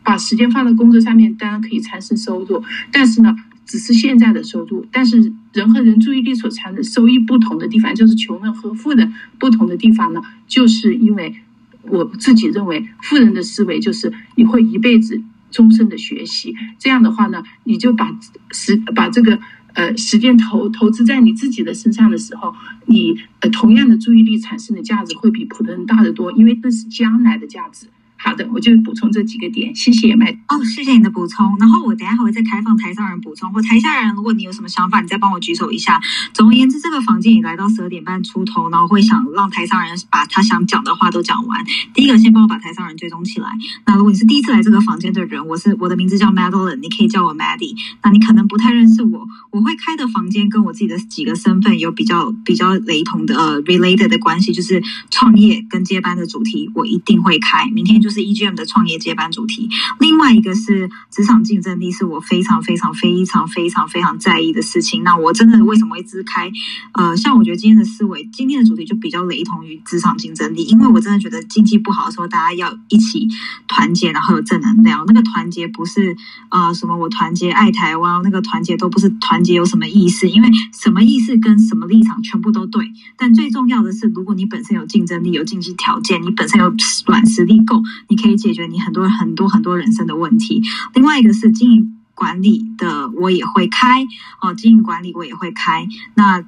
把时间放在工作上面，当然可以产生收入，但是呢。只是现在的收入，但是人和人注意力所产生收益不同的地方，就是穷人和富人不同的地方呢，就是因为我自己认为，富人的思维就是你会一辈子终身的学习，这样的话呢，你就把时把这个呃时间投投资在你自己的身上的时候，你呃同样的注意力产生的价值会比普通人大得多，因为那是将来的价值。好的，我就补充这几个点，谢谢麦。哦，谢谢你的补充。然后我等下还会再开放台上人补充，或台下人，如果你有什么想法，你再帮我举手一下。总而言之，这个房间也来到十二点半出头，然后会想让台上人把他想讲的话都讲完。第一个，先帮我把台上人追踪起来。那如果你是第一次来这个房间的人，我是我的名字叫 Madeline，你可以叫我 Maddie。那你可能不太认识我，我会开的房间跟我自己的几个身份有比较比较雷同的呃 related 的关系，就是创业跟接班的主题，我一定会开。明天就是是 EGM 的创业接班主题。另外一个是职场竞争力，是我非常非常非常非常非常在意的事情。那我真的为什么会支开？呃，像我觉得今天的思维，今天的主题就比较雷同于职场竞争力，因为我真的觉得经济不好的时候，大家要一起团结，然后有正能量。那个团结不是呃什么我团结爱台湾，那个团结都不是团结有什么意思？因为什么意思跟什么立场全部都对，但最重要的是，如果你本身有竞争力、有经济条件，你本身有软实力够，你可以解决你很多很多很多人生的问题。另外一个是经营管理的，我也会开哦，经营管理我也会开。那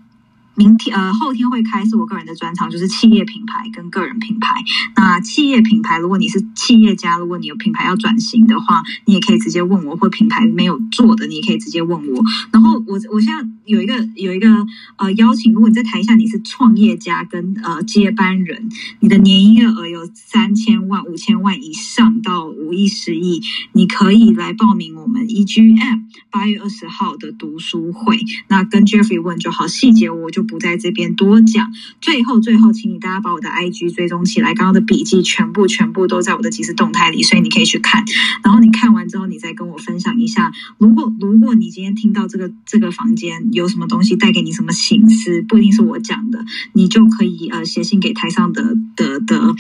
明天呃后天会开是我个人的专场，就是企业品牌跟个人品牌。那企业品牌，如果你是企业家，如果你有品牌要转型的话，你也可以直接问我；或品牌没有做的，你也可以直接问我。然后我我现在有一个有一个呃邀请，如果你在台下你是创业家跟呃接班人，你的年营业额有三千、千万以上到五亿、十亿，你可以来报名我们 EGM 八月二十号的读书会。那跟 Jeffrey 问就好，细节我就。不在这边多讲。最后，最后，请你大家把我的 IG 追踪起来。刚刚的笔记全部全部都在我的即时动态里，所以你可以去看。然后你看完之后，你再跟我分享一下。如果如果你今天听到这个这个房间有什么东西带给你什么心思，不一定是我讲的，你就可以呃写信给台上的的。的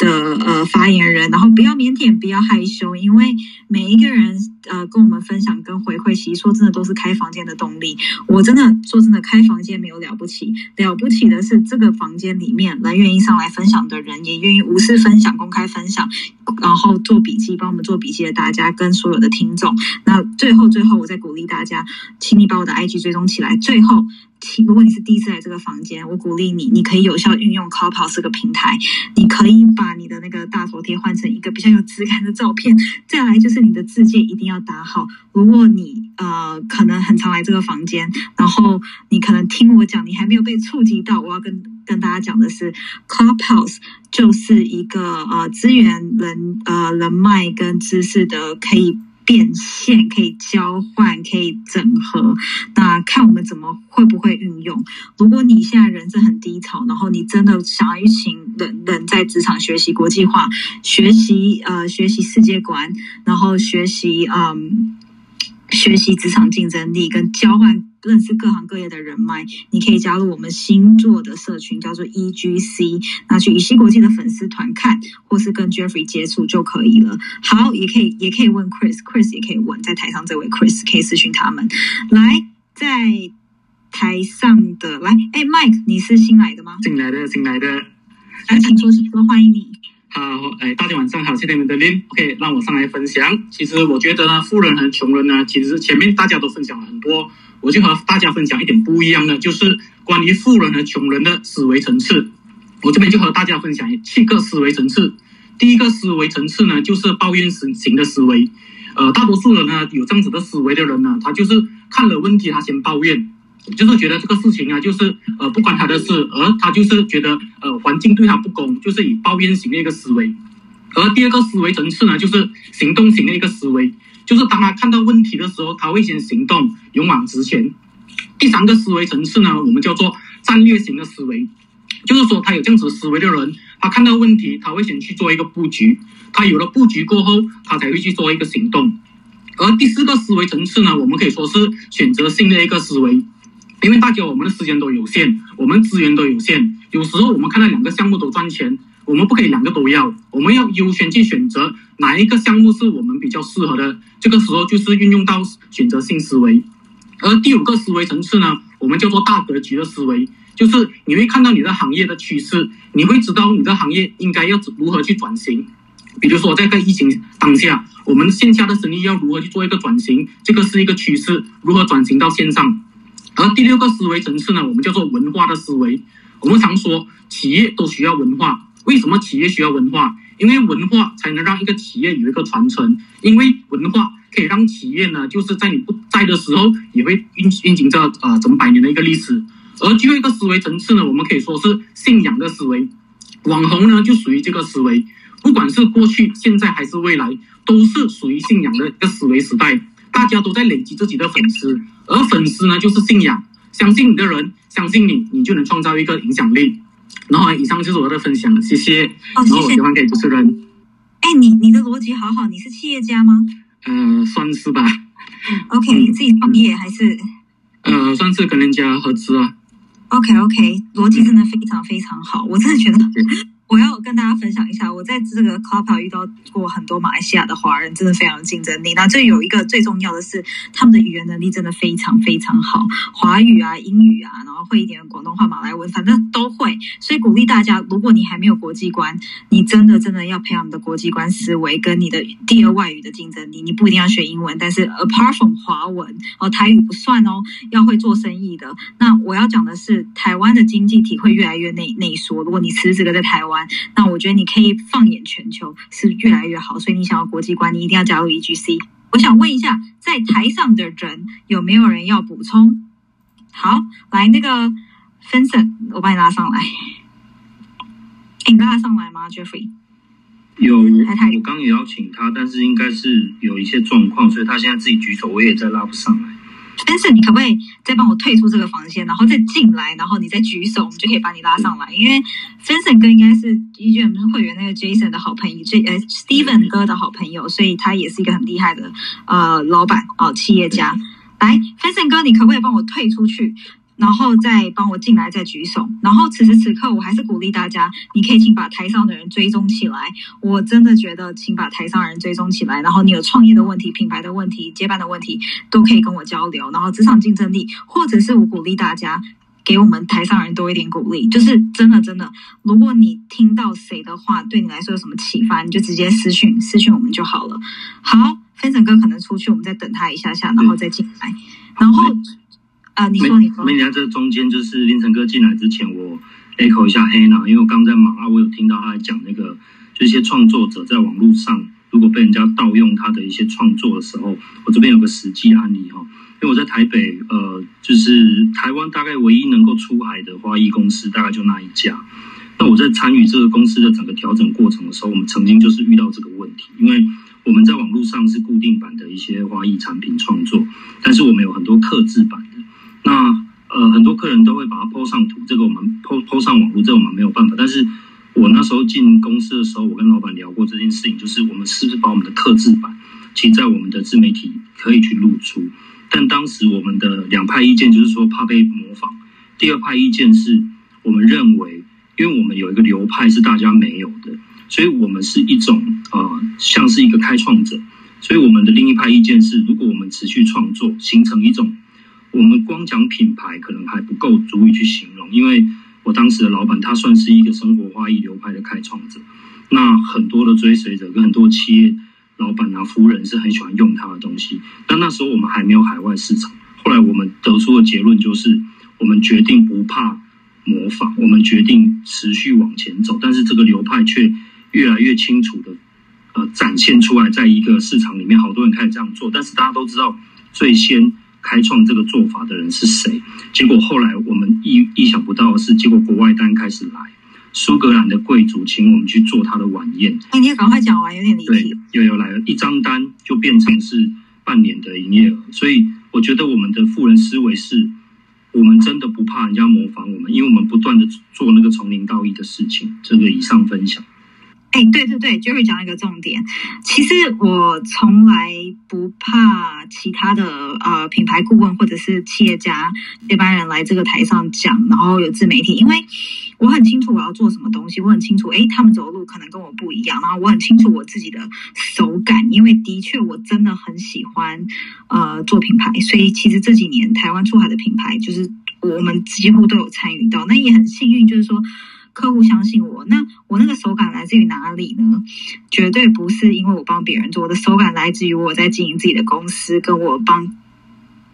的呃发言人，然后不要腼腆，不要害羞，因为每一个人呃跟我们分享跟回馈，其实说真的都是开房间的动力。我真的说真的，开房间没有了不起，了不起的是这个房间里面来愿意上来分享的人，也愿意无私分享、公开分享，然后做笔记，帮我们做笔记的大家跟所有的听众。那最后最后，我再鼓励大家，请你把我的 IG 追踪起来。最后。如果你是第一次来这个房间，我鼓励你，你可以有效运用 Clubhouse 这个平台，你可以把你的那个大头贴换成一个比较有质感的照片。再来就是你的字界一定要要打好。如果你呃可能很常来这个房间，然后你可能听我讲，你还没有被触及到，我要跟跟大家讲的是，Clubhouse 就是一个呃资源人呃人脉跟知识的可以。变现可以交换，可以整合，那看我们怎么会不会运用。如果你现在人生很低潮，然后你真的想要一群人人在职场学习国际化，学习呃学习世界观，然后学习嗯学习职场竞争力跟交换。认识各行各业的人脉，你可以加入我们星座的社群，叫做 EGC。那去以西国际的粉丝团看，或是跟 Jeffrey 接触就可以了。好，也可以也可以问 Chris，Chris 也可以问，在台上这位 Chris 可以私讯他们。来，在台上的来，哎，Mike，你是新来的吗？新来的，新来的。来，请说，请说，欢迎你。好，哎，大家晚上好，谢谢你们的 link。OK，让我上来分享。其实我觉得呢，富人和穷人呢，其实前面大家都分享了很多。我就和大家分享一点不一样的，就是关于富人和穷人的思维层次。我这边就和大家分享七个思维层次。第一个思维层次呢，就是抱怨型型的思维。呃，大多数人呢，有这样子的思维的人呢，他就是看了问题，他先抱怨，就是觉得这个事情啊，就是呃不关他的事，而他就是觉得呃环境对他不公，就是以抱怨型的一个思维。而第二个思维层次呢，就是行动型的一个思维。就是当他看到问题的时候，他会先行动，勇往直前。第三个思维层次呢，我们叫做战略型的思维，就是说他有这样子思维的人，他看到问题，他会先去做一个布局，他有了布局过后，他才会去做一个行动。而第四个思维层次呢，我们可以说是选择性的一个思维，因为大家我们的时间都有限，我们资源都有限，有时候我们看到两个项目都赚钱。我们不可以两个都要，我们要优先去选择哪一个项目是我们比较适合的。这个时候就是运用到选择性思维。而第五个思维层次呢，我们叫做大格局的思维，就是你会看到你的行业的趋势，你会知道你的行业应该要如何去转型。比如说在个疫情当下，我们线下的生意要如何去做一个转型，这个是一个趋势，如何转型到线上。而第六个思维层次呢，我们叫做文化的思维。我们常说企业都需要文化。为什么企业需要文化？因为文化才能让一个企业有一个传承，因为文化可以让企业呢，就是在你不在的时候，也会运运行着呃整百年的一个历史。而最后一个思维层次呢，我们可以说是信仰的思维，网红呢就属于这个思维，不管是过去、现在还是未来，都是属于信仰的一个思维时代。大家都在累积自己的粉丝，而粉丝呢就是信仰，相信你的人，相信你，你就能创造一个影响力。然后以上就是我的分享，谢谢。哦，谢谢。喜欢给主持人。哎，你你的逻辑好好，你是企业家吗？呃，算是吧。OK，你自己创业还是？呃，算是跟人家合资啊。OK OK，逻辑真的非常非常好，我真的觉得。我要跟大家分享一下，我在这个 Club 遇到过很多马来西亚的华人，真的非常有竞争力。那这有一个最重要的是，他们的语言能力真的非常非常好，华语啊、英语啊，然后会一点广东话、马来文，反正都会。所以鼓励大家，如果你还没有国际观，你真的真的要培养你的国际观思维跟你的第二外语的竞争力。你不一定要学英文，但是 apart from 华文哦，台语不算哦，要会做生意的。那我要讲的是，台湾的经济体会越来越内内缩。如果你辞职了在台湾，那我觉得你可以放眼全球，是越来越好。所以你想要国际观，你一定要加入 EGC。我想问一下，在台上的人有没有人要补充？好，来那个 Vincent，我把你拉上来。你拉上来吗，Jeffrey？有，我刚也邀请他，但是应该是有一些状况，所以他现在自己举手，我也在拉不上来。但是你可不可以再帮我退出这个房间，然后再进来，然后你再举手，我们就可以把你拉上来。因为 Vincent 哥应该是 EGM 会员那个 Jason 的好朋友，这呃 Steven 哥的好朋友，所以他也是一个很厉害的呃老板哦，企业家。来，Vincent 哥，你可不可以帮我退出去？然后再帮我进来，再举手。然后此时此刻，我还是鼓励大家，你可以请把台上的人追踪起来。我真的觉得，请把台上人追踪起来。然后你有创业的问题、品牌的问题、接班的问题，都可以跟我交流。然后职场竞争力，或者是我鼓励大家，给我们台上人多一点鼓励。就是真的真的，如果你听到谁的话对你来说有什么启发，你就直接私讯私讯我们就好了。好，分成哥可能出去，我们再等他一下下，然后再进来。然后。啊，你说你说，没，你看这中间就是凌晨哥进来之前，我 echo 一下黑娜，因为我刚在忙啊，我有听到他在讲那个，就一些创作者在网络上如果被人家盗用他的一些创作的时候，我这边有个实际案例哈，因为我在台北，呃，就是台湾大概唯一能够出海的花艺公司，大概就那一家。那我在参与这个公司的整个调整过程的时候，我们曾经就是遇到这个问题，因为我们在网络上是固定版的一些花艺产品创作，但是我们有很多刻制版的。那呃，很多客人都会把它抛上图，这个我们抛抛上网络，这个我们没有办法。但是我那时候进公司的时候，我跟老板聊过这件事情，就是我们是不是把我们的刻字版，其实在我们的自媒体可以去露出。但当时我们的两派意见就是说怕被模仿，第二派意见是我们认为，因为我们有一个流派是大家没有的，所以我们是一种呃，像是一个开创者。所以我们的另一派意见是，如果我们持续创作，形成一种。我们光讲品牌可能还不够足以去形容，因为我当时的老板他算是一个生活花艺流派的开创者，那很多的追随者跟很多企业老板啊夫人是很喜欢用他的东西。但那时候我们还没有海外市场，后来我们得出的结论就是，我们决定不怕模仿，我们决定持续往前走，但是这个流派却越来越清楚的呃展现出来，在一个市场里面，好多人开始这样做，但是大家都知道最先。开创这个做法的人是谁？结果后来我们意意想不到的是，结果国外单开始来，苏格兰的贵族请我们去做他的晚宴。哎，你要赶快讲完，有点离题。又又来了一张单，就变成是半年的营业额。所以我觉得我们的富人思维是，我们真的不怕人家模仿我们，因为我们不断的做那个从零到一的事情。这个以上分享。哎，对对对，Jerry 讲一个重点。其实我从来不怕其他的呃品牌顾问或者是企业家接班人来这个台上讲，然后有自媒体，因为我很清楚我要做什么东西，我很清楚，哎，他们走的路可能跟我不一样，然后我很清楚我自己的手感，因为的确我真的很喜欢呃做品牌，所以其实这几年台湾出海的品牌，就是我们几乎都有参与到，那也很幸运，就是说。客户相信我，那我那个手感来自于哪里呢？绝对不是因为我帮别人做，我的手感来自于我在经营自己的公司，跟我帮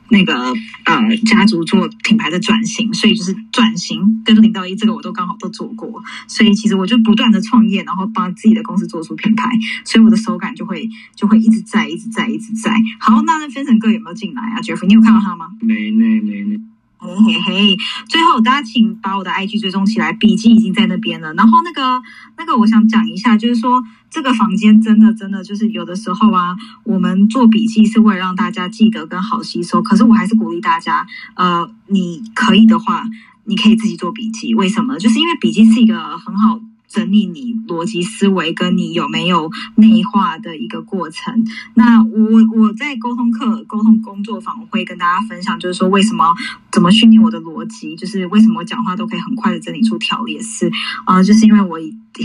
那个呃家族做品牌的转型，所以就是转型跟零到一这个我都刚好都做过，所以其实我就不断的创业，然后帮自己的公司做出品牌，所以我的手感就会就会一直在一直在一直在。好，那那分成哥有没有进来啊？Jeff，你有看到他吗？没呢，没呢。嘿嘿嘿，最后大家请把我的 IG 追踪起来，笔记已经在那边了。然后那个那个，我想讲一下，就是说这个房间真的真的就是有的时候啊，我们做笔记是为了让大家记得跟好吸收。可是我还是鼓励大家，呃，你可以的话，你可以自己做笔记。为什么？就是因为笔记是一个很好。整理你逻辑思维跟你有没有内化的一个过程。那我我在沟通课、沟通工作坊会跟大家分享，就是说为什么怎么训练我的逻辑，就是为什么我讲话都可以很快的整理出条列式啊，就是因为我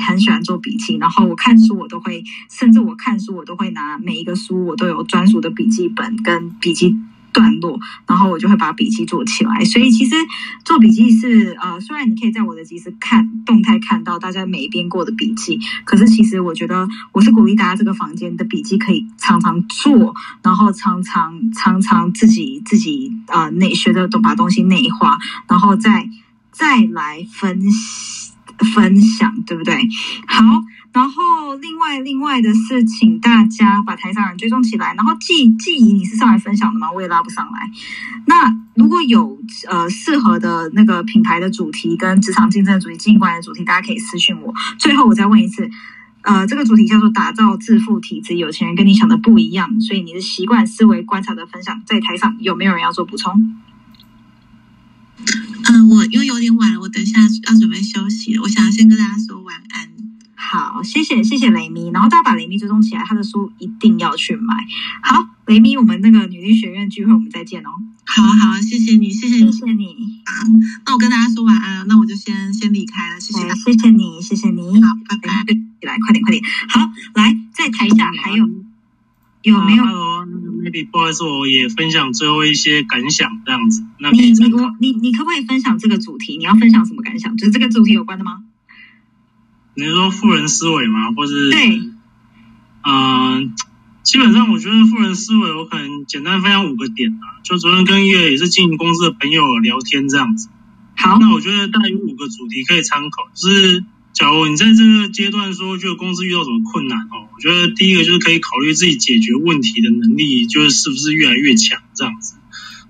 很喜欢做笔记，然后我看书我都会，甚至我看书我都会拿每一个书我都有专属的笔记本跟笔记。段落，然后我就会把笔记做起来。所以其实做笔记是呃，虽然你可以在我的即时看动态看到大家每一遍过的笔记，可是其实我觉得我是鼓励大家这个房间的笔记可以常常做，然后常常常常自己自己啊内学的都把东西内化，然后再再来分分享，对不对？好。然后，另外另外的是，请大家把台上人追踪起来。然后，记记忆你是上来分享的吗？我也拉不上来。那如果有呃适合的那个品牌的主题跟职场竞争的主题、经营管理的主题，大家可以私信我。最后，我再问一次，呃，这个主题叫做打造致富体质，有钱人跟你想的不一样。所以，你的习惯、思维、观察的分享，在台上有没有人要做补充？嗯，我因为有点晚了，我等一下要准备休息。我想要先跟大家说晚安。好，谢谢谢谢雷米，然后大家把雷米追踪起来，他的书一定要去买。好，雷米，我们那个女力学院聚会，我们再见哦。好啊好啊，谢谢你，谢谢你谢谢你。啊，那我跟大家说晚安，那我就先先离开了，谢谢，谢谢你，谢谢你。好，拜拜。来，快点快点。好，来，在台下还有有没有？Hello，maybe 不好意思，我也分享最后一些感想这样子。那你你我你你可不可以分享这个主题？你要分享什么感想？就是这个主题有关的吗？你是说富人思维吗？或是对，嗯，基本上我觉得富人思维，我可能简单分享五个点啊。就昨天跟一个也是经营公司的朋友聊天这样子。好，那我觉得大概有五个主题可以参考。就是假如你在这个阶段说，觉得公司遇到什么困难哦，我觉得第一个就是可以考虑自己解决问题的能力，就是是不是越来越强这样子。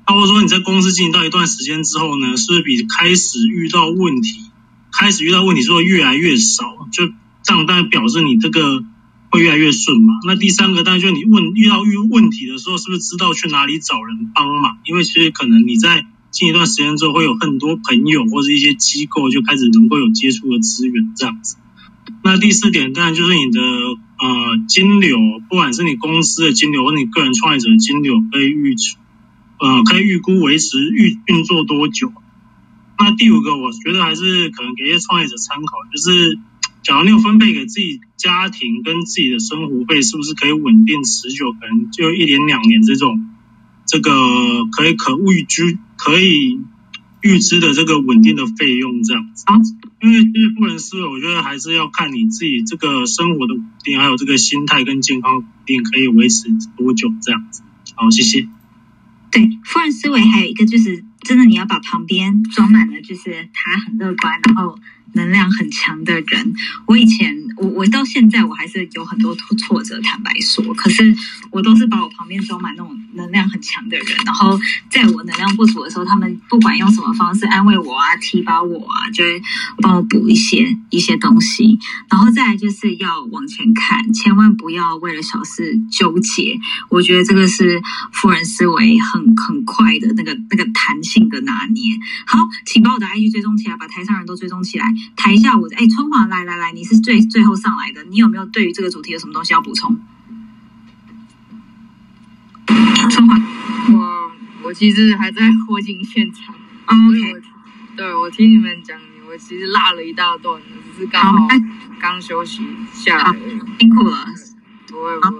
包括说你在公司经营到一段时间之后呢，是不是比开始遇到问题？开始遇到问题之后越来越少，就这样当然表示你这个会越来越顺嘛。那第三个当然就是你问遇到遇问题的时候，是不是知道去哪里找人帮忙？因为其实可能你在近一段时间之后，会有很多朋友或者一些机构就开始能够有接触的资源这样子。那第四点当然就是你的呃金流，不管是你公司的金流或你个人创业者的金流，可以预呃可以预估维持运运作多久。那第五个，我觉得还是可能给一些创业者参考，就是 假如你有分配给自己家庭跟自己的生活费，是不是可以稳定持久？可能就一年两年这种，这个可以可预知、可以预知的这个稳定的费用这样子。啊，因为其实富人思维，我觉得还是要看你自己这个生活的稳定，还有这个心态跟健康稳定可以维持多久这样子。好，谢谢。对，富人思维还有一个就是。真的，你要把旁边装满了，就是他很乐观，然后。能量很强的人，我以前我我到现在我还是有很多挫挫折，坦白说，可是我都是把我旁边装满那种能量很强的人，然后在我能量不足的时候，他们不管用什么方式安慰我啊、提拔我啊，就会帮我补一些一些东西。然后再来就是要往前看，千万不要为了小事纠结。我觉得这个是富人思维很很快的那个那个弹性的拿捏。好，请把我的 IG 追踪起来，把台上人都追踪起来。台下我哎，春华来来来，你是最最后上来的，你有没有对于这个主题有什么东西要补充？春华，我我其实还在 火警现场，OK，对我听你们讲，我其实落了一大段，只是刚好刚休息下来，辛苦了。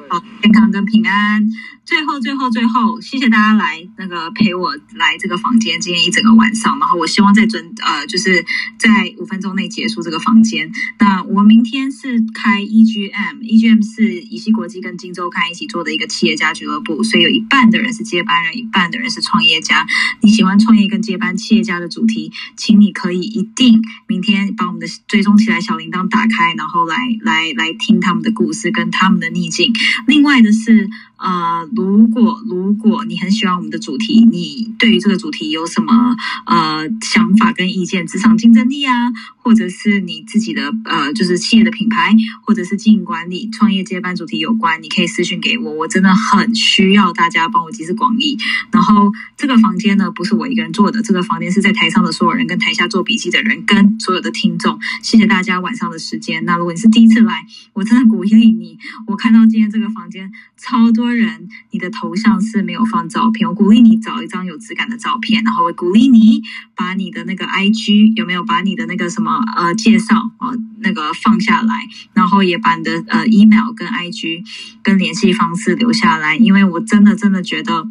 好，健康跟平安。最后，最后，最后，谢谢大家来那个陪我来这个房间，今天一整个晚上。然后我希望在准呃，就是在五分钟内结束这个房间。那我明天是开 EGM，EGM 是乙烯国际跟金周刊一起做的一个企业家俱乐部，所以有一半的人是接班人，一半的人是创业家。你喜欢创业跟接班企业家的主题，请你可以一定明天把我们的追踪起来小铃铛打开，然后来来来听他们的故事跟他们的逆境。另外的是。呃，如果如果你很喜欢我们的主题，你对于这个主题有什么呃想法跟意见？职场竞争力啊，或者是你自己的呃，就是企业的品牌，或者是经营管理、创业接班主题有关，你可以私信给我，我真的很需要大家帮我集思广益。然后这个房间呢，不是我一个人做的，这个房间是在台上的所有人跟台下做笔记的人跟所有的听众，谢谢大家晚上的时间。那如果你是第一次来，我真的鼓励你，我看到今天这个房间超多。人，你的头像是没有放照片，我鼓励你找一张有质感的照片，然后我鼓励你把你的那个 I G 有没有把你的那个什么呃介绍呃那个放下来，然后也把你的呃 email 跟 I G 跟联系方式留下来，因为我真的真的觉得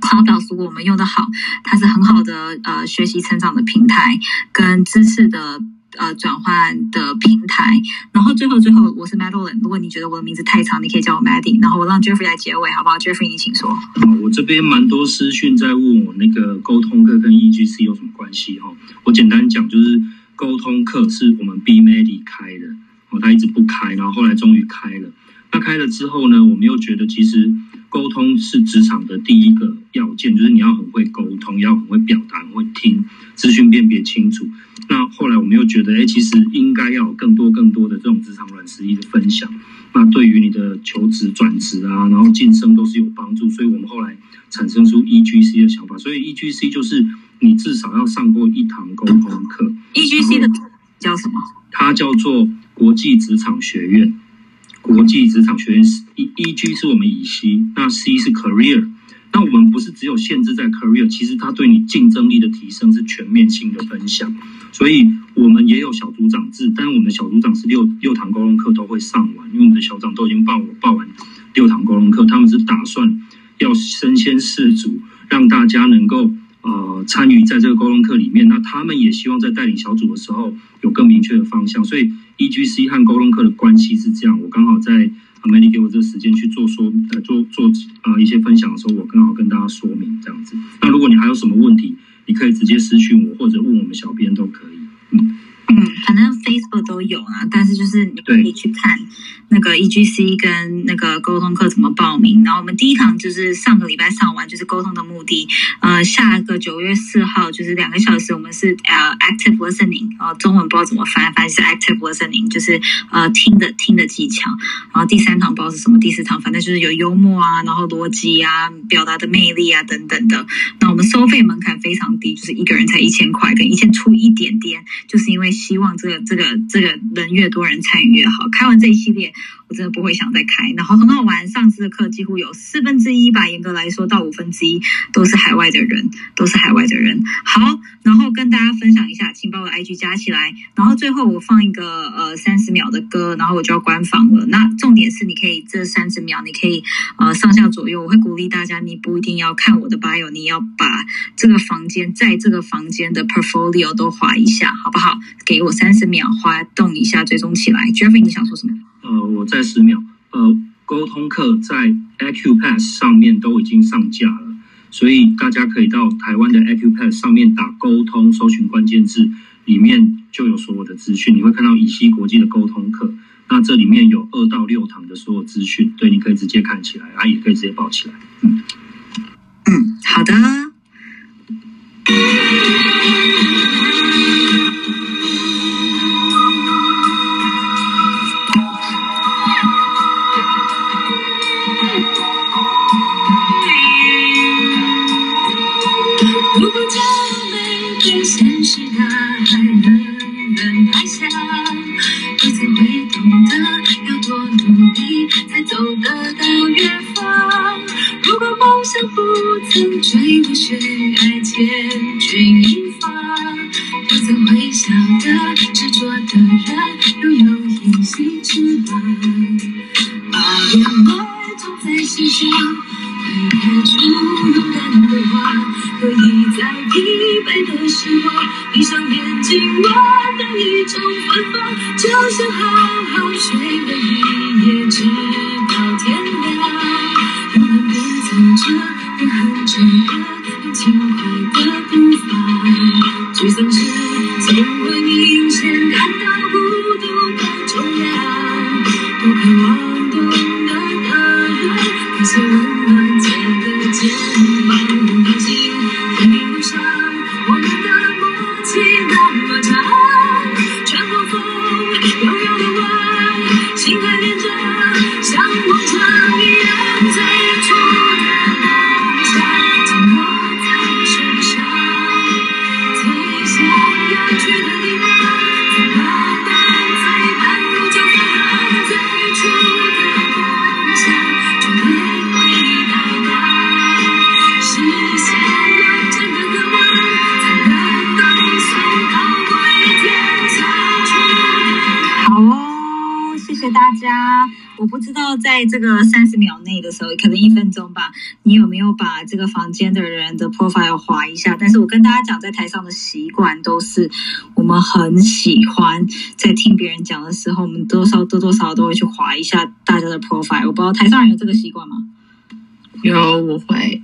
Clubhouse 如果我们用的好，它是很好的呃学习成长的平台跟知识的。呃，转换的平台，然后最后最后，我是 Madeline。如果你觉得我的名字太长，你可以叫我 Maddie。然后我让 Jeffrey 来结尾，好不好？Jeffrey，你请说。好，我这边蛮多私讯在问我那个沟通课跟 EGC 有什么关系哈。我简单讲，就是沟通课是我们 B Maddie 开的，哦，他一直不开，然后后来终于开了。那开了之后呢，我们又觉得其实沟通是职场的第一个要件，就是你要很会沟通，要很会表达，很会听，资讯辨别清楚。那后来我们又觉得，哎，其实应该要有更多更多的这种职场软实力的分享。那对于你的求职、转职啊，然后晋升都是有帮助。所以我们后来产生出 EGC 的想法。所以 EGC 就是你至少要上过一堂沟通课。EGC 的叫什么？它叫做国际职场学院。国际职场学院是 E E G 是我们乙烯，那 C 是 Career。那我们不是只有限制在 career，其实它对你竞争力的提升是全面性的分享，所以我们也有小组长制，但是我们的小组长是六六堂沟通课都会上完，因为我们的小组长都已经报我报完六堂沟通课，他们是打算要身先士卒，让大家能够呃参与在这个沟通课里面，那他们也希望在带领小组的时候有更明确的方向，所以 E G C 和沟通课的关系是这样，我刚好在。美丽给我这个时间去做说呃做做啊一些分享的时候，我刚好跟大家说明这样子。那如果你还有什么问题，你可以直接私讯我，或者问我们小编都可以。嗯。嗯，反正 Facebook 都有啊，但是就是你可以去看那个 EGC 跟那个沟通课怎么报名。然后我们第一堂就是上个礼拜上完，就是沟通的目的。呃，下个九月四号就是两个小时，我们是呃 active listening，呃，中文不知道怎么翻，反正是 active listening，就是呃听的听的技巧。然后第三堂不知道是什么，第四堂反正就是有幽默啊，然后逻辑啊，表达的魅力啊等等的。那我们收费门槛非常低，就是一个人才一千块，跟一千出一点点，就是因为。希望这个这个这个人越多人参与越好。开完这一系列。我真的不会想再开，然后很好玩。上次的课几乎有四分之一吧，严格来说到五分之一都是海外的人，都是海外的人。好，然后跟大家分享一下，请把我 IG 加起来。然后最后我放一个呃三十秒的歌，然后我就要关房了。那重点是你可以这三十秒，你可以呃上下左右。我会鼓励大家，你不一定要看我的 bio，你要把这个房间在这个房间的 portfolio 都划一下，好不好？给我三十秒，滑动一下，追踪起来。Jeffrey，你想说什么？呃，我在十秒。呃，沟通课在 Acupass 上面都已经上架了，所以大家可以到台湾的 Acupass 上面打“沟通”，搜寻关键字，里面就有所有的资讯。你会看到乙烯国际的沟通课，那这里面有二到六堂的所有资讯，对，你可以直接看起来，啊，也可以直接报起来。嗯，嗯，好的。追不去爱千钧一发。不曾微笑的执着的人，拥有隐形翅膀，把眼泪种在心上，会开出勇敢的花。可以在疲惫的时候，闭上眼睛，我等一种芬芳，就像好好睡了一觉。Thank you. 台上的习惯都是，我们很喜欢在听别人讲的时候，我们多少多多少少都会去划一下大家的 profile。我不知道台上人有这个习惯吗？有我会，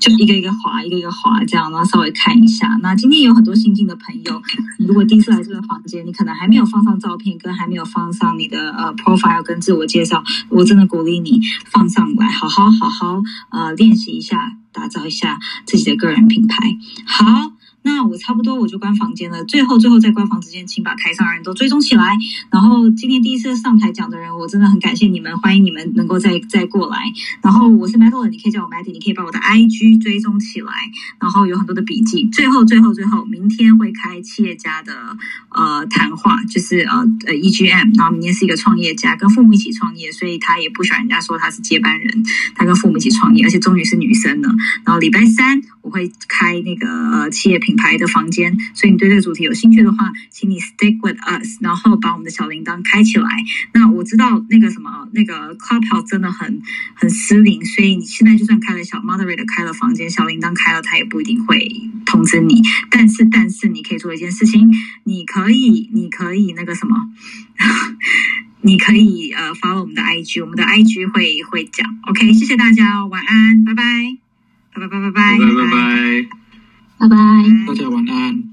就一个一个划，一个一个划，这样，然后稍微看一下。那今天有很多新进的朋友，你如果第一次来这个房间，你可能还没有放上照片，跟还没有放上你的呃 profile 跟自我介绍，我真的鼓励你放上来，好好好好呃练习一下，打造一下自己的个人品牌。好。那我差不多我就关房间了。最后，最后在关房之间，请把台上的人都追踪起来。然后今天第一次上台讲的人，我真的很感谢你们，欢迎你们能够再再过来。然后我是 Metal，你可以叫我 Matty，你可以把我的 IG 追踪起来。然后有很多的笔记。最后，最后，最后，明天会开企业家的呃谈话，就是呃呃 EGM。然后明天是一个创业家，跟父母一起创业，所以他也不喜欢人家说他是接班人，他跟父母一起创业，而且终于是女生了。然后礼拜三我会开那个呃企业品牌的房间，所以你对这个主题有兴趣的话，请你 stick with us，然后把我们的小铃铛开起来。那我知道那个什么那个 Clubhouse 真的很很失灵，所以你现在就算开了小 moderator 开了房间，小铃铛开了，他也不一定会通知你。但是但是你可以做一件事情，你可以你可以那个什么。你可以呃 follow 我们的 IG，我们的 IG 会会讲。OK，谢谢大家，晚安，拜拜拜拜拜拜拜拜拜。拜拜，大家晚安。